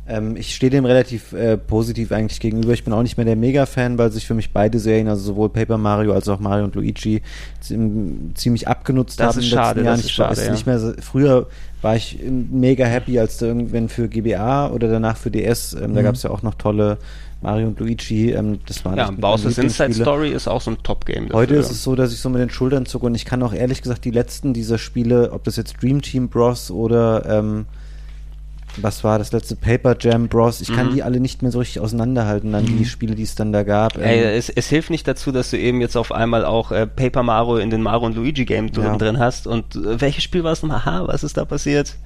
Ähm, ich stehe dem relativ äh, positiv eigentlich gegenüber. Ich bin auch nicht mehr der Mega-Fan, weil sich für mich beide Serien, also sowohl Paper Mario als auch Mario und Luigi, ziem- ziemlich abgenutzt Das haben ist schade, das ist schade, ja. nicht mehr so, früher war ich mega happy, als da irgendwann für GBA oder danach für DS, ähm, da Mhm. gab es ja auch noch tolle Mario und Luigi. Ähm, das waren ja, Bowser's Inside. Story ist auch so ein Top-Game. Heute ist es so, dass ich so mit den Schultern zucke und ich kann auch ehrlich gesagt die letzten dieser Spiele, ob das jetzt Dream Team Bros oder ähm, was war das letzte Paper Jam Bros, ich kann Mhm. die alle nicht mehr so richtig auseinanderhalten, dann die Spiele, die es dann da gab. Ey, Ähm, es, es hilft nicht dazu, dass du eben jetzt auf einmal auch äh, Paper Mario in den Mario und Luigi Game drin, Ja. drin hast. Und äh, welches Spiel war es nochmal? Aha, was ist da passiert?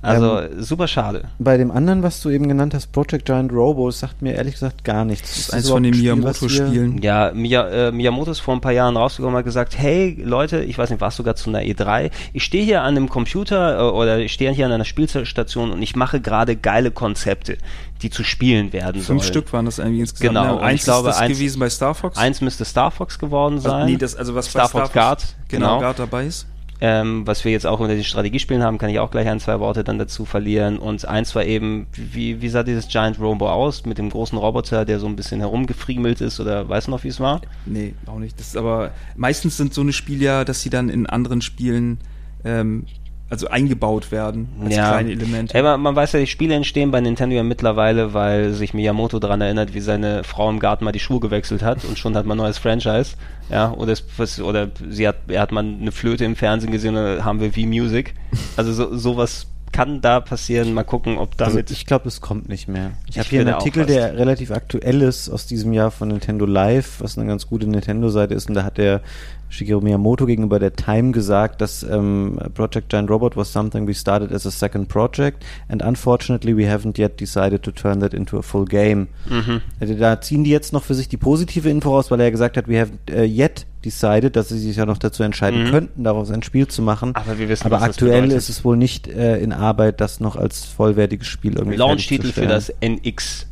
Also Ähm, super schade. bei dem anderen, was du eben genannt hast, Project Giant Robo, das sagt mir ehrlich gesagt gar nichts. Das ist eins von den überhaupt ein Spiel, was wir- Miyamoto-Spielen. Ja, Mia, äh, Miyamoto ist vor ein paar Jahren rausgekommen und hat gesagt, hey Leute, ich weiß nicht, warst du sogar zu einer E3? Ich stehe hier an einem Computer äh, oder ich stehe hier an einer Spielstation und ich mache gerade geile Konzepte, die zu spielen werden Fünf sollen. Stück waren das irgendwie insgesamt. Genau, ne? und ich eins glaube, ist das eins- gewesen bei Star Fox. Eins müsste Star Fox geworden sein. Also, nee, das, also was Star bei Fox Guard, genau, genau. Guard dabei ist. Ähm, was wir jetzt auch unter den Strategiespielen haben, kann ich auch gleich ein, zwei Worte dann dazu verlieren. Und eins war eben, wie, wie sah dieses Giant Robo aus mit dem großen Roboter, der so ein bisschen herumgefriemelt ist oder weißt du noch, wie es war? Nee, auch nicht. Das ist aber meistens sind so eine Spiele ja, dass sie dann in anderen Spielen ähm, also eingebaut werden als kleine Elemente. Ey, man, man weiß ja, die Spiele entstehen bei Nintendo ja mittlerweile, weil sich Miyamoto daran erinnert, wie seine Frau im Garten mal die Schuhe gewechselt hat und schon hat man ein neues Franchise. Ja, oder, es, was- oder sie hat, er hat mal eine Flöte im Fernsehen gesehen und dann haben wir wie Music. Also so, sowas kann da passieren. Mal gucken, ob Also damit. ich glaube, es kommt nicht mehr. Ich Ich habe hier einen Artikel, der relativ aktuell ist aus diesem Jahr von Nintendo Live, was eine ganz gute Nintendo-Seite ist. Und da hat der Shigeru Miyamoto gegenüber der Time gesagt, dass ähm, Project Giant Robot was something we started as a second project and unfortunately we haven't yet decided to turn that into a full game. mhm. Also Da ziehen die jetzt noch für sich die positive Info raus, weil er gesagt hat, we haven't uh, yet decided, dass sie sich ja noch dazu entscheiden Mhm. könnten, daraus ein Spiel zu machen. Aber wir wissen, Aber aktuell ist es wohl nicht äh, in Arbeit, das noch als vollwertiges Spiel irgendwie Launch-Titel für das NX.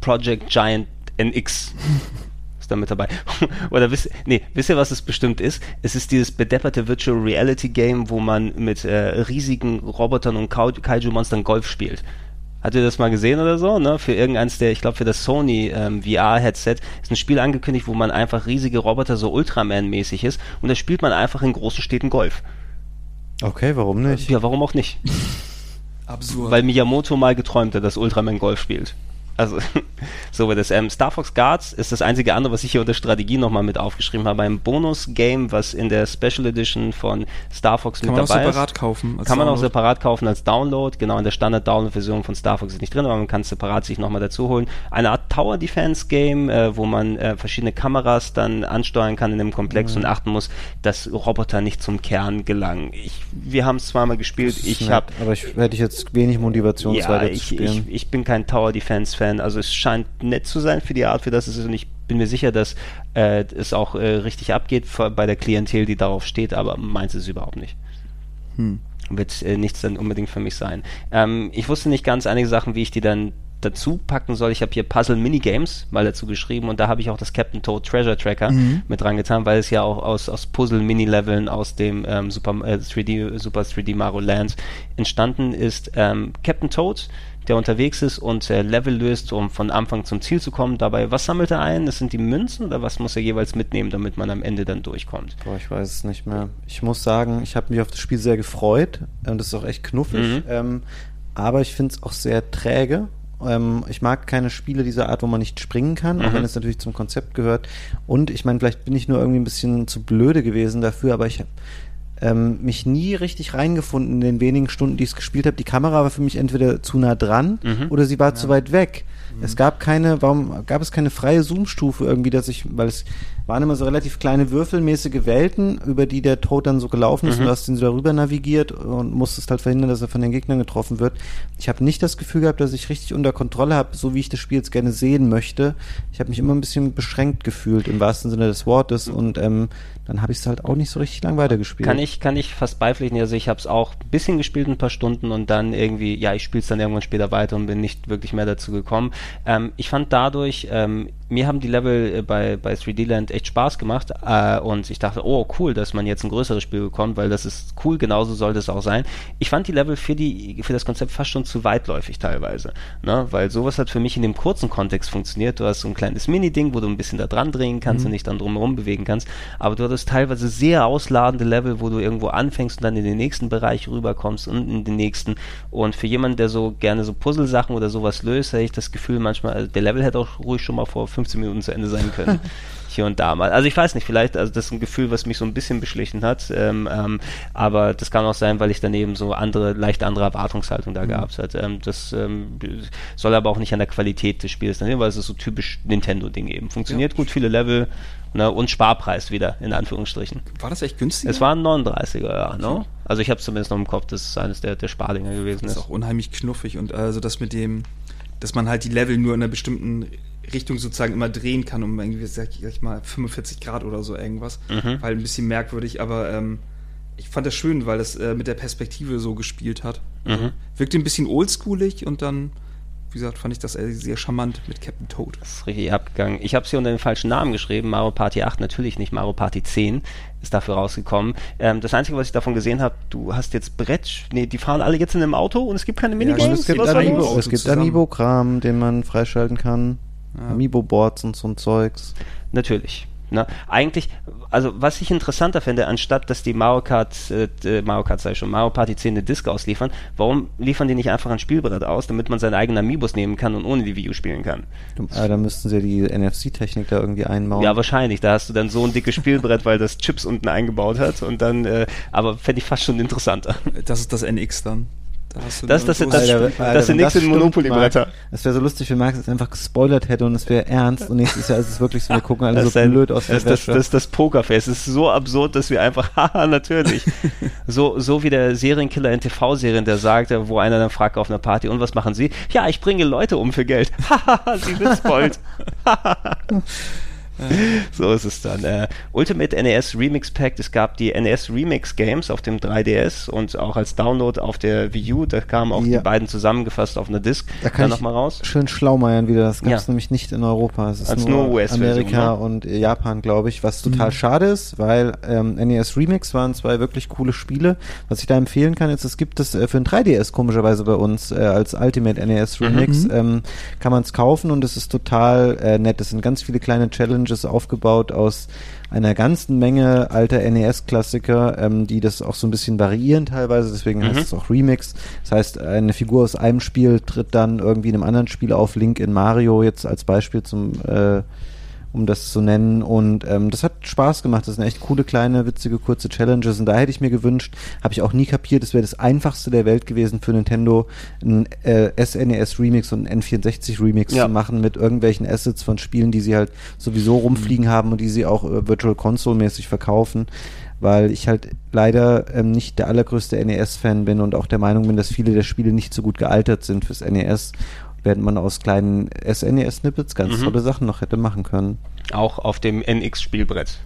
Project Giant NX. [laughs] Da mit dabei. [laughs] Oder wisst, nee, wisst ihr, was es bestimmt ist? Es ist dieses bedepperte Virtual Reality Game, wo man mit äh, riesigen Robotern und Kaiju-Monstern Golf spielt. Habt ihr das mal gesehen oder so? Ne? Für irgendeins der, ich glaube für das Sony ähm, VR-Headset ist ein Spiel angekündigt, wo man einfach riesige Roboter so Ultraman-mäßig ist und da spielt man einfach in großen Städten Golf. Okay, warum nicht? Ja, warum auch nicht? [laughs] Absurd. Weil Miyamoto mal geträumt hat, dass Ultraman Golf spielt. Also, [laughs] so wird es. Ähm, Star Fox Guards ist das einzige andere, was ich hier unter Strategie nochmal mit aufgeschrieben habe. Ein Bonus-Game, was in der Special Edition von Star Fox Kann mit man auch dabei separat ist. kaufen. Kann man auch Download. separat kaufen als Download. Genau, in der Standard-Download-Version von Star Fox ist nicht drin, aber man kann es separat sich nochmal dazu holen. Eine Art Tower-Defense-Game, äh, wo man äh, verschiedene Kameras dann ansteuern kann in dem Komplex Mhm. und achten muss, dass Roboter nicht zum Kern gelangen. Ich, wir haben es zweimal gespielt. Ist Ich habe aber ich hätte ich jetzt wenig Motivation, ja, weiter ich, zu spielen. ich, ich bin kein Tower Fan. Also es scheint nett zu sein für die Art, für das es ist. Und ich bin mir sicher, dass äh, es auch äh, richtig abgeht bei der Klientel, die darauf steht. Aber meins ist es überhaupt nicht. Hm. Wird äh, nichts dann unbedingt für mich sein. Ähm, ich wusste nicht ganz einige Sachen, wie ich die dann dazu packen soll. Ich habe hier Puzzle Minigames mal dazu geschrieben und da habe ich auch das Captain Toad Treasure Tracker Mhm. mit dran getan, weil es ja auch aus, aus Puzzle Mini-Leveln aus dem ähm, Super, äh, 3D, Super 3D Mario Land entstanden ist. Ähm, Captain Toad, der unterwegs ist und äh, Level löst, um von Anfang zum Ziel zu kommen. Dabei, was sammelt er ein? Das sind die Münzen oder was muss er jeweils mitnehmen, damit man am Ende dann durchkommt? Boah, ich weiß es nicht mehr. Ich muss sagen, ich habe mich auf das Spiel sehr gefreut und es ist auch echt knuffig. Mhm. Ähm, aber ich finde es auch sehr träge. Ähm, ich mag keine Spiele dieser Art, wo man nicht springen kann, auch Mhm. wenn es natürlich zum Konzept gehört. Und ich meine, vielleicht bin ich nur irgendwie ein bisschen zu blöde gewesen dafür, aber ich ähm, mich nie richtig reingefunden in den wenigen Stunden, die ich es gespielt habe. Die Kamera war für mich entweder zu nah dran Mhm. oder sie war zu weit weg. Es gab keine, warum gab es keine freie Zoom-Stufe irgendwie, dass ich, weil es waren immer so relativ kleine würfelmäßige Welten, über die der Tod dann so gelaufen ist Mhm. und du hast ihn so darüber navigiert und musstest halt verhindern, dass er von den Gegnern getroffen wird. Ich habe nicht das Gefühl gehabt, dass ich richtig unter Kontrolle habe, so wie ich das Spiel jetzt gerne sehen möchte. Ich habe mich immer ein bisschen beschränkt gefühlt, im wahrsten Sinne des Wortes und ähm, dann habe ich es halt auch nicht so richtig lang weitergespielt. Kann ich, kann ich fast beipflichten. Also ich habe es auch ein bisschen gespielt, ein paar Stunden und dann irgendwie, ja, ich spiele es dann irgendwann später weiter und bin nicht wirklich mehr dazu gekommen. Ähm, ich fand dadurch, ähm, mir haben die Level äh, bei, bei 3D Land echt Spaß gemacht äh, und ich dachte, oh cool, dass man jetzt ein größeres Spiel bekommt, weil das ist cool, genauso sollte es auch sein. Ich fand die Level für, die, für das Konzept fast schon zu weitläufig teilweise, ne? weil sowas hat für mich in dem kurzen Kontext funktioniert. Du hast so ein kleines Mini-Ding, wo du ein bisschen da dran drehen kannst und dich dann drumherum bewegen kannst, aber du hattest teilweise sehr ausladende Level, wo du irgendwo anfängst und dann in den nächsten Bereich rüberkommst und in den nächsten und für jemanden, der so gerne so Puzzle-Sachen oder sowas löst, hätte ich das Gefühl manchmal, also der Level hätte auch ruhig schon mal vor 15 Minuten zu Ende sein können. [laughs] Hier und da mal. Also ich weiß nicht, vielleicht, also das ist ein Gefühl, was mich so ein bisschen beschlichen hat, ähm, ähm, aber das kann auch sein, weil ich daneben so andere, leicht andere Erwartungshaltung da gehabt hat. Ähm, das ähm, soll aber auch nicht an der Qualität des Spiels sein, weil es ist so typisch Nintendo-Ding eben. Funktioniert gut, viele Level ne, und Sparpreis wieder, in Anführungsstrichen. War das echt günstig? Es war ein 39er, ja, ne? Also ich habe zumindest noch im Kopf, dass es eines der, der Spardinger gewesen Das ist ist. auch unheimlich knuffig und also das mit dem, dass man halt die Level nur in einer bestimmten Richtung sozusagen immer drehen kann, um irgendwie, sag ich, mal, 45 Grad oder so irgendwas. Mhm. Weil ein bisschen merkwürdig, aber ähm, ich fand das schön, weil das äh, mit der Perspektive so gespielt hat. Mhm. Wirkte ein bisschen oldschoolig und dann, wie gesagt, fand ich das äh, sehr charmant mit Captain Toad. Das ist richtig abgegangen. Ich habe es hier unter den falschen Namen geschrieben. Mario Party 8 natürlich nicht. Mario Party 10 ist dafür rausgekommen. Ähm, das Einzige, was ich davon gesehen habe, du hast jetzt Brett. Nee, die fahren alle jetzt in einem Auto und es gibt keine Minigames. Und es gibt, war. Amiibo-Kram, den man freischalten kann. Ja. Amiibo-Boards und so ein Zeugs. Natürlich. Ne? Eigentlich, also was ich interessanter finde, anstatt dass die Mario Kart, äh, äh, Mario Kart sei schon, Mario Party 10 eine Disc ausliefern, warum liefern die nicht einfach ein Spielbrett aus, damit man seine eigenen Amiibos nehmen kann und ohne die Wii U spielen kann? Äh, da müssten sie die NFC-Technik da irgendwie einbauen. Ja, wahrscheinlich. Da hast du dann so ein dickes Spielbrett, weil das Chips unten eingebaut hat und dann, äh, aber fände ich fast schon interessanter. Das ist das NX dann. Da hast du Das- das- das- Spiel. Alter, das sind nix in Monopoly-Bretter. Es wäre so lustig, wenn Max es einfach gespoilert hätte und es wäre ernst und nächstes Jahr ist es wirklich so, wir gucken alle ist so ein- blöd aus der das, das, Wäsche. das ist das Pokerface. Es ist so absurd, dass wir einfach, [laughs] haha, natürlich. [laughs] so, so wie der Serienkiller in TV-Serien, der sagt, wo einer dann fragt auf einer Party, und was machen Sie? Ja, ich bringe Leute um für Geld. [laughs] Haha, Sie wird spoilt. [laughs] so ist es dann. Äh, Ultimate NES Remix Pack, es gab die NES Remix Games auf dem 3DS und auch als Download auf der Wii U, da kamen auch Ja. die beiden zusammengefasst auf einer Disc Da kann dann nochmal raus. schön schlau-meiern wieder. Das gab es Ja. nämlich nicht in Europa. Es ist Als nur, nur Amerika ne? und Japan, glaube ich, was total schade ist, weil ähm, NES Remix waren zwei wirklich coole Spiele. Was ich da empfehlen kann, ist, es gibt es äh, für ein 3DS komischerweise bei uns äh, als Ultimate NES Remix. Ähm, kann man es kaufen und es ist total äh, nett. Es sind ganz viele kleine Challenges aufgebaut aus einer ganzen Menge alter NES-Klassiker, ähm, die das auch so ein bisschen variieren teilweise, deswegen heißt Mhm. es auch Remix. Das heißt, eine Figur aus einem Spiel tritt dann irgendwie in einem anderen Spiel auf, Link in Mario jetzt als Beispiel zum äh, um das zu nennen. Und ähm, das hat Spaß gemacht. Das sind echt coole, kleine, witzige, kurze Challenges. Und da hätte ich mir gewünscht, habe ich auch nie kapiert, es wäre das einfachste der Welt gewesen für Nintendo, ein äh, SNES Remix und ein N64 Remix Ja. zu machen mit irgendwelchen Assets von Spielen, die sie halt sowieso rumfliegen haben und die sie auch äh, Virtual Console mäßig verkaufen. Weil ich halt leider ähm, nicht der allergrößte NES-Fan bin und auch der Meinung bin, dass viele der Spiele nicht so gut gealtert sind fürs NES, während man aus kleinen SNES-Snippets ganz Mhm. tolle Sachen noch hätte machen können. Auch auf dem NX-Spielbrett.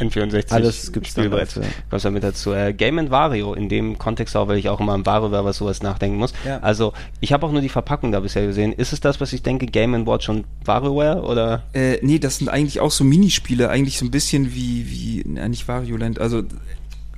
N64 Alles gibt's dann Spielbrett. dafür. Was damit dazu? Äh, Game Vario, in dem Kontext auch, weil ich auch immer am WarioWare was sowas nachdenken muss. Ja. Also, ich habe auch nur die Verpackung da bisher gesehen. Ist es das, was ich denke, Game Watch und WarioWare oder? Äh, nee, das sind eigentlich auch so Minispiele, eigentlich so ein bisschen wie, wie, na, nicht Variolent, also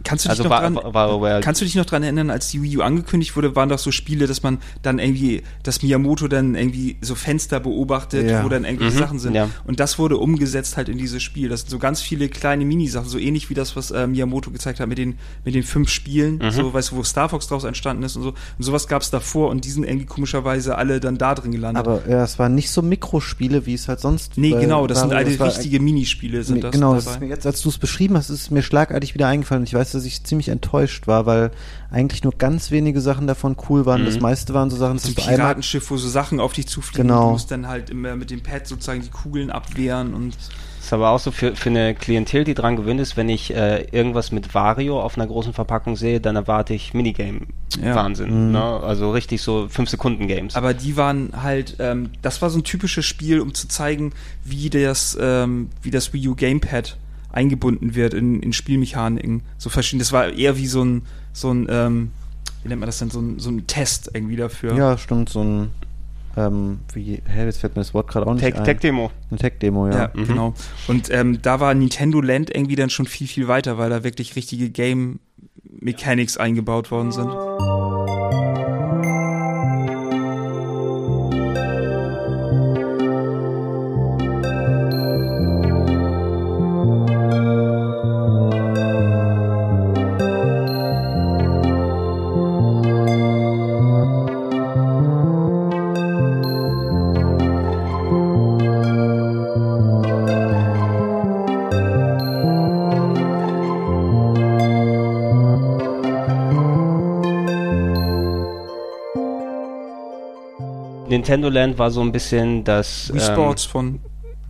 kannst du dich Also noch Wa- dran, Wa- WarioWare. kannst du dich noch dran erinnern, als die Wii U angekündigt wurde, waren doch so Spiele, dass man dann irgendwie, dass Miyamoto dann irgendwie so Fenster beobachtet, Ja. wo dann irgendwelche Mhm, Sachen sind. ja. Und das wurde umgesetzt halt in dieses Spiel. Das sind so ganz viele kleine Minisachen, so ähnlich wie das, was äh, Miyamoto gezeigt hat mit den, mit den fünf Spielen, Mhm. so, weißt du, wo Star Fox draus entstanden ist und so. Und sowas gab es davor und die sind irgendwie komischerweise alle dann da drin gelandet. Aber ja, es waren nicht so Mikrospiele, wie es halt sonst nee, genau, das sind alle war richtige Minispiele sind Nee, das genau, das mir jetzt, als du es beschrieben hast, ist es mir schlagartig wieder eingefallen. Und ich weiß, dass ich ziemlich enttäuscht war, weil eigentlich nur ganz wenige Sachen davon cool waren. Mhm. Das meiste waren so Sachen, Das dass ist ein Piratenschiff, wo so Sachen auf dich zufliegen. Genau. Du musst dann halt immer mit dem Pad sozusagen die Kugeln abwehren und ist aber auch so für, für eine Klientel, die dran gewöhnt ist, wenn ich äh, irgendwas mit Vario auf einer großen Verpackung sehe, dann erwarte ich Minigame-Wahnsinn. Mhm. Ne? Also richtig so 5-Sekunden-Games. aber die waren halt, ähm, das war so ein typisches Spiel, um zu zeigen, wie das, ähm, wie das Wii U Gamepad eingebunden wird in, in Spielmechaniken. So verschieden. Das war eher wie so ein, so ein, ähm, wie nennt man das denn, so ein, so ein Test irgendwie dafür. Ja, stimmt, so ein ähm, wie, hä, jetzt fällt mir das Wort gerade auch nicht Tech- ein. Tech-Demo. Eine Tech-Demo, ja. Ja, Mhm. genau. Und ähm, da war Nintendo Land irgendwie dann schon viel, viel weiter, weil da wirklich richtige Game Mechanics eingebaut worden sind. Nintendo Land war so ein bisschen das. Wii ähm, Sports von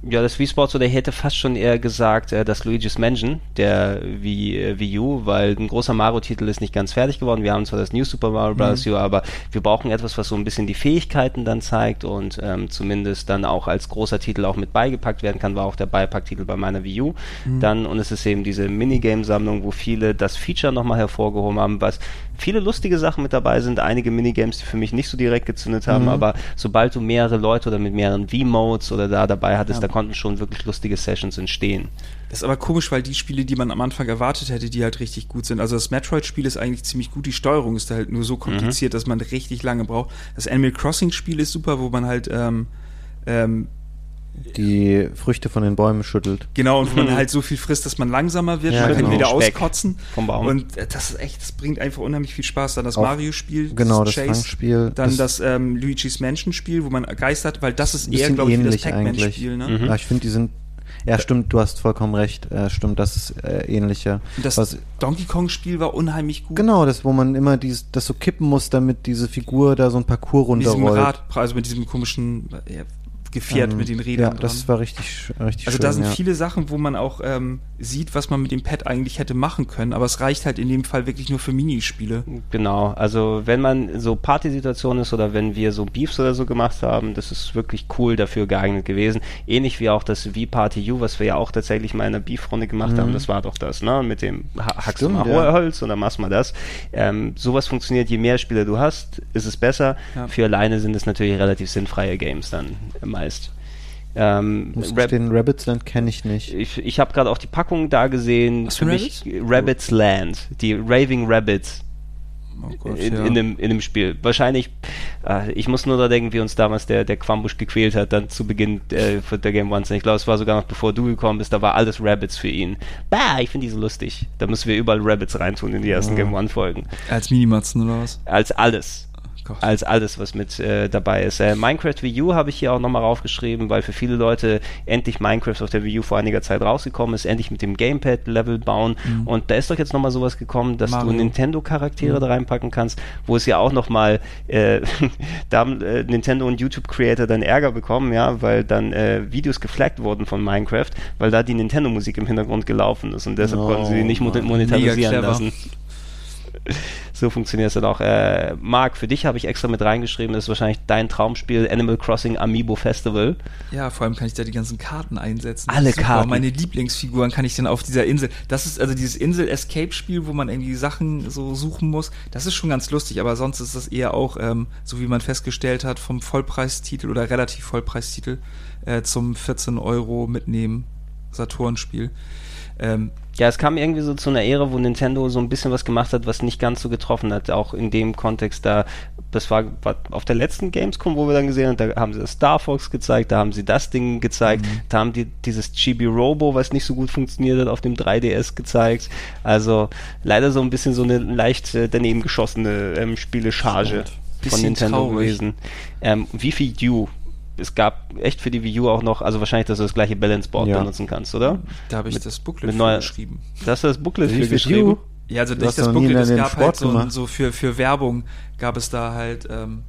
Ja, das Wii Sports oder ich hätte fast schon eher gesagt, äh, das Luigi's Mansion, der Wii, äh, Wii U, weil ein großer Mario-Titel ist nicht ganz fertig geworden. Wir haben zwar das New Super Mario Bros. U, aber wir brauchen etwas, was so ein bisschen die Fähigkeiten dann zeigt und ähm, zumindest dann auch als großer Titel auch mit beigepackt werden kann, war auch der Beipacktitel bei meiner Wii U. Dann, und es ist eben diese Minigame-Sammlung, wo viele das Feature nochmal hervorgehoben haben, was viele lustige Sachen mit dabei sind, einige Minigames, die für mich nicht so direkt gezündet haben, aber sobald du mehrere Leute oder mit mehreren V-Modes oder da dabei hattest, da konnten schon wirklich lustige Sessions entstehen. Das ist aber komisch, weil die Spiele, die man am Anfang erwartet hätte, die halt richtig gut sind. Also das Metroid-Spiel ist eigentlich ziemlich gut, die Steuerung ist da halt nur so kompliziert, dass man richtig lange braucht. Das Animal Crossing-Spiel ist super, wo man halt ähm, ähm, Die Früchte von den Bäumen schüttelt. genau und wo man halt so viel frisst, dass man langsamer wird, Ja, man kann genau. wieder Speck auskotzen. vom Baum. Und äh, das ist echt, das bringt einfach unheimlich viel Spaß. Dann das Mario-Spiel, Genau, das Chase, Fangspiel. Dann das, ähm, Luigi's Mansion-Spiel, wo man Geist hat, weil das ist eher, glaube ich, wie das ähnlich Pac-Man-Spiel. Ne? Mhm. Ja, ich finde, die sind. Ja, stimmt, du hast vollkommen recht. Äh, stimmt, das ist äh, ähnlicher. Und das Was, Donkey Kong-Spiel war unheimlich gut. genau, das, wo man immer dies, das so kippen muss, damit diese Figur da so ein Parcours mit diesem runterrollt. Rad, also mit diesem komischen, ja, Gefährt Ähm, mit den Rädern Ja, dran. das war richtig, richtig Also schön. da sind ja. viele Sachen, wo man auch ähm, sieht, was man mit dem Pad eigentlich hätte machen können, aber es reicht halt in dem Fall wirklich nur für Minispiele. Genau, also wenn man so Partysituation ist oder wenn wir so Beefs oder so gemacht haben, das ist wirklich cool dafür geeignet gewesen. Ähnlich wie auch das V-Party U, was wir ja auch tatsächlich mal in einer Beef-Runde gemacht haben, das war doch das, ne? Mit dem ha hackst du Mhm. Stimmt, mal ja. Holz und dann machst du mal das. Ähm, sowas funktioniert, je mehr Spieler du hast, ist es besser. Ja. Für alleine sind es natürlich relativ sinnfreie Games dann meist. Ähm, Rap- gestehen, Rabbits Land kenne ich nicht. ich, ich habe gerade auch die Packung da gesehen. Was für mich Rabbits Land, die Raving Rabbits Oh Gott, in, ja. in, dem, in dem Spiel. Wahrscheinlich, äh, ich muss nur da denken, wie uns damals der, der Quambusch gequält hat, dann zu Beginn äh, für der Game One. Ich glaube, es war sogar noch bevor du gekommen bist, da war alles Rabbits für ihn. Bah, ich finde die so lustig. Da müssen wir überall Rabbits reintun in die ersten Game One Folgen. Als Minimatzen oder was? Als alles. Oh Gott. Als alles, was mit äh, dabei ist. Äh, Minecraft Wii U habe ich hier auch nochmal raufgeschrieben, weil für viele Leute endlich Minecraft auf der Wii U vor einiger Zeit rausgekommen ist, endlich mit dem Gamepad-Level bauen. Und da ist doch jetzt nochmal sowas gekommen, dass Mario. du Nintendo-Charaktere da reinpacken kannst, wo es ja auch nochmal, äh, [laughs] da haben äh, Nintendo und YouTube-Creator dann Ärger bekommen, ja, weil dann äh, Videos geflaggt wurden von Minecraft, weil da die Nintendo-Musik im Hintergrund gelaufen ist und deshalb Oh, konnten sie die nicht mon- Mann. monetarisieren lassen. [laughs] So funktioniert es dann auch. Äh, Marc, für dich habe ich extra mit reingeschrieben, das ist wahrscheinlich dein Traumspiel Animal Crossing Amiibo Festival. Ja, vor allem kann ich da die ganzen Karten einsetzen. Alle Super. Karten. Meine Lieblingsfiguren kann ich dann auf dieser Insel. Das ist also dieses Insel-Escape-Spiel, wo man irgendwie Sachen so suchen muss. Das ist schon ganz lustig, aber sonst ist das eher auch, ähm, so wie man festgestellt hat, vom Vollpreistitel oder relativ Vollpreistitel äh, zum 14 Euro mitnehmen Saturn-Spiel. Ähm, Ja, es kam irgendwie so zu einer Ära, wo Nintendo so ein bisschen was gemacht hat, was nicht ganz so getroffen hat. Auch in dem Kontext da, das war, war auf der letzten Gamescom, wo wir dann gesehen haben, da haben sie das Star Fox gezeigt, da haben sie das Ding gezeigt, da haben die dieses Chibi Robo, was nicht so gut funktioniert hat, auf dem 3DS gezeigt. Also leider so ein bisschen so eine leicht äh, daneben geschossene ähm, Spielescharge von Nintendo traurig. gewesen. Ähm, wie viel U? Es gab echt für die Wii U auch noch, also wahrscheinlich, dass du das gleiche Balance Board Ja. benutzen kannst, oder? da habe ich Mit- das Booklet mit für neuer- geschrieben. Da hast du das Booklet für viel geschrieben. View? Ja, also Du nicht das Booklet, es gab Sport halt so, so für, für Werbung gab es da halt, ähm,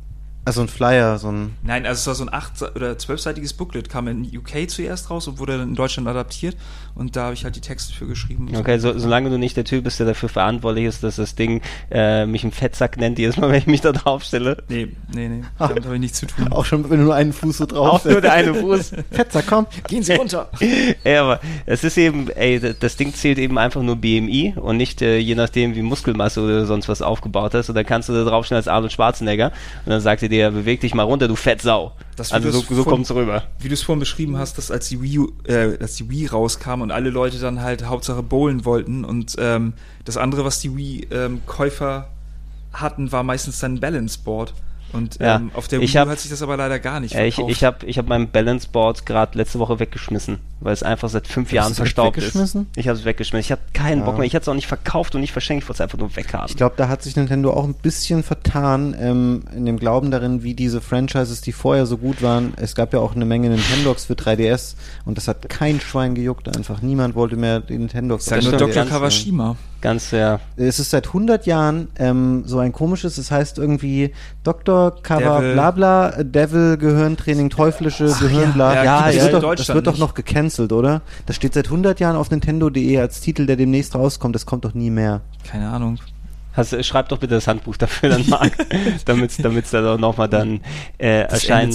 Also ein Flyer, so ein. Nein, also es war so ein 8- oder 12-seitiges Booklet, kam in UK zuerst raus und wurde dann in Deutschland adaptiert und da habe ich halt die Texte für geschrieben. Okay, so, solange du nicht der Typ bist, der dafür verantwortlich ist, dass das Ding äh, mich einen Fettsack nennt, jedes Mal, [laughs] wenn ich mich da drauf stelle. Nee, nee, nee, damit habe ich nichts zu tun. Auch schon, wenn du nur einen Fuß so drauf Auch nur der eine Fuß. [laughs] Fetzer, komm. Gehen Sie runter! [laughs] ja, aber es ist eben, ey, das Ding zählt eben einfach nur BMI und nicht äh, je nachdem, wie Muskelmasse oder sonst was aufgebaut hast. Und dann kannst du da draufstehen als Arnold Schwarzenegger und dann sagt er dir, beweg dich mal runter, du Fettsau. Das also so, so von- kommt's rüber. Wie du es vorhin beschrieben hast, dass als die Wii, U, äh, als die Wii rauskam und alle Leute dann halt Hauptsache bowlen wollten und ähm, das andere, was die Wii-Käufer hatten, war meistens dann ein Balance-Board. Und Ja, ähm, auf der ich Wii hab- hat sich das aber leider gar nicht Äh, ich verkauft. ich habe ich hab mein Balance Board gerade letzte Woche weggeschmissen, weil es einfach seit fünf Hast Jahren verstaubt weggeschmissen? ist. Ich habe es weggeschmissen. Ich habe keinen Ja. Bock mehr. Ich hätte es auch nicht verkauft und nicht verschenkt. Ich wollte es einfach nur weghaben. Ich glaube, da hat sich Nintendo auch ein bisschen vertan ähm, in dem Glauben darin, wie diese Franchises, die vorher so gut waren. Es gab ja auch eine Menge Nintendogs für 3DS und das hat kein Schwein gejuckt. Einfach niemand wollte mehr die Nintendogs. ich das nur Dr. Kawashima. Ganz ja. Es ist seit 100 Jahren ähm, so ein komisches, es heißt irgendwie Dr. Kawa Devil. Blabla, äh, Devil, Gehirntraining, teuflische Gehirnbla. ja, Ja, das, ja, wird doch, das wird doch noch gecancelt, oder? Das steht seit 100 Jahren auf Nintendo.de als Titel, der demnächst rauskommt. Das kommt doch nie mehr. Keine Ahnung. Hast, schreib doch bitte das Handbuch dafür dann mal, [laughs] damit es dann auch nochmal dann äh, erscheinen,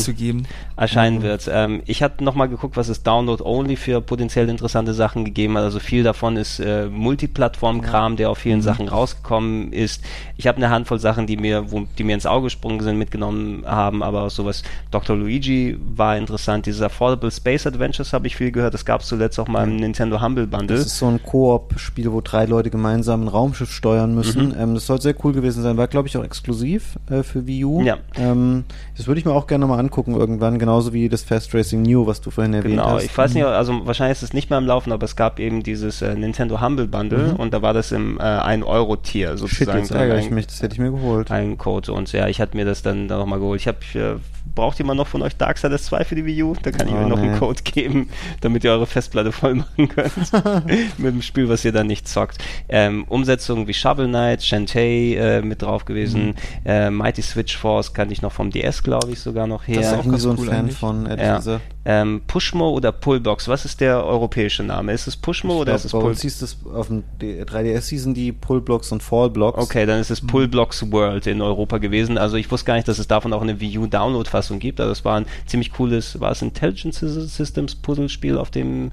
erscheinen wird. Ähm, ich hatte nochmal geguckt, was es Download-only für potenziell interessante Sachen gegeben hat. Also viel davon ist äh, Multiplattform-Kram, der auf vielen Sachen rausgekommen ist. Ich habe eine Handvoll Sachen, die mir, wo, die mir ins Auge gesprungen sind, mitgenommen haben, aber auch sowas. Dr. Luigi war interessant. Diese Affordable Space Adventures habe ich viel gehört. Das gab es zuletzt auch mal im Nintendo Humble Bundle. Das ist so ein Koop-Spiel, wo drei Leute gemeinsam ein Raumschiff steuern müssen. Mhm. Ähm, das soll sehr cool gewesen sein. War, glaube ich, auch exklusiv äh, für Wii U. Ja. Ähm, das würde ich mir auch gerne mal angucken irgendwann, genauso wie das Fast Racing New, was du vorhin erwähnt Genau, hast. ich weiß nicht, also wahrscheinlich ist es nicht mehr am Laufen, aber es gab eben dieses äh, Nintendo Humble Bundle und da war das im äh, 1-Euro-Tier Shit, sozusagen. jetzt ärgere ich mich, das hätte ich mir geholt. ein Code und ja, ich hatte mir das dann nochmal geholt. Ich habe, äh, braucht jemand noch von euch Darksiders 2 für die Wii U? Da kann ich Oh, euch noch einen nee. Code geben, damit ihr eure Festplatte voll machen könnt. [laughs] Mit dem Spiel, was ihr dann nicht zockt. Ähm, Umsetzungen wie Shovel Knight, Shantae äh, mit drauf gewesen. Mhm. Äh, Mighty Switch Force kannte ich noch vom DS, glaube ich, sogar noch her. Das ist Ja, auch ganz so ein cool Fan eigentlich. von, ehrlich Ja. Ähm, Pushmo oder Pullbox, was ist der europäische Name? Ist es Pushmo Ich oder glaub, ist es Pull? uns hieß das auf dem D- 3DS hießen die Pullblocks und Fallblocks. Okay, dann ist Mhm. es Pullblocks World in Europa gewesen. Also ich wusste gar nicht, dass es davon auch eine Wii U Download-Fassung gibt. Also es war ein ziemlich cooles, war es Intelligent Systems Puzzlespiel auf dem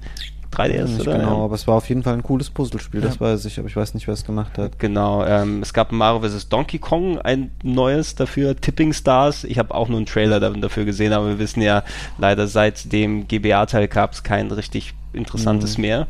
3DS Nicht oder? genau, Ja. aber es war auf jeden Fall ein cooles Puzzlespiel, das Ja. weiß ich, aber ich weiß nicht, wer es gemacht hat. Genau, ähm, es gab Mario vs. Donkey Kong, ein neues dafür, Tipping Stars. Ich habe auch nur einen Trailer da- dafür gesehen, aber wir wissen ja, leider seit dem GBA-Teil gab es kein richtig interessantes mehr.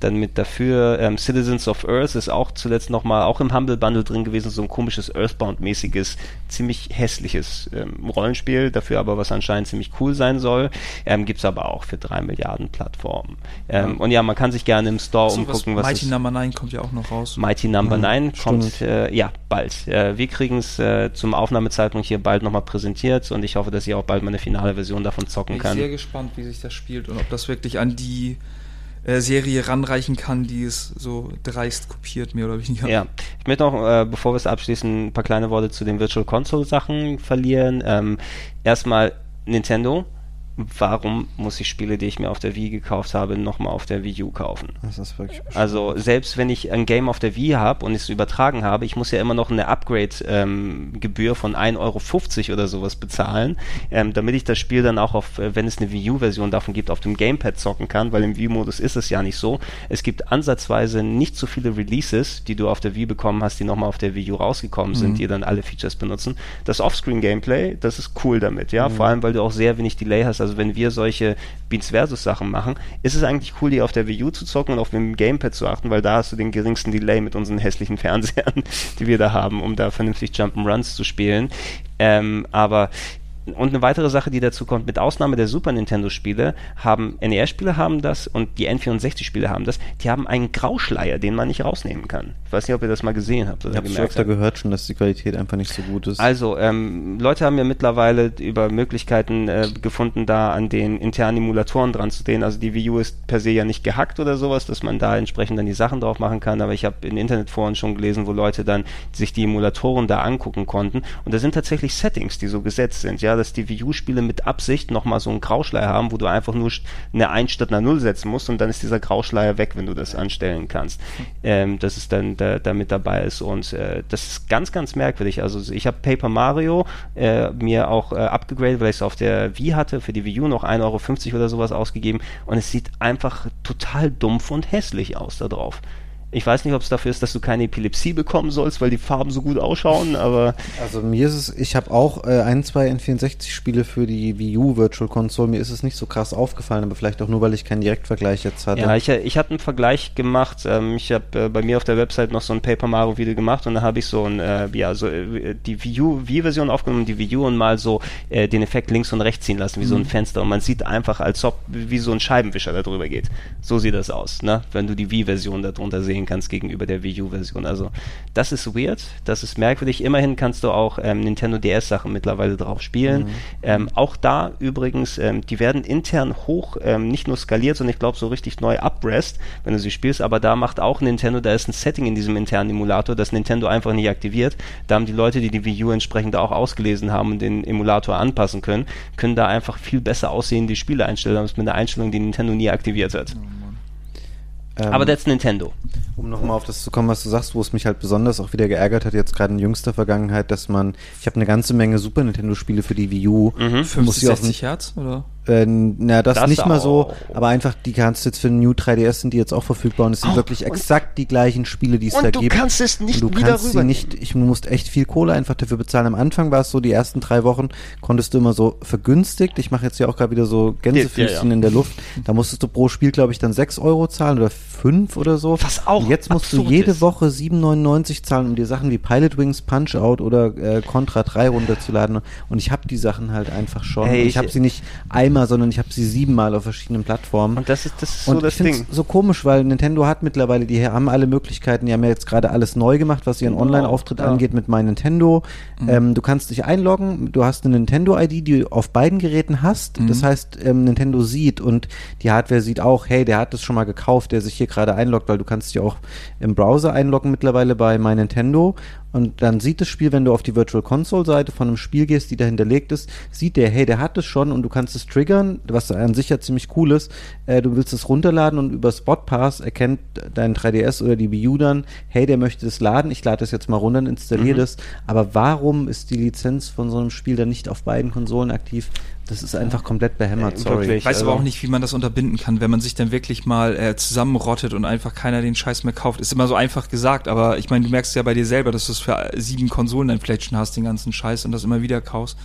Dann mit dafür ähm, Citizens of Earth ist auch zuletzt nochmal, auch im Humble Bundle drin gewesen, so ein komisches Earthbound-mäßiges, ziemlich hässliches ähm, Rollenspiel, dafür aber was anscheinend ziemlich cool sein soll. Ähm, Gibt es aber auch für drei Milliarden Plattformen. Ähm, Und ja, man kann sich gerne im Store So, umgucken, was, Mighty es- Number 9 kommt ja auch noch raus. Mighty Number Mhm, 9 kommt äh, ja bald. Äh, wir kriegen es äh, zum Aufnahmezeitpunkt hier bald nochmal präsentiert und ich hoffe, dass ich auch bald mal eine finale Version davon zocken Bin ich kann. sehr gespannt, wie sich das spielt und ob das wirklich an die äh, Serie ranreichen kann, die es so dreist kopiert, mehr oder weniger. Ja, ich möchte noch, äh, bevor wir es abschließen, ein paar kleine Worte zu den Virtual Console Sachen verlieren. Ähm, erstmal Nintendo. Warum muss ich Spiele, die ich mir auf der Wii gekauft habe, nochmal auf der Wii U kaufen? Das ist wirklich Also selbst wenn ich ein Game auf der Wii habe und es übertragen habe, ich muss ja immer noch eine Upgrade-Gebühr von 1,50 Euro oder sowas bezahlen, ähm, damit ich das Spiel dann auch auf, äh, wenn es eine Wii U-Version davon gibt, auf dem Gamepad zocken kann, weil im Wii-Modus ist es ja nicht so. Es gibt ansatzweise nicht so viele Releases, die du auf der Wii bekommen hast, die nochmal auf der Wii U rausgekommen sind, die dann alle Features benutzen. Das Offscreen-Gameplay, das ist cool damit, ja, vor allem, weil du auch sehr wenig Delay hast. Also wenn wir solche Beats versus Sachen machen, ist es eigentlich cool, die auf der Wii U zu zocken und auf dem Gamepad zu achten, weil da hast du den geringsten Delay mit unseren hässlichen [laughs] Fernsehern, die wir da haben, um da vernünftig Jump'n'Runs zu spielen. Ähm, aber und eine weitere Sache, die dazu kommt, mit Ausnahme der Super Nintendo-Spiele haben NES-Spiele haben das und die N64-Spiele haben das. Die haben einen Grauschleier, den man nicht rausnehmen kann. Ich weiß nicht, ob ihr das mal gesehen habt oder Ich habe schon öfter gehört schon, dass die Qualität einfach nicht so gut ist. Also, ähm, Leute haben ja mittlerweile über Möglichkeiten äh, gefunden, da an den internen Emulatoren dran zu gehen. Also die Wii U ist per se ja nicht gehackt oder sowas, dass man da entsprechend dann die Sachen drauf machen kann. Aber ich habe in Internetforen schon gelesen, wo Leute dann sich die Emulatoren da angucken konnten. Und da sind tatsächlich Settings, die so gesetzt sind, ja, dass die Wii U-Spiele mit Absicht nochmal so einen Grauschleier haben, wo du einfach nur eine 1 statt einer 0 setzen musst und dann ist dieser Grauschleier weg, wenn du das anstellen kannst. Ähm, dass es dann da, da mit dabei ist und äh, das ist ganz, ganz merkwürdig. Also ich habe Paper Mario äh, mir auch äh, abgegradet, weil ich es auf der Wii hatte, für die Wii U noch 1,50 Euro oder sowas ausgegeben und es sieht einfach total dumpf und hässlich aus da drauf. Ich weiß nicht, ob es dafür ist, dass du keine Epilepsie bekommen sollst, weil die Farben so gut ausschauen, aber Also mir ist es, ich habe auch äh, ein, zwei N64-Spiele für die Wii U Virtual Console. Mir ist es nicht so krass aufgefallen, aber vielleicht auch nur, weil ich keinen Direktvergleich jetzt hatte. Ja, ich, ich hatte einen Vergleich gemacht. Ähm, ich habe äh, bei mir auf der Website noch so ein Paper Mario Video gemacht und da habe ich so ein, äh, ja, so äh, die Wii U Wii-Version aufgenommen, die Wii U und mal so äh, den Effekt links und rechts ziehen lassen, wie so ein Fenster. Und man sieht einfach, als ob wie so ein Scheibenwischer da drüber geht. So sieht das aus, ne? Wenn du die Wii-Version darunter sehen kannst gegenüber der Wii U-Version. Also das ist weird, das ist merkwürdig. Immerhin kannst du auch ähm, Nintendo DS-Sachen mittlerweile drauf spielen. Ähm, auch da übrigens, ähm, die werden intern hoch, ähm, nicht nur skaliert, sondern ich glaube so richtig neu abrest, wenn du sie spielst. Aber da macht auch Nintendo, da ist ein Setting in diesem internen Emulator, das Nintendo einfach nicht aktiviert. Da haben die Leute, die die Wii U entsprechend auch ausgelesen haben und den Emulator anpassen können, können da einfach viel besser aussehen, die Spiele einstellen, als mit einer Einstellung, die Nintendo nie aktiviert hat. Ähm, Aber that's Nintendo. Um nochmal auf das zu kommen, was du sagst, wo es mich halt besonders auch wieder geärgert hat, jetzt gerade in jüngster Vergangenheit, dass man, ich habe eine ganze Menge Super Nintendo-Spiele für die Wii U. Mhm. Muss 50, ich auf 60 Hertz, oder? Äh, na, das, Das nicht mal so, auch. aber einfach, die kannst du jetzt für den New 3DS sind die jetzt auch verfügbar und es sind Auch, wirklich und- exakt die gleichen Spiele, die es Und da du gibt. kannst es nicht und du wieder kannst sie nicht, ich du musst echt viel Kohle einfach dafür bezahlen. Am Anfang war es so, die ersten drei Wochen konntest du immer so vergünstigt. Ich mache jetzt ja auch gerade wieder so Gänsefüßchen Ja, ja. in der Luft. Da musstest du pro Spiel, glaube ich, dann sechs Euro zahlen oder fünf oder so. Was auch Und jetzt musst du jede ist. Woche 7,99 zahlen, um dir Sachen wie Pilot Wings, Punch Out oder äh, Contra 3 runterzuladen. Und ich habe die Sachen halt einfach schon. Ey, und ich ich- habe sie nicht einmal einmal, sondern ich habe sie siebenmal auf verschiedenen Plattformen. Und das ist, das ist Und so das ich Ding. so komisch, weil Nintendo hat mittlerweile, die haben alle Möglichkeiten, die haben ja jetzt gerade alles neu gemacht, was ihren Online-Auftritt ja. angeht mit My Nintendo. Ähm, du kannst dich einloggen, du hast eine Nintendo-ID, die du auf beiden Geräten hast. Das heißt, ähm, Nintendo sieht und die Hardware sieht auch, hey, der hat das schon mal gekauft, der sich hier gerade einloggt, weil du kannst dich auch im Browser einloggen mittlerweile bei My Nintendo. Und dann sieht das Spiel, wenn du auf die Virtual Console Seite von einem Spiel gehst, die da hinterlegt ist, sieht der, hey, der hat es schon und du kannst es triggern, was an sich ja ziemlich cool ist. Äh, du willst es runterladen und über Spot Pass erkennt dein 3DS oder die Wii U dann, hey, der möchte das laden, ich lade das jetzt mal runter und installiere Mhm. das. Aber warum ist die Lizenz von so einem Spiel dann nicht auf beiden Konsolen aktiv? Das ist einfach komplett behämmert, Äh, sorry. wirklich. Ich weiß aber also- auch nicht, wie man das unterbinden kann, wenn man sich dann wirklich mal äh, zusammenrottet und einfach keiner den Scheiß mehr kauft. Ist immer so einfach gesagt, aber ich meine, du merkst ja bei dir selber, dass du es für sieben Konsolen dann vielleicht schon hast, den ganzen Scheiß und das immer wieder kaufst.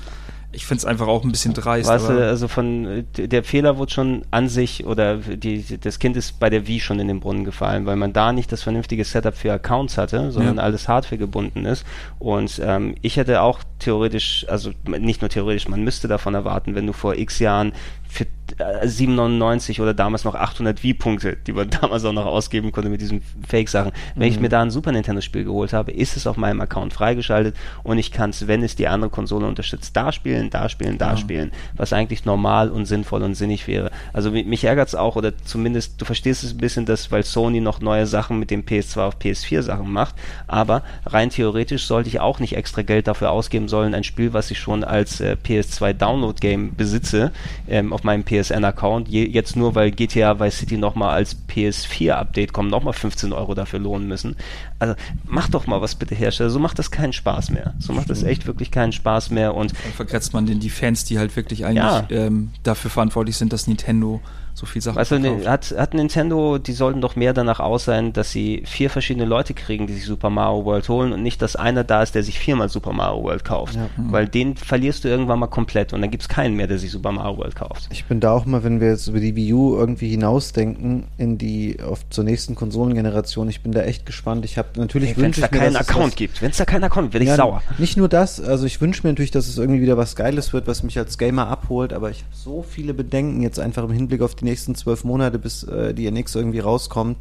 Ich finde es einfach auch ein bisschen dreist. Weißt du, also von äh, der Fehler wurde schon an sich oder die, das Kind ist bei der Wii schon in den Brunnen gefallen, weil man da nicht das vernünftige Setup für Accounts hatte, sondern Ja. alles Hardware gebunden ist. Und ähm, ich hätte auch theoretisch, also nicht nur theoretisch, man müsste davon erwarten, wenn du vor x Jahren für 7,99 oder damals noch 800 Wii-Punkte, die man [laughs] damals auch noch ausgeben konnte mit diesen Fake-Sachen. Wenn ich mir da ein Super Nintendo-Spiel geholt habe, ist es auf meinem Account freigeschaltet und ich kann es, wenn es die andere Konsole unterstützt, da spielen, da spielen, da spielen, was eigentlich normal und sinnvoll und sinnig wäre. Also mi- mich ärgert es auch, oder zumindest, du verstehst es ein bisschen, dass, weil Sony noch neue Sachen mit dem PS2 auf PS4 Sachen macht, aber rein theoretisch sollte ich auch nicht extra Geld dafür ausgeben sollen, ein Spiel, was ich schon als äh, PS2 Download-Game besitze, ähm, auf meinem PSN-Account, je, jetzt nur weil GTA Vice City nochmal als PS4-Update kommt, nochmal 15 Euro dafür lohnen müssen. Also mach doch mal was bitte Hersteller, so macht das keinen Spaß mehr. So macht das echt wirklich keinen Spaß mehr und dann vergrätzt man den die Fans, die halt wirklich eigentlich Ja. ähm, dafür verantwortlich sind, dass Nintendo so viel Sachen ne, hat, hat Nintendo, die sollten doch mehr danach aus sein, dass sie vier verschiedene Leute kriegen, die sich Super Mario World holen und nicht, dass einer da ist, der sich viermal Super Mario World kauft. Ja. Weil den verlierst du irgendwann mal komplett und dann gibt es keinen mehr, der sich Super Mario World kauft. Ich bin da auch mal, wenn wir jetzt über die Wii U irgendwie hinausdenken in die auf zur nächsten Konsolengeneration, ich bin da echt gespannt. Ich habe natürlich Wenn es wünsche da ich mir, keinen dass es Account was- gibt, wenn es da keinen Account gibt, werde ich Ja, sauer. Nicht nur das, also ich wünsche mir natürlich, dass es irgendwie wieder was Geiles wird, was mich als Gamer abholt, aber ich habe so viele Bedenken jetzt einfach im Hinblick auf die nächsten zwölf Monate, bis äh, die NX irgendwie rauskommt,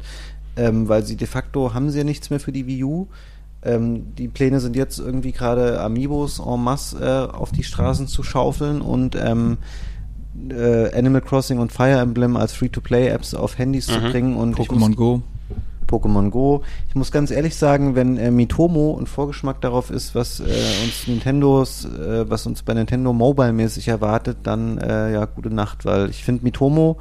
ähm, weil sie de facto haben sie ja nichts mehr für die Wii U. Ähm, die Pläne sind jetzt irgendwie gerade Amiibos en masse äh, auf die Straßen zu schaufeln und ähm, äh, Animal Crossing und Fire Emblem als Free-to-Play-Apps auf Handys zu Mhm. bringen und ich Pokémon Go. Pokémon Go. Ich muss ganz ehrlich sagen, wenn äh, Mitomo ein Vorgeschmack darauf ist, was äh, uns Nintendos, äh, was uns bei Nintendo Mobile-mäßig erwartet, dann äh, ja, gute Nacht, weil ich finde Mitomo,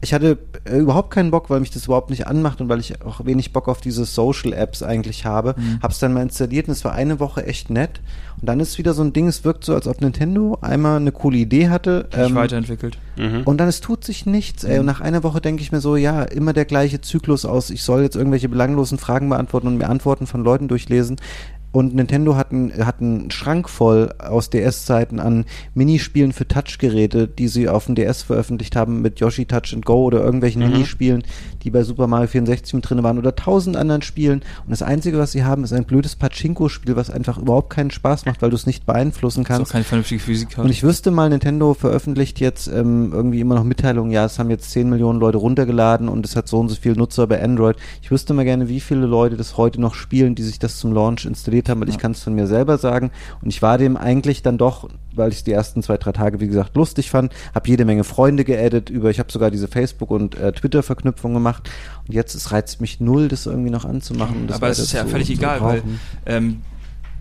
ich hatte äh, überhaupt keinen Bock, weil mich das überhaupt nicht anmacht und weil ich auch wenig Bock auf diese Social-Apps eigentlich habe. Hab's dann mal installiert und es war eine Woche echt nett. Und dann ist wieder so ein Ding, es wirkt so, als ob Nintendo einmal eine coole Idee hatte. Ähm, weiterentwickelt. Mhm. und dann es tut sich nichts, ey. Und nach einer Woche denke ich mir so, ja, immer der gleiche Zyklus aus. Ich soll jetzt irgendwelche belanglosen Fragen beantworten und mir Antworten von Leuten durchlesen. Und Nintendo hat einen, hat einen Schrank voll aus DS-Zeiten an Minispielen für Touchgeräte, die sie auf dem DS veröffentlicht haben mit Yoshi Touch and Go oder irgendwelchen Mhm. Minispielen, die bei Super Mario 64 mit drin waren oder tausend anderen Spielen. Und das Einzige, was sie haben, ist ein blödes Pachinko-Spiel, was einfach überhaupt keinen Spaß macht, weil du es nicht beeinflussen Ist kannst. auch keine vernünftige Physik hat. Und ich wüsste mal, Nintendo veröffentlicht jetzt ähm, irgendwie immer noch Mitteilungen, ja, es haben jetzt 10 Millionen Leute runtergeladen und es hat so und so viele Nutzer bei Android. Ich wüsste mal gerne, wie viele Leute das heute noch spielen, die sich das zum Launch installiert haben, weil ich kann es von mir selber sagen. Und ich war dem eigentlich dann doch, weil ich die ersten zwei, drei Tage, wie gesagt, lustig fand, habe jede Menge Freunde geaddet über, ich habe sogar diese Facebook- und äh, Twitter-Verknüpfung gemacht. Und jetzt es reizt mich null, das irgendwie noch anzumachen. aber es ist ja völlig egal, weil ähm,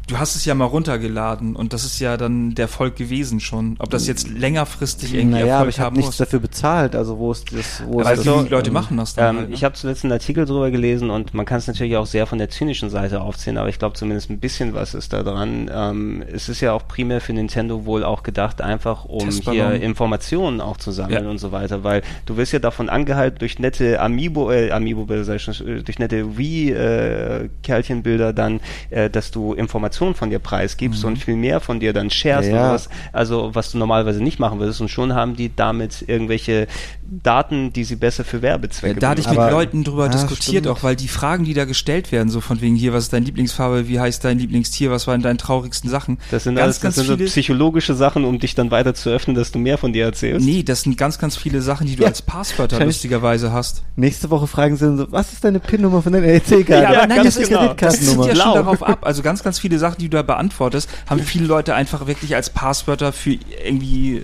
du hast es ja mal runtergeladen und das ist ja dann der Erfolg gewesen schon. Ob das jetzt längerfristig irgendwie Naja, aber Erfolg ich habe nichts muss. dafür bezahlt, also wo ist das, wo Weil ist die das, Leute ähm, machen das dann Ähm, halt, ne? Ich habe zuletzt einen Artikel drüber gelesen und man kann es natürlich auch sehr von der zynischen Seite aufziehen, aber ich glaube zumindest ein bisschen was ist da dran. Ähm, es ist ja auch primär für Nintendo wohl auch gedacht, einfach um hier Informationen auch zu sammeln Ja. und so weiter, weil du wirst ja davon angehalten durch nette Amiibo, äh, Amiibo, sag ich schon, äh, durch nette Wii-Kärtchenbilder dann, äh, dass du Informationen von dir preisgibst und viel mehr von dir dann sharest Ja, ja. also was du normalerweise nicht machen würdest und schon haben die damit irgendwelche Daten, die sie besser für Werbezwecke Da hatte ich mit Aber- Leuten drüber Ja, diskutiert, stimmt. auch weil die Fragen, die da gestellt werden, so von wegen hier, was ist deine Lieblingsfarbe, wie heißt dein Lieblingstier, was waren deine traurigsten Sachen? das sind, ganz, alles, das ganz sind so viele. psychologische Sachen, um dich dann weiter zu öffnen, dass du mehr von dir erzählst. Nee, das sind ganz, ganz viele Sachen, die du Ja, als Passwörter [laughs] lustigerweise hast. Nächste Woche fragen sie dann so, was ist deine PIN-Nummer von deiner EC-Karte? Ja, aber nein, ganz das ist, genau. das zielt ja schon darauf ab. Also ganz, ganz viele Sachen, die du da beantwortest, haben viele Leute einfach wirklich als Passwörter für irgendwie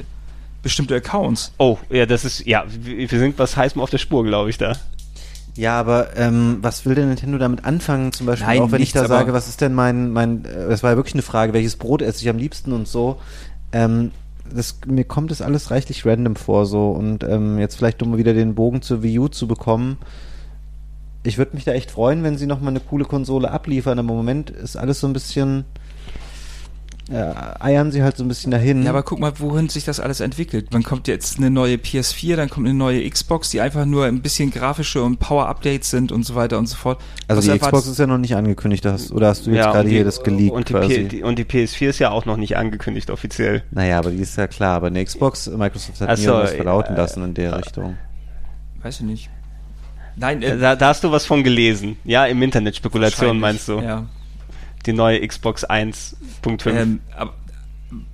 bestimmte Accounts. Oh, ja, das ist, ja, wir sind was heißt auf der Spur, glaube ich, da. Ja, aber ähm, was will denn Nintendo damit anfangen? Zum Beispiel Nein, auch wenn nichts, ich da sage, was ist denn mein, mein, äh, das war ja wirklich eine Frage, welches Brot esse ich am liebsten und so. Ähm, das, mir kommt das alles reichlich random vor so und ähm, jetzt vielleicht um wieder den Bogen zur Wii U zu bekommen. Ich würde mich da echt freuen, wenn sie nochmal eine coole Konsole abliefern, aber im Moment ist alles so ein bisschen, äh, eiern sie halt so ein bisschen dahin. Ja, aber guck mal, wohin sich das alles entwickelt. Dann kommt jetzt eine neue PS4, dann kommt eine neue Xbox, die einfach nur ein bisschen grafische und Power-Updates sind und so weiter und so fort. also Was die Xbox ist ja noch nicht angekündigt, hast, oder hast du jetzt ja, gerade die- hier das geleakt und die, quasi? Die, und die PS4 ist ja auch noch nicht angekündigt offiziell. Naja, aber die ist ja klar. Aber eine Xbox, Microsoft hat Ach nie so, irgendwas verlauten äh, lassen in der Richtung. Weiß ich nicht. Nein, äh, Da, da hast du was von gelesen. Ja, im Internet Spekulation meinst du. Ja. Die neue Xbox 1.5. Ähm, aber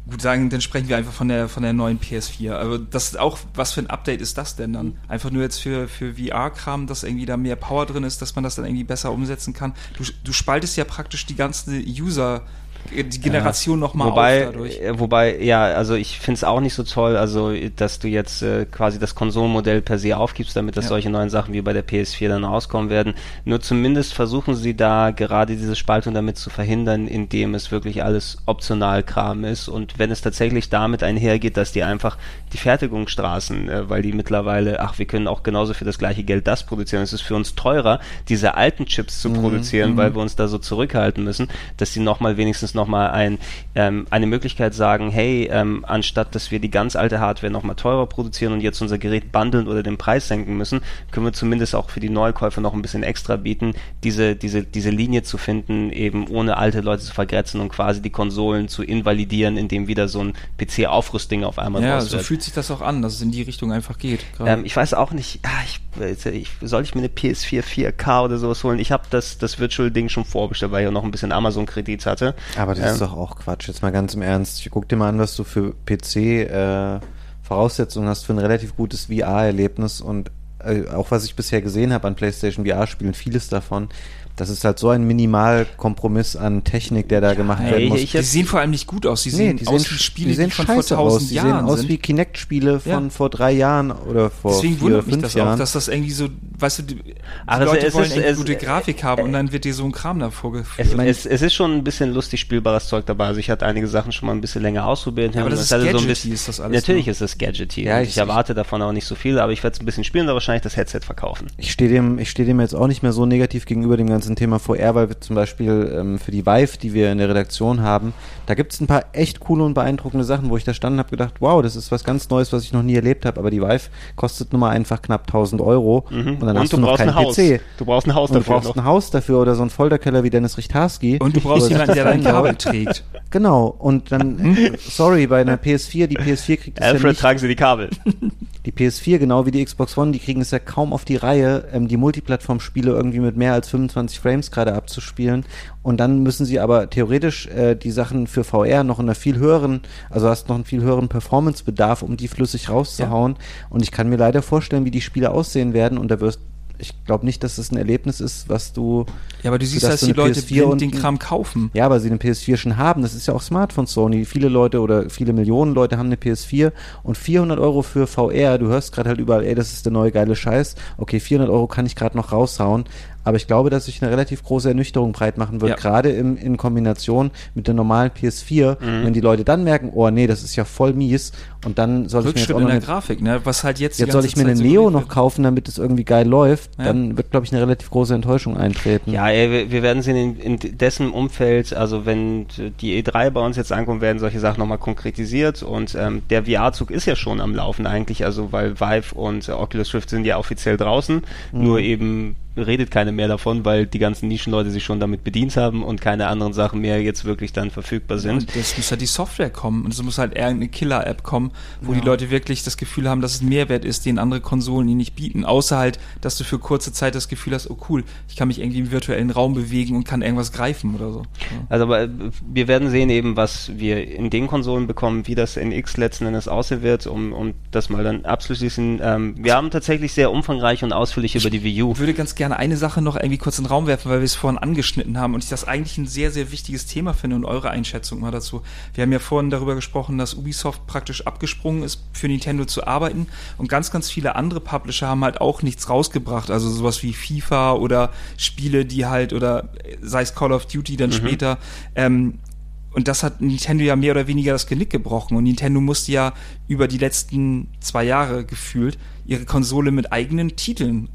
gut sagen, dann sprechen wir einfach von der von der neuen PS4. Aber das ist auch, was für ein Update ist das denn dann? Einfach nur jetzt für, für VR-Kram, dass irgendwie da mehr Power drin ist, dass man das dann irgendwie besser umsetzen kann. Du, du spaltest ja praktisch die ganze User, die Generation nochmal auf wobei, dadurch. äh, wobei, ja, also ich finde es auch nicht so toll, also dass du jetzt äh, quasi das Konsolenmodell per se aufgibst, damit dass Ja. solche neuen Sachen wie bei der PS4 dann rauskommen werden. Nur zumindest versuchen sie da gerade diese Spaltung damit zu verhindern, indem es wirklich alles optional Kram ist und wenn es tatsächlich damit einhergeht, dass die einfach die Fertigungsstraßen, äh, weil die mittlerweile, ach, wir können auch genauso für das gleiche Geld das produzieren. Es ist für uns teurer, diese alten Chips zu produzieren, weil wir uns da so zurückhalten müssen, dass die nochmal wenigstens nochmal ein, ähm, eine Möglichkeit sagen, hey, ähm, anstatt dass wir die ganz alte Hardware nochmal teurer produzieren und jetzt unser Gerät bundeln oder den Preis senken müssen, können wir zumindest auch für die Neukäufer noch ein bisschen extra bieten, diese, diese, diese Linie zu finden, eben ohne alte Leute zu vergrätzen und quasi die Konsolen zu invalidieren, indem wieder so ein PC-Aufrüstding auf einmal Ja, so wird. fühlt sich das auch an, dass es in die Richtung einfach geht. Ähm, ich weiß auch nicht, ah, ich, ich, soll ich mir eine PS4 4K oder sowas holen? Ich habe das, das Virtual-Ding schon vorbestellt, weil ich auch noch ein bisschen Amazon-Kredit hatte. Aber das Ähm, ist doch auch Quatsch. Jetzt mal ganz im Ernst. Ich guck dir mal an, was du für PC äh, Voraussetzungen hast für ein relativ gutes VR-Erlebnis und äh, auch was ich bisher gesehen habe an PlayStation VR-Spielen, vieles davon. Das ist halt so ein Minimalkompromiss an Technik, der da gemacht ey, werden muss. ich- die sehen vor allem nicht gut aus. Die sehen die aus sehen, wie Spiele, die sehen von vor scheiße tausend aus. Die Jahren sehen aus sind. wie Kinect-Spiele von Ja. vor drei Jahren oder vor Deswegen vier wundert mich fünf das Jahren. auch, dass das irgendwie so, weißt du, die, die Aber es- Leute wollen ist- es- gute äh, Grafik haben und dann wird dir so ein Kram da vorgeführt. Es, es, es ist schon ein bisschen lustig spielbares Zeug dabei. Also ich hatte einige Sachen schon mal ein bisschen länger ausprobiert. Ja, aber das ist hatte so ein gadgety, bisschen, ist das alles Natürlich nur. ist es gadgety. Ja, ich- ich, erwarte davon auch nicht so viel, aber ich werde es ein bisschen spielen und wahrscheinlich das Headset verkaufen. Ich stehe dem, ich stehe dem jetzt auch nicht mehr so negativ gegenüber dem ganzen Thema VR, weil wir zum Beispiel ähm, für die Vive, die wir in der Redaktion haben, da gibt es ein paar echt coole und beeindruckende Sachen, wo ich da stand und habe gedacht, wow, das ist was ganz Neues, was ich noch nie erlebt habe. Aber die Vive kostet nun mal einfach knapp 1000 Euro und dann hast du, noch keinen ein Haus. PC. Du brauchst ein Haus Und du dafür brauchst noch. ein Haus dafür oder so ein Folterkeller wie Dennis Richtarski. Und du brauchst jemanden, der das dein Kabel trägt. Genau, und dann, [laughs] sorry, bei einer PS4, die PS4 kriegt es ja Alfred, nicht, tragen Sie die Kabel. [laughs] die PS4, genau wie die Xbox One, die kriegen es ja kaum auf die Reihe, ähm, die Multiplattform-Spiele irgendwie mit mehr als 25 Frames gerade abzuspielen. Und dann müssen sie aber theoretisch äh, die Sachen für VR noch in einer viel höheren, also hast noch einen viel höheren Performance-Bedarf, um die flüssig rauszuhauen. Und ich kann mir leider vorstellen, wie die Spiele aussehen werden. Und da wirst ich glaube nicht, dass es ein Erlebnis ist, was du. Ja, aber du siehst, das dass du die eine Leute PS4 blind und den Kram kaufen. Ja, weil sie eine PS4 schon haben. Das ist ja auch smart von Sony. Viele Leute oder viele Millionen Leute haben eine PS4 und 400 Euro für VR. Du hörst gerade halt überall, ey, das ist der neue geile Scheiß. Okay, 400 Euro kann ich gerade noch raushauen. Aber ich glaube, dass sich eine relativ große Ernüchterung breit machen wird, Ja. gerade im, in Kombination mit der normalen PS4. Mhm. Wenn die Leute dann merken, oh nee, das ist ja voll mies. Und dann soll ich mir jetzt Rückschritt auch in der eine, Grafik, ne? Was halt jetzt die jetzt soll ich mir Zeit eine so Neo noch kaufen, damit es irgendwie geil läuft. Ja. Dann wird, glaube ich, eine relativ große Enttäuschung eintreten. Ja, ey, wir, werden sehen in, in dessen Umfeld, also wenn die E3 bei uns jetzt ankommt, werden solche Sachen nochmal konkretisiert und ähm, der VR-Zug ist ja schon am Laufen eigentlich, also weil Vive und äh, Oculus Rift sind ja offiziell draußen, nur eben redet keiner mehr davon, weil die ganzen Nischenleute sich schon damit bedient haben und keine anderen Sachen mehr jetzt wirklich dann verfügbar sind. Und das muss halt die Software kommen. Und es muss halt irgendeine Killer-App kommen, wo die Leute wirklich das Gefühl haben, dass es ein Mehrwert ist, den andere Konsolen ihnen nicht bieten. Außer halt, dass du für kurze Zeit das Gefühl hast, oh cool, ich kann mich irgendwie im virtuellen Raum bewegen und kann irgendwas greifen oder so. Ja. Also aber äh, wir werden sehen eben, was wir in den Konsolen bekommen, wie das NX letzten Endes aussehen wird, um, um das mal dann abzuschließen. Ähm, wir haben tatsächlich sehr umfangreich und ausführlich über die Wii U. Ich würde ganz gerne eine Sache noch irgendwie kurz in den Raum werfen, weil wir es vorhin angeschnitten haben und ich das eigentlich ein sehr, sehr wichtiges Thema finde und eure Einschätzung mal dazu. Wir haben ja vorhin darüber gesprochen, dass Ubisoft praktisch abgesprungen ist, für Nintendo zu arbeiten und ganz, ganz viele andere Publisher haben halt auch nichts rausgebracht, also sowas wie FIFA oder Spiele, die halt, oder sei es Call of Duty dann später, ähm, und das hat Nintendo ja mehr oder weniger das Genick gebrochen. Und Nintendo musste ja über die letzten zwei Jahre gefühlt ihre Konsole mit eigenen Titeln.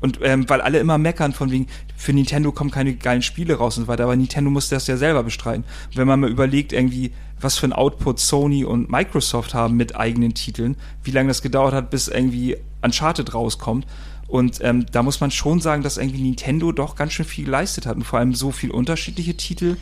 Und ähm, weil alle immer meckern von wegen, für Nintendo kommen keine geilen Spiele raus und so weiter, aber Nintendo musste das ja selber bestreiten. Und wenn man mal überlegt, irgendwie, was für ein Output Sony und Microsoft haben mit eigenen Titeln, wie lange das gedauert hat, bis irgendwie Uncharted rauskommt. Und ähm, da muss man schon sagen, dass irgendwie Nintendo doch ganz schön viel geleistet hat und vor allem so viel unterschiedliche Titel.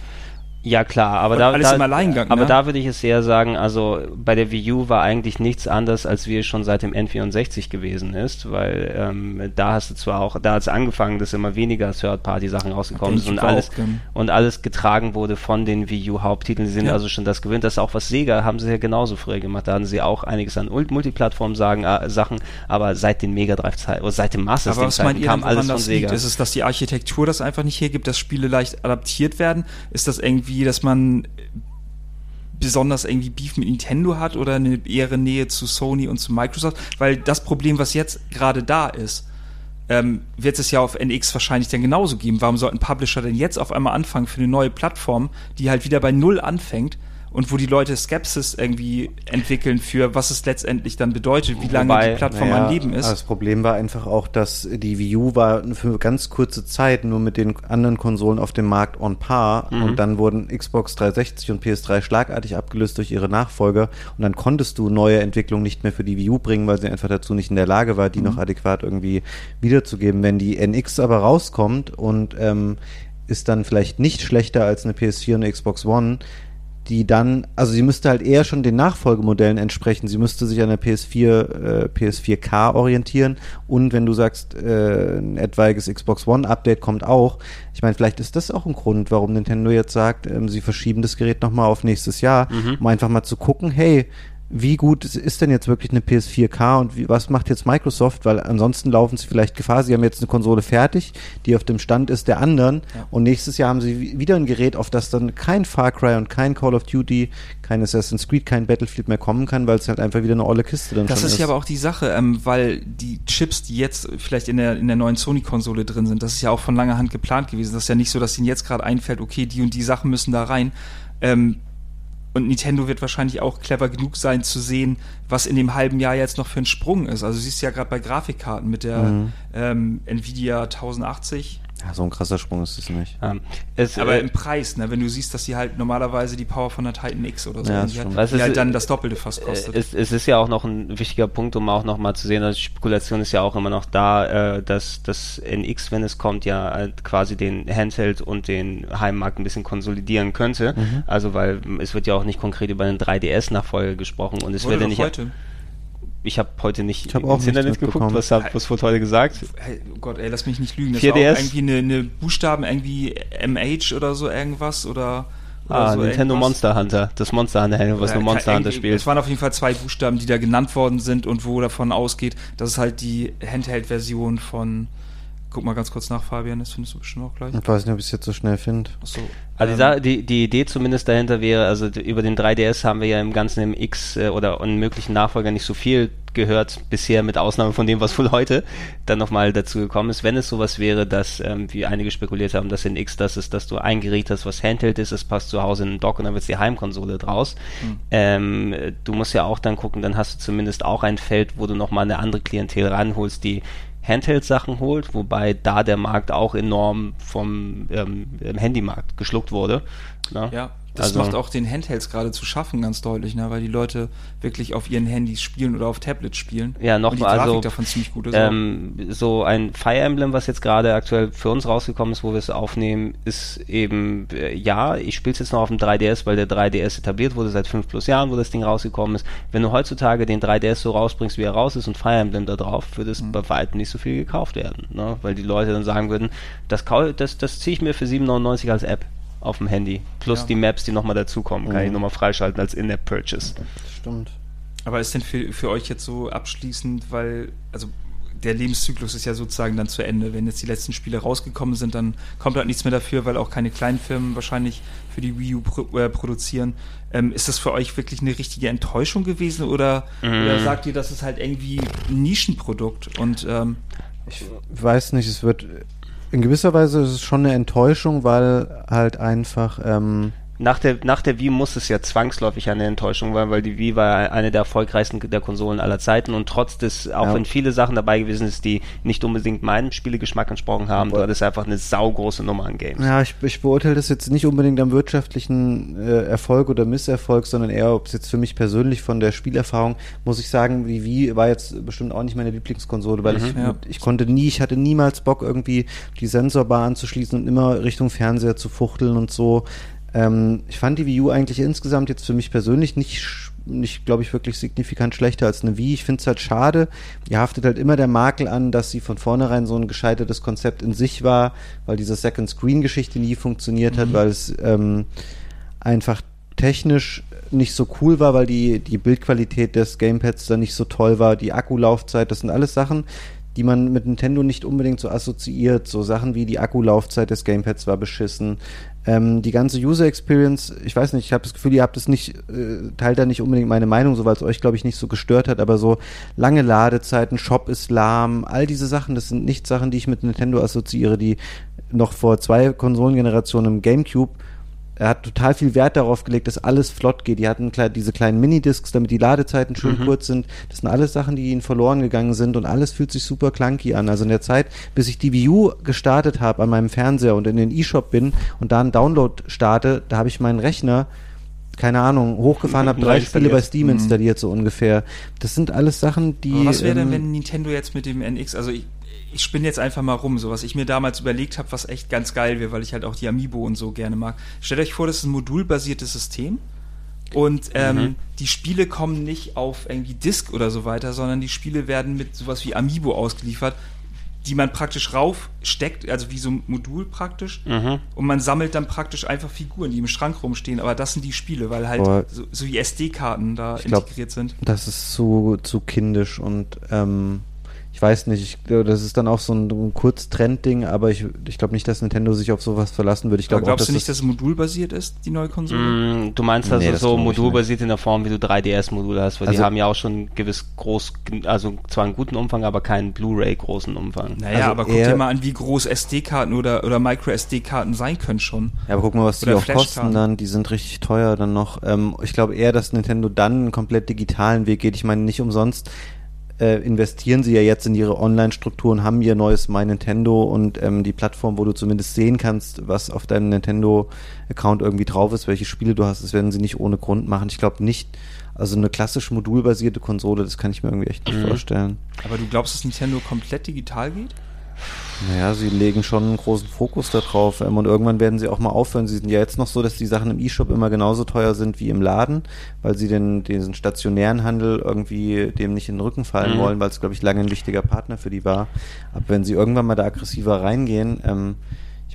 Ja klar, aber da, alles da, im Alleingang, aber ne? da würde ich es eher sagen, also bei der Wii U war eigentlich nichts anders, als wie es schon seit dem N64 gewesen ist, weil ähm, da hast du zwar auch, da hat es angefangen, dass immer weniger Third-Party-Sachen rausgekommen sind und alles und alles getragen wurde von den Wii U Haupttiteln. Sie sind Ja. also schon das gewöhnt. Das ist auch was Sega haben sie ja genauso früher gemacht. Da hatten sie auch einiges an Ult- Multiplattform-Sachen, äh, Sachen, aber seit den Mega Drive-Zeiten oder seit dem Master ihr kam alles von das liegt? Sega. Ist es, dass die Architektur das einfach nicht hergibt, dass Spiele leicht adaptiert werden? Ist das irgendwie, dass man besonders irgendwie Beef mit Nintendo hat oder eine ehere Nähe zu Sony und zu Microsoft? Weil das Problem, was jetzt gerade da ist, ähm, wird es ja auf NX wahrscheinlich dann genauso geben. Warum sollten Publisher denn jetzt auf einmal anfangen für eine neue Plattform, die halt wieder bei Null anfängt und wo die Leute Skepsis irgendwie entwickeln für was es letztendlich dann bedeutet, wie lange Wobei, die Plattform Naja, am Leben ist? Das Problem war einfach auch, dass die Wii U war für ganz kurze Zeit nur mit den anderen Konsolen auf dem Markt on par Mhm. und dann wurden Xbox 360 und PS3 schlagartig abgelöst durch ihre Nachfolger und dann konntest du neue Entwicklungen nicht mehr für die Wii U bringen, weil sie einfach dazu nicht in der Lage war, die Mhm. noch adäquat irgendwie wiederzugeben. Wenn die NX aber rauskommt und ähm, ist dann vielleicht nicht schlechter als eine PS4 und eine Xbox One, die dann, also sie müsste halt eher schon den Nachfolgemodellen entsprechen. Sie müsste sich an der PS4, äh, PS4K orientieren und wenn du sagst, äh, ein etwaiges Xbox One Update kommt auch, ich meine, vielleicht ist das auch ein Grund, warum Nintendo jetzt sagt, ähm, sie verschieben das Gerät nochmal auf nächstes Jahr, um einfach mal zu gucken, hey, wie gut ist- denn jetzt wirklich eine PS4K und wie, was macht jetzt Microsoft? Weil ansonsten laufen sie vielleicht Gefahr. Sie haben jetzt eine Konsole fertig, die auf dem Stand ist der anderen und nächstes Jahr haben sie wi- wieder ein Gerät, auf das dann kein Far Cry und kein Call of Duty, kein Assassin's Creed, kein Battlefield mehr kommen kann, weil es halt einfach wieder eine olle Kiste dann Das schon ist ist. ja aber auch die Sache, ähm, weil die Chips, die jetzt vielleicht in der, in der neuen Sony-Konsole drin sind, das ist ja auch von langer Hand geplant gewesen. Das ist ja nicht so, dass ihnen jetzt gerade einfällt, okay, die und die Sachen müssen da rein. Ähm, und Nintendo wird wahrscheinlich auch clever genug sein zu sehen, was in dem halben Jahr jetzt noch für ein Sprung ist. Also du siehst ja gerade bei Grafikkarten mit der Mhm. ähm, Nvidia 1080, ja, so ein krasser Sprung ist es nicht. ähm, es, aber äh, im Preis, ne, wenn du siehst, dass sie halt normalerweise die Power von der Titan X oder so, Ja, die, Was die ist- halt dann das Doppelte fast kostet. Äh, Es, es ist ja auch noch ein wichtiger Punkt, um auch noch mal zu sehen, also die Spekulation ist ja auch immer noch da, äh, dass das NX, wenn es kommt, ja halt quasi den Handheld und den Heimmarkt ein bisschen konsolidieren könnte. Mhm. Also weil es wird ja auch nicht konkret über einen 3DS-Nachfolger gesprochen und es Wurde wird ja nicht. heute. Ich habe heute nicht Ich hab auch ins Internet geguckt, was, hab, was wurde heute gesagt? Hey, oh Gott, ey, lass mich nicht lügen. Das 4DS? war auch irgendwie eine, eine Buchstaben, irgendwie MH oder so irgendwas oder, oder Ah, so Nintendo irgendwas. Monster Hunter, das Monster Hunter, was Oder nur Monster Hunter spielt. Es waren auf jeden Fall zwei Buchstaben, die da genannt worden sind und wo davon ausgeht, dass es halt die Handheld-Version von. Guck mal ganz kurz nach, Fabian, das findest du bestimmt auch gleich. Ich weiß nicht, ob ich es jetzt so schnell finde. Achso. Also die, ähm, die, die Idee zumindest dahinter wäre, also über den 3DS haben wir ja im ganzen im X äh, oder einen möglichen Nachfolger nicht so viel gehört bisher, mit Ausnahme von dem, was wohl heute dann nochmal dazu gekommen ist. Wenn es sowas wäre, dass, ähm, wie einige spekuliert haben, dass in X das ist, dass du ein Gerät hast, was Handheld ist, es passt zu Hause in den Dock und dann wird die Heimkonsole draus. Ähm, äh, du musst ja auch dann gucken, dann hast du zumindest auch ein Feld, wo du nochmal eine andere Klientel ranholst, die Handheld-Sachen holt, wobei da der Markt auch enorm vom ähm, Handymarkt geschluckt wurde. Ne? Ja, Das also, macht auch den Handhelds gerade zu schaffen ganz deutlich, ne? weil die Leute wirklich auf ihren Handys spielen oder auf Tablets spielen. Ja, noch Und die mal, Grafik also, davon ziemlich gut ist. ähm, so ein Fire Emblem, was jetzt gerade aktuell für uns rausgekommen ist, wo wir es aufnehmen, ist eben, äh, ja, ich spiele es jetzt noch auf dem 3DS, weil der 3DS etabliert wurde seit fünf plus Jahren, wo das Ding rausgekommen ist. Wenn du heutzutage den 3DS so rausbringst, wie er raus ist und Fire Emblem da drauf, würde es bei weitem nicht so viel gekauft werden, ne? weil die Leute dann sagen würden, das, das, das ziehe ich mir für 7,99 als App auf dem Handy. Plus Ja. die Maps, die nochmal dazukommen, kann Mhm. ich nochmal freischalten als In-App-Purchase. Stimmt. Aber ist denn für, für euch jetzt so abschließend, weil, also der Lebenszyklus ist ja sozusagen dann zu Ende. Wenn jetzt die letzten Spiele rausgekommen sind, dann kommt halt nichts mehr dafür, weil auch keine kleinen Firmen wahrscheinlich für die Wii U pro, äh, produzieren. Ähm, ist das für euch wirklich eine richtige Enttäuschung gewesen oder, oder sagt ihr, das ist halt irgendwie ein Nischenprodukt und ähm, Ich weiß nicht, es wird in gewisser Weise ist es schon eine Enttäuschung, weil halt einfach ähm, Nach der, nach der Wii muss es ja zwangsläufig eine Enttäuschung sein, weil die Wii war eine der erfolgreichsten der Konsolen aller Zeiten und trotz des, auch Ja. wenn viele Sachen dabei gewesen ist, die nicht unbedingt meinem Spielegeschmack entsprochen haben, du hattest einfach eine saugroße Nummer an Games. Ja, ich, ich beurteile das jetzt nicht unbedingt am wirtschaftlichen äh, Erfolg oder Misserfolg, sondern eher, ob es jetzt für mich persönlich von der Spielerfahrung, muss ich sagen, die Wii war jetzt bestimmt auch nicht meine Lieblingskonsole, weil ich, Ja. ich konnte nie, ich hatte niemals Bock, irgendwie die Sensorbar anzuschließen und immer Richtung Fernseher zu fuchteln und so. Ähm, ich fand die Wii U eigentlich insgesamt jetzt für mich persönlich nicht nicht, glaube ich, wirklich signifikant schlechter als eine Wii. Ich finde es halt schade. Ihr haftet halt immer der Makel an, dass sie von vornherein so ein gescheitertes Konzept in sich war, weil diese Second Screen-Geschichte nie funktioniert hat, weil es ähm, einfach technisch nicht so cool war, weil die, die Bildqualität des Gamepads da nicht so toll war, die Akkulaufzeit, das sind alles Sachen, die man mit Nintendo nicht unbedingt so assoziiert. So Sachen wie die Akkulaufzeit des Gamepads war beschissen. Ähm, die ganze User Experience, ich weiß nicht, ich habe das Gefühl, ihr habt es nicht, äh, teilt da nicht unbedingt meine Meinung, so weil es euch, glaube ich, nicht so gestört hat, aber so lange Ladezeiten, Shop ist lahm, all diese Sachen, das sind nicht Sachen, die ich mit Nintendo assoziiere, die noch vor zwei Konsolengenerationen im GameCube er hat total viel Wert darauf gelegt, dass alles flott geht. Die hatten diese kleinen Minidiscs, damit die Ladezeiten schön kurz sind. Das sind alles Sachen, die ihnen verloren gegangen sind und alles fühlt sich super clunky an. Also in der Zeit, bis ich die Wii U gestartet habe an meinem Fernseher und in den E-Shop bin und da einen Download starte, da habe ich meinen Rechner keine Ahnung, hochgefahren, habe [laughs] drei Spiele bei. Steam installiert, so ungefähr. Das sind alles Sachen, die. Aber was wäre denn, ähm, wenn Nintendo jetzt mit dem NX, also ich, ich spinne jetzt einfach mal rum, so was ich mir damals überlegt habe, was echt ganz geil wäre, weil ich halt auch die Amiibo und so gerne mag. Stellt euch vor, das ist ein modulbasiertes System und ähm, Mhm. die Spiele kommen nicht auf irgendwie Disk oder so weiter, sondern die Spiele werden mit sowas wie Amiibo ausgeliefert, die man praktisch raufsteckt, also wie so ein Modul praktisch. Mhm. Und man sammelt dann praktisch einfach Figuren, die im Schrank rumstehen. Aber das sind die Spiele, weil halt Boah. so, so wie SD-Karten da Ich glaub, integriert sind. Das ist zu, zu kindisch und ähm, ich weiß nicht, ich, glaube, das ist dann auch so ein, ein Kurztrend-Ding, aber ich, ich glaube nicht, dass Nintendo sich auf sowas verlassen würde. Ich Aber glaube auch, glaubst dass du nicht, das, dass es modulbasiert ist, die neue Konsole? Mm, Du meinst also Nee, das so glaub modulbasiert in der Form, wie du 3DS-Module hast, weil die Also- haben ja auch schon gewiss groß, also zwar einen guten Umfang, aber keinen Blu-ray-großen Umfang. Naja, Also aber guck dir mal an, wie groß SD-Karten oder, oder Micro-SD-Karten sein können schon. ja, aber guck mal, was die auch kosten dann, die sind richtig teuer dann noch. Ähm, ich glaube eher, dass Nintendo dann einen komplett digitalen Weg geht. Ich meine, nicht umsonst äh, investieren sie ja jetzt in ihre Online-Strukturen, haben ihr neues My Nintendo und ähm, die Plattform, wo du zumindest sehen kannst, was auf deinem Nintendo-Account irgendwie drauf ist, welche Spiele du hast, das werden sie nicht ohne Grund machen. Ich glaube nicht, also eine klassisch modulbasierte Konsole, das kann ich mir irgendwie echt nicht Mhm. vorstellen. Aber du glaubst, dass Nintendo komplett digital geht? Naja, sie legen schon einen großen Fokus darauf ähm, und irgendwann werden sie auch mal aufhören. Sie sind ja jetzt noch so, dass die Sachen im E-Shop immer genauso teuer sind wie im Laden, weil sie den, diesen stationären Handel irgendwie dem nicht in den Rücken fallen Mhm. wollen, weil es, glaube ich, lange ein wichtiger Partner für die war. Aber wenn sie irgendwann mal da aggressiver reingehen, ähm,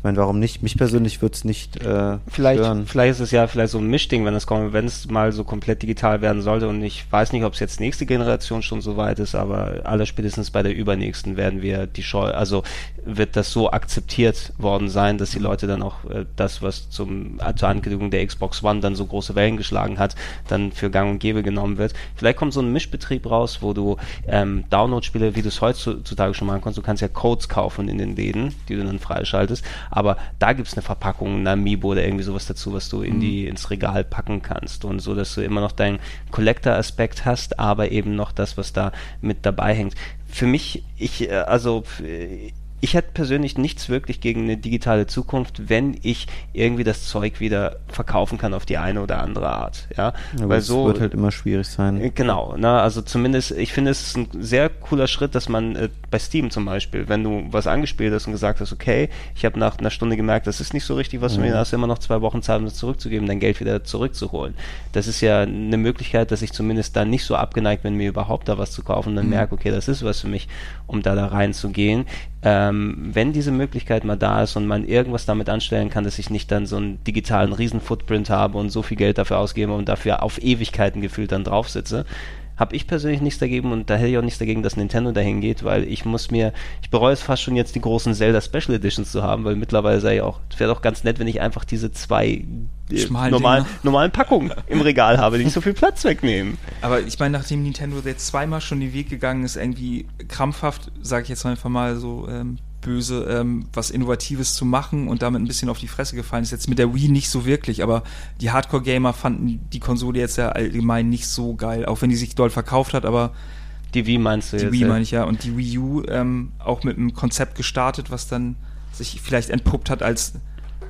ich meine, warum nicht? Mich persönlich würde es nicht äh, Vielleicht, stören. vielleicht ist es ja vielleicht so ein Mischding, wenn es kommt, wenn es mal so komplett digital werden sollte und ich weiß nicht, ob es jetzt nächste Generation schon so weit ist, aber aller spätestens bei der übernächsten werden wir die Scheu, also wird das so akzeptiert worden sein, dass die Leute dann auch äh, das, was zum äh, zur Ankündigung der Xbox One dann so große Wellen geschlagen hat, dann für Gang und Gäbe genommen wird. Vielleicht kommt so ein Mischbetrieb raus, wo du ähm, Download-Spiele, wie du es heutzutage schon machen kannst, du kannst ja Codes kaufen in den Läden, die du dann freischaltest, aber da gibt es eine Verpackung, ein Amiibo oder irgendwie sowas dazu, was du in die, ins Regal packen kannst und so, dass du immer noch deinen Collector-Aspekt hast, aber eben noch das, was da mit dabei hängt. Für mich, ich, äh, also, äh, ich hätte persönlich nichts wirklich gegen eine digitale Zukunft, wenn ich irgendwie das Zeug wieder verkaufen kann auf die eine oder andere Art. Ja, Aber weil so wird halt immer schwierig sein. äh, Genau, ne, also zumindest, ich finde es ist ein sehr cooler Schritt, dass man äh, bei Steam zum Beispiel, wenn du was angespielt hast und gesagt hast, okay, ich habe nach einer Stunde gemerkt, das ist nicht so richtig was für mir, da hast du immer noch zwei Wochen Zeit, um es zurückzugeben, dein Geld wieder zurückzuholen. Das ist ja eine Möglichkeit, dass ich zumindest dann nicht so abgeneigt bin, mir überhaupt da was zu kaufen und dann merke, okay, das ist was für mich, um da da reinzugehen. Ähm, wenn diese Möglichkeit mal da ist und man irgendwas damit anstellen kann, dass ich nicht dann so einen digitalen Riesen-Footprint habe und so viel Geld dafür ausgebe und dafür auf Ewigkeiten gefühlt dann drauf sitze, habe ich persönlich nichts dagegen und da hätte ich auch nichts dagegen, dass Nintendo dahin geht, weil ich muss mir, ich bereue es fast schon jetzt die großen Zelda Special Editions zu haben, weil mittlerweile sei auch, es wäre doch ganz nett, wenn ich einfach diese zwei äh, normalen, normalen Packungen im Regal habe, die nicht so viel Platz wegnehmen. Aber ich meine, nachdem Nintendo jetzt zweimal schon den Weg gegangen ist, irgendwie krampfhaft, sage ich jetzt einfach mal so ähm, böse, ähm, was Innovatives zu machen und damit ein bisschen auf die Fresse gefallen ist. Jetzt mit der Wii nicht so wirklich, aber die Hardcore-Gamer fanden die Konsole jetzt ja allgemein nicht so geil, auch wenn die sich doll verkauft hat, aber Die Wii meinst du die jetzt? Wii ja? meine ich ja. Und die Wii U ähm, auch mit einem Konzept gestartet, was dann sich vielleicht entpuppt hat als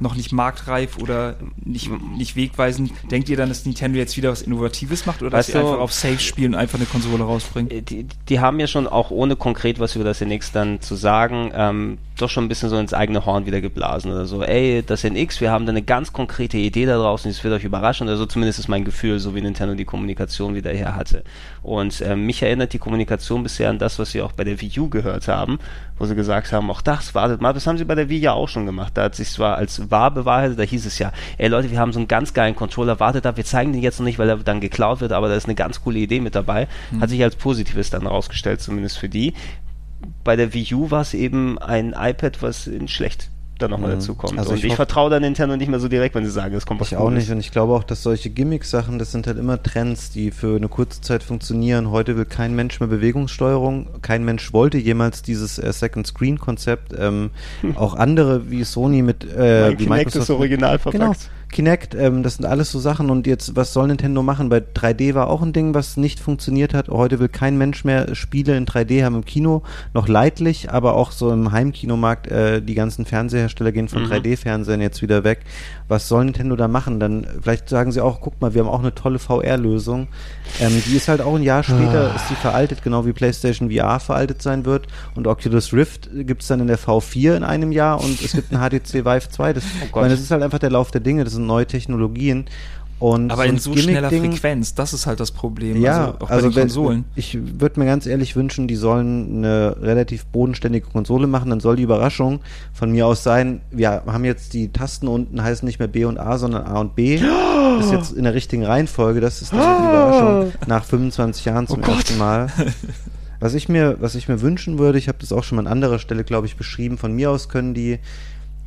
noch nicht marktreif oder nicht, nicht wegweisend. Denkt ihr dann, dass Nintendo jetzt wieder was Innovatives macht oder dass Weißt sie du- einfach auf Safe spielen und einfach eine Konsole rausbringen? Die, die haben ja schon auch ohne konkret was über das NX dann zu sagen, ähm, doch schon ein bisschen so ins eigene Horn wieder geblasen oder so. Ey, das NX, wir haben da eine ganz konkrete Idee da draußen, das wird euch überraschen oder so. Zumindest ist mein Gefühl, so wie Nintendo die Kommunikation wieder her hatte. Und ähm, mich erinnert die Kommunikation bisher an das, was wir auch bei der Wii U gehört haben, wo sie gesagt haben, auch das, wartet mal, das haben sie bei der Wii ja auch schon gemacht. Da hat sich zwar als wahr bewahrheitet, da hieß es ja, ey Leute, wir haben so einen ganz geilen Controller, wartet ab, wir zeigen den jetzt noch nicht, weil er dann geklaut wird, aber da ist eine ganz coole Idee mit dabei. Hat sich als Positives dann rausgestellt, zumindest für die. Bei der Wii U war es eben ein iPad, was in schlecht dann nochmal Mhm. dazu kommt. Also Und ich ich, vertraue da Nintendo nicht mehr so direkt, wenn sie sagen, es kommt was Ich auch nicht und ich glaube auch, dass solche Gimmick-Sachen, das sind halt immer Trends, die für eine kurze Zeit funktionieren. Heute will kein Mensch mehr Bewegungssteuerung, kein Mensch wollte jemals dieses äh, Second Screen-Konzept. Ähm, [laughs] auch andere wie Sony mit äh, wie Kinect ist original verpackt. Genau. Kinect, ähm, das sind alles so Sachen und jetzt, was soll Nintendo machen? Bei 3D war auch ein Ding, was nicht funktioniert hat. Heute will kein Mensch mehr Spiele in 3D haben im Kino, noch leidlich, aber auch so im Heimkinomarkt, äh, die ganzen Fernsehersteller gehen von Mhm. 3D-Fernsehen jetzt wieder weg. Was soll Nintendo da machen? Dann, vielleicht sagen sie auch, guck mal, wir haben auch eine tolle VR-Lösung. Ähm, die ist halt auch ein Jahr später, ist die veraltet, genau wie PlayStation VR veraltet sein wird und Oculus Rift gibt's dann in der V4 in einem Jahr und es gibt ein [laughs] HTC Vive 2. Das, ich Gott. meine, das ist halt einfach der Lauf der Dinge, das sind neue Technologien. Und Aber so in so schneller Frequenz, das ist halt das Problem. Ja, also auch bei also den Konsolen. ich würde mir ganz ehrlich wünschen, die sollen eine relativ bodenständige Konsole machen, dann soll die Überraschung von mir aus sein, wir haben jetzt die Tasten unten heißen nicht mehr B und A, sondern A und B. [gasps] Das ist jetzt in der richtigen Reihenfolge, das ist dann die Überraschung nach 25 Jahren zum Oh ersten Mal. Was ich mir, was ich mir wünschen würde, ich habe das auch schon mal an anderer Stelle, glaube ich, beschrieben. Von mir aus können die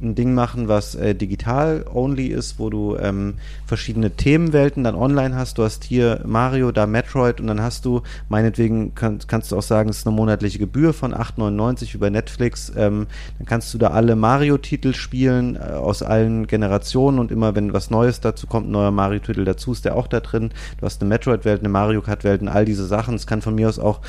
ein Ding machen, was äh, digital only ist, wo du ähm, verschiedene Themenwelten dann online hast. Du hast hier Mario, da Metroid und dann hast du, meinetwegen kann, kannst du auch sagen, es ist eine monatliche Gebühr von 8,99 über Netflix. Ähm, dann kannst du da alle Mario-Titel spielen äh, aus allen Generationen und immer wenn was Neues dazu kommt, ein neuer Mario-Titel dazu, ist der auch da drin. Du hast eine Metroid-Welt, eine Mario Kart-Welt und all diese Sachen. Es kann von mir aus auch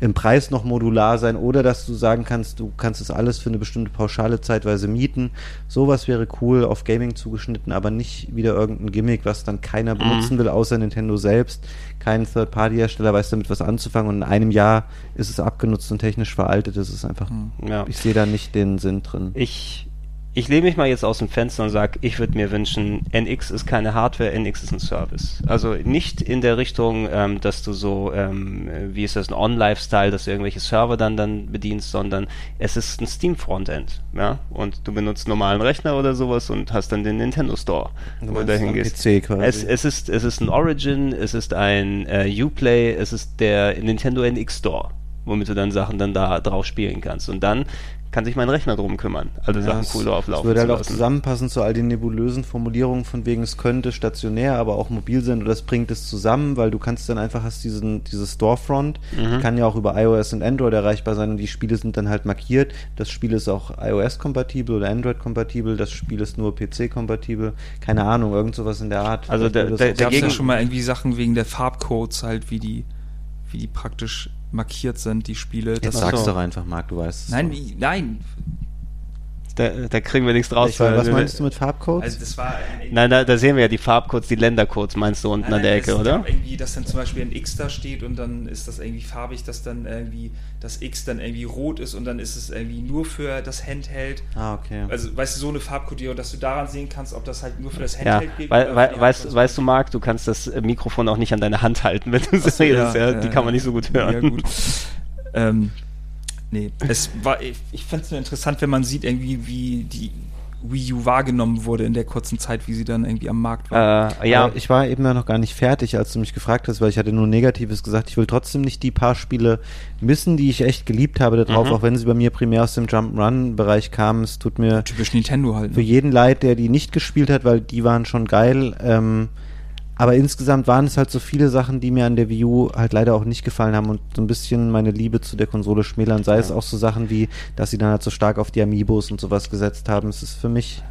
im Preis noch modular sein oder dass du sagen kannst, du kannst es alles für eine bestimmte Pauschale zeitweise mieten. Sowas wäre cool, auf Gaming zugeschnitten, aber nicht wieder irgendein Gimmick, was dann keiner benutzen will, außer Nintendo selbst. Kein Third-Party-Hersteller weiß damit was anzufangen und in einem Jahr ist es abgenutzt und technisch veraltet. Das ist einfach, Ja. ich sehe da nicht den Sinn drin. Ich, ich lehne mich mal jetzt aus dem Fenster und sage, ich würde mir wünschen, NX ist keine Hardware, NX ist ein Service. Also nicht in der Richtung, ähm, dass du so, ähm, äh, wie ist das, ein On-Lifestyle, dass du irgendwelche Server dann, dann bedienst, sondern es ist ein Steam-Frontend. Ja? Und du benutzt einen normalen Rechner oder sowas und hast dann den Nintendo Store, Du wo du dahin gehst. PC quasi. Es, es, ist, es ist ein Origin, es ist ein äh, Uplay, es ist der Nintendo NX Store, womit du dann Sachen dann da drauf spielen kannst. Und dann kann sich mein Rechner drum kümmern, alle Sachen es- cool drauf Es laufen würde halt auch zusammenpassen zu all den nebulösen Formulierungen von wegen es könnte stationär, aber auch mobil sein oder es bringt es zusammen, weil du kannst dann einfach hast diesen dieses Storefront, Mhm. kann ja auch über iOS und Android erreichbar sein und die Spiele sind dann halt markiert. Das Spiel ist auch iOS kompatibel oder Android kompatibel, das Spiel ist nur PC kompatibel. Keine Ahnung, irgend sowas in der Art. Also das auch Gab es ja dagegen- schon mal irgendwie Sachen wegen der Farbcodes halt, wie die, wie die praktisch markiert sind, die Spiele. Jetzt Das- Ach sag's so. doch einfach, Marc, du weißt es. nein, wie- nein. Da, da kriegen wir nichts raus. Ich weiß, was meinst du mit Farbcodes? Also das war Nein, da, da sehen wir ja die Farbcodes, die Ländercodes meinst du unten Nein, an der nein, Ecke, oder? Irgendwie, dass dann zum Beispiel ein X da steht und dann ist das irgendwie farbig, dass dann irgendwie das X dann irgendwie rot ist und dann ist es irgendwie nur für das Handheld. ah, okay. Also, weißt du, so eine Farbkodierung, dass du daran sehen kannst, ob das halt nur für das Ja, Handheld gilt. weil, oder weil, weißt, weißt du, Marc, du kannst das äh, Mikrofon auch nicht an deine Hand halten, wenn du es Achso, redest, ja, ja, die ja, kann man ja. nicht so gut hören. Ja, gut. [laughs] ähm, nee, es war, ich, ich fand es nur interessant, wenn man sieht, irgendwie, wie die Wii U wahrgenommen wurde in der kurzen Zeit, wie sie dann irgendwie am Markt war. Äh, ja, Aber ich war eben ja noch gar nicht fertig, als du mich gefragt hast, weil ich hatte nur Negatives gesagt. Ich will trotzdem nicht die paar Spiele missen, die ich echt geliebt habe da drauf, Mhm. auch wenn sie bei mir primär aus dem Jump'n'Run-Bereich kamen. Es tut mir Typisch Nintendo halt. für Ne? jeden leid, der die nicht gespielt hat, weil die waren schon geil. Ähm, aber insgesamt waren es halt so viele Sachen, die mir an der Wii U halt leider auch nicht gefallen haben und so ein bisschen meine Liebe zu der Konsole schmälern. Sei es auch so Sachen wie, dass sie dann halt so stark auf die Amiibos und sowas gesetzt haben. Es ist für mich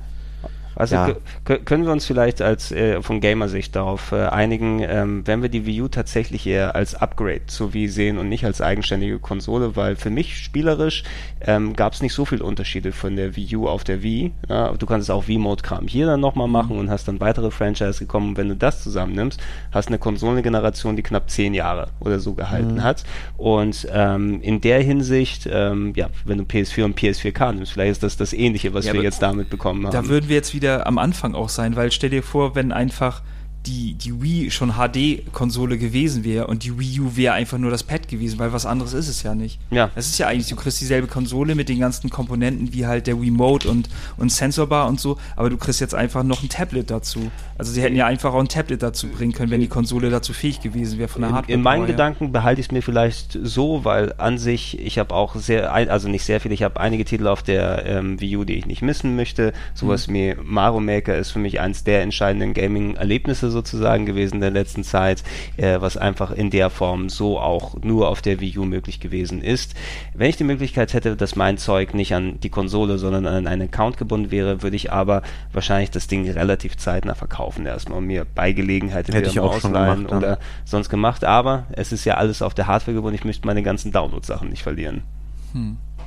Also Ja. kö- kö- können wir uns vielleicht als äh, von Gamersicht darauf äh, einigen, ähm, wenn wir die Wii U tatsächlich eher als Upgrade zur Wii sehen und nicht als eigenständige Konsole, weil für mich spielerisch ähm, gab es nicht so viele Unterschiede von der Wii U auf der Wii. Ja, du kannst auch Wii-Mode-Kram hier dann nochmal machen und hast dann weitere Franchise gekommen. Und wenn du das zusammennimmst, hast eine Konsolengeneration, die knapp zehn Jahre oder so gehalten hat. Und ähm, in der Hinsicht, ähm, ja, wenn du PS4 und PS4K nimmst, vielleicht ist das das Ähnliche, was Ja, wir jetzt damit bekommen haben. Da würden wir jetzt wieder am Anfang auch sein, weil stell dir vor, wenn einfach die, die Wii schon HD-Konsole gewesen wäre und die Wii U wäre einfach nur das Pad gewesen, weil was anderes ist es ja nicht. Ja. Es ist ja eigentlich, du kriegst dieselbe Konsole mit den ganzen Komponenten wie halt der Remote und, und Sensorbar und so, aber du kriegst jetzt einfach noch ein Tablet dazu. Also sie hätten ja einfach auch ein Tablet dazu bringen können, wenn die Konsole dazu fähig gewesen wäre von der In, Hardware. in meinen. Gedanken behalte ich es mir vielleicht so, weil an sich, ich habe auch sehr, also nicht sehr viel, ich habe einige Titel auf der ähm, Wii U, die ich nicht missen möchte. Sowas Mhm. wie Mario Maker ist für mich eins der entscheidenden Gaming-Erlebnisse sozusagen gewesen in der letzten Zeit, äh, was einfach in der Form so auch nur auf der Wii U möglich gewesen ist. Wenn ich die Möglichkeit hätte, dass mein Zeug nicht an die Konsole, sondern an einen Account gebunden wäre, würde ich aber wahrscheinlich das Ding relativ zeitnah verkaufen erstmal und mir bei Gelegenheit Hätte ich auch schon ausleihen gemacht, dann. oder sonst gemacht, aber es ist ja alles auf der Hardware gebunden. Ich möchte meine ganzen Download-Sachen nicht verlieren.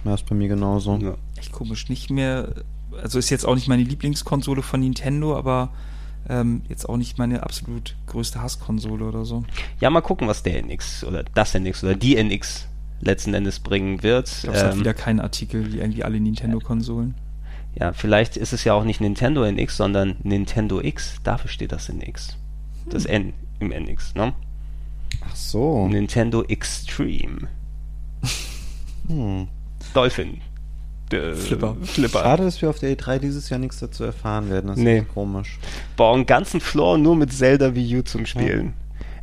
Ja, ist bei mir genauso. Ja. Echt komisch, nicht mehr, also ist jetzt auch nicht meine Lieblingskonsole von Nintendo, aber ähm, jetzt auch nicht meine absolut größte Hasskonsole oder so. ja, mal gucken, was der NX oder das NX oder die NX letzten Endes bringen wird. Ich glaube, es hat Ähm, wieder keinen Artikel wie irgendwie alle Nintendo-Konsolen. ja, vielleicht ist es ja auch nicht Nintendo NX, sondern Nintendo X. Dafür steht das NX. Das N im NX, ne? Ach so. Nintendo Extreme. Hm. [laughs] Dolphin. Äh, Flipper. Flipper. Schade, dass wir auf der E3 dieses Jahr nichts dazu erfahren werden. Das ist Nee. echt komisch. Boah, einen ganzen Floor nur mit Zelda Wii U zum Spielen.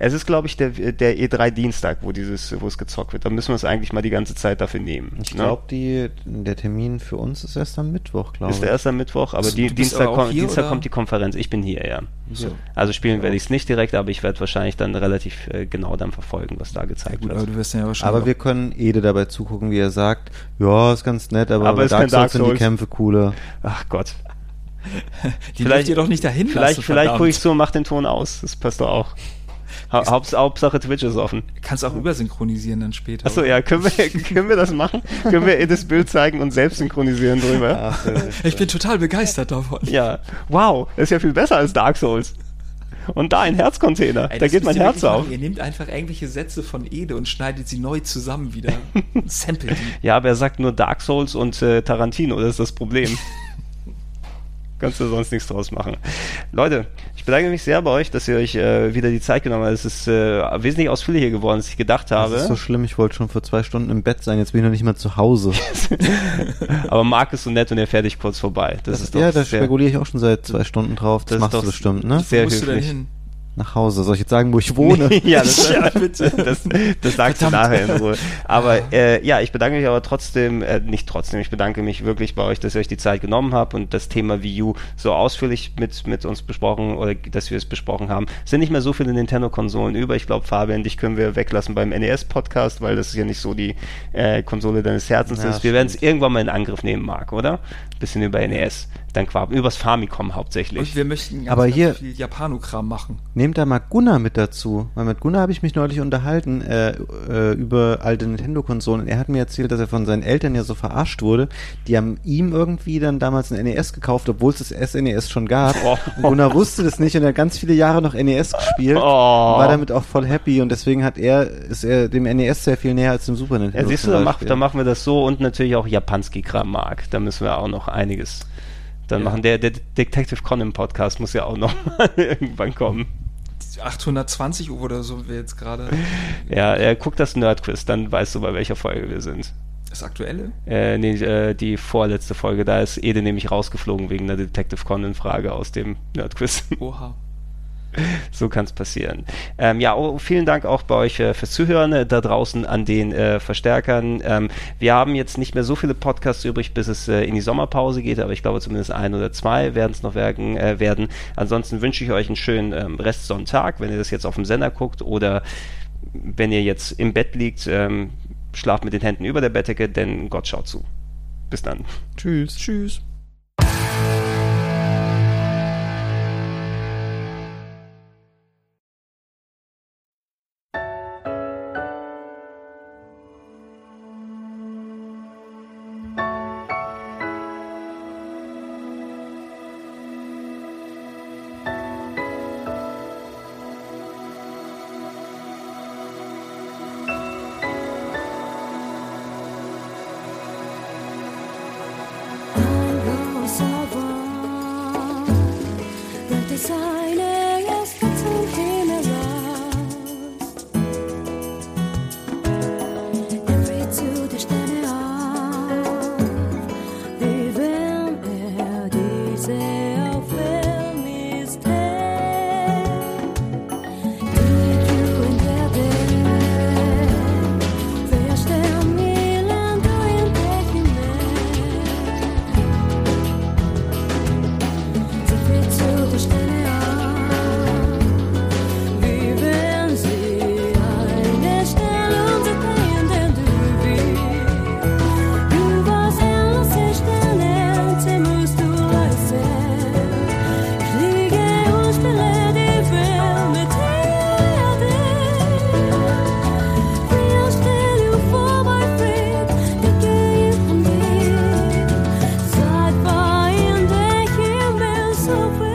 Es ist, glaube ich, der, der E3 Dienstag, wo dieses, wo es gezockt wird. Da müssen wir es eigentlich mal die ganze Zeit dafür nehmen. Ich ne? glaube, der Termin für uns ist erst am Mittwoch, glaube Ist ich. der erst am Mittwoch, aber die, Dienstag, aber kommt, hier, Dienstag kommt die Konferenz. Ich bin hier, ja. So. Also spielen Ja. werde ich es nicht direkt, aber ich werde wahrscheinlich dann relativ äh, genau dann verfolgen, was da Ja, gezeigt gut, aber wird. du wirst ja wahrscheinlich. Aber wir können Ede dabei zugucken, wie er sagt, ja, ist ganz nett, aber, Aber bei ist Dark Dark Souls sind die. Kämpfe cooler. Ach Gott. [laughs] die vielleicht- ihr doch nicht dahin Vielleicht, lassen, vielleicht gucke ich so und mach den Ton aus. Das passt doch auch. Ha Haupts Hauptsache Twitch ist offen. Kannst auch übersynchronisieren dann später. Achso, ja, können wir, [laughs] können wir das machen? können wir das Bild zeigen und selbst synchronisieren drüber? Ach, Ich bin total begeistert davon. Ja. Wow, das ist ja viel besser als Dark Souls. Und da ein Herzcontainer. Ey, da geht mein Herz auf. machen. Ihr nehmt einfach irgendwelche Sätze von Ede und schneidet sie neu zusammen wieder. [laughs] Sample die. Ja, aber er sagt nur Dark Souls und äh, Tarantino, das ist das Problem. [laughs] Kannst du sonst nichts draus machen. Leute, ich bedanke mich sehr bei euch, dass ihr euch äh, wieder die Zeit genommen habt. Es ist äh, wesentlich ausführlicher geworden, als ich gedacht habe. das ist so schlimm, ich wollte schon vor zwei Stunden im Bett sein, jetzt bin ich noch nicht mal zu Hause. [laughs] aber Marc ist so nett und er fährt dich kurz vorbei. Das, ist doch ja, da spekuliere ich auch schon seit zwei Stunden drauf. Das, Das machst doch du bestimmt, ne? sehr Wo musst du denn höflich. hin? Nach Hause. Soll ich jetzt sagen, wo ich wohne? [laughs] ja, das, [laughs] Ja, [laughs] bitte. das, das sagst du Verdammt. nachher in Ruhe. Aber äh, ja, ich bedanke mich aber trotzdem, äh, nicht trotzdem, ich bedanke mich wirklich bei euch, dass ihr euch die Zeit genommen habt und das Thema Wii U so ausführlich mit, mit uns besprochen oder dass wir es besprochen haben. Es sind nicht mehr so viele Nintendo-Konsolen über. Ich glaube, Fabian, dich können wir weglassen beim NES-Podcast, weil das ist ja nicht so die äh, Konsole deines Herzens Ja, ist. Wir werden es irgendwann mal in Angriff nehmen, Marc, oder? Bisschen über NES. Dann Quab, übers Famicom hauptsächlich. Und wir möchten ganz, Aber ganz hier- viel Japanokram machen. Nehmt da mal Gunnar mit dazu. Weil mit Gunnar habe ich mich neulich unterhalten äh, äh, über alte Nintendo-Konsolen. Er hat mir erzählt, dass er von seinen Eltern ja so verarscht wurde. Die haben ihm irgendwie dann damals ein NES gekauft, obwohl es das SNES schon gab. Oh. Und Gunnar wusste das nicht und er hat ganz viele Jahre noch NES gespielt. Oh. War damit auch voll happy und deswegen hat er, ist er dem NES sehr viel näher als dem Super Nintendo. Ja, siehst du, da, mach, Beispiel. da machen wir das so und natürlich auch Japanski-Kram mag. Da müssen wir auch noch einiges dann machen. Der, der Detective Conan Podcast muss ja auch noch [laughs] mal irgendwann kommen. 820 Uhr oder so wäre jetzt gerade [laughs] Ja, äh, guck das Nerdquiz, dann weißt du, bei welcher Folge wir sind. das aktuelle. Äh, nee, äh, die vorletzte Folge, da ist Ede nämlich rausgeflogen wegen einer Detective Conan-Frage aus dem Nerdquiz. Oha. [laughs] [laughs] so kann es passieren. Ähm, ja, oh, vielen Dank auch bei euch äh, fürs Zuhören äh, da draußen an den äh, Verstärkern. Ähm, wir haben jetzt nicht mehr so viele Podcasts übrig, bis es äh, in die Sommerpause geht, aber ich glaube zumindest ein oder zwei werden es noch werden, äh, werden. Ansonsten wünsche ich euch einen schönen ähm, Restsonntag, wenn ihr das jetzt auf dem Sender guckt oder wenn ihr jetzt im Bett liegt, ähm, schlaft mit den Händen über der Bettdecke, denn Gott schaut zu. Bis dann. Tschüss. Tschüss. so free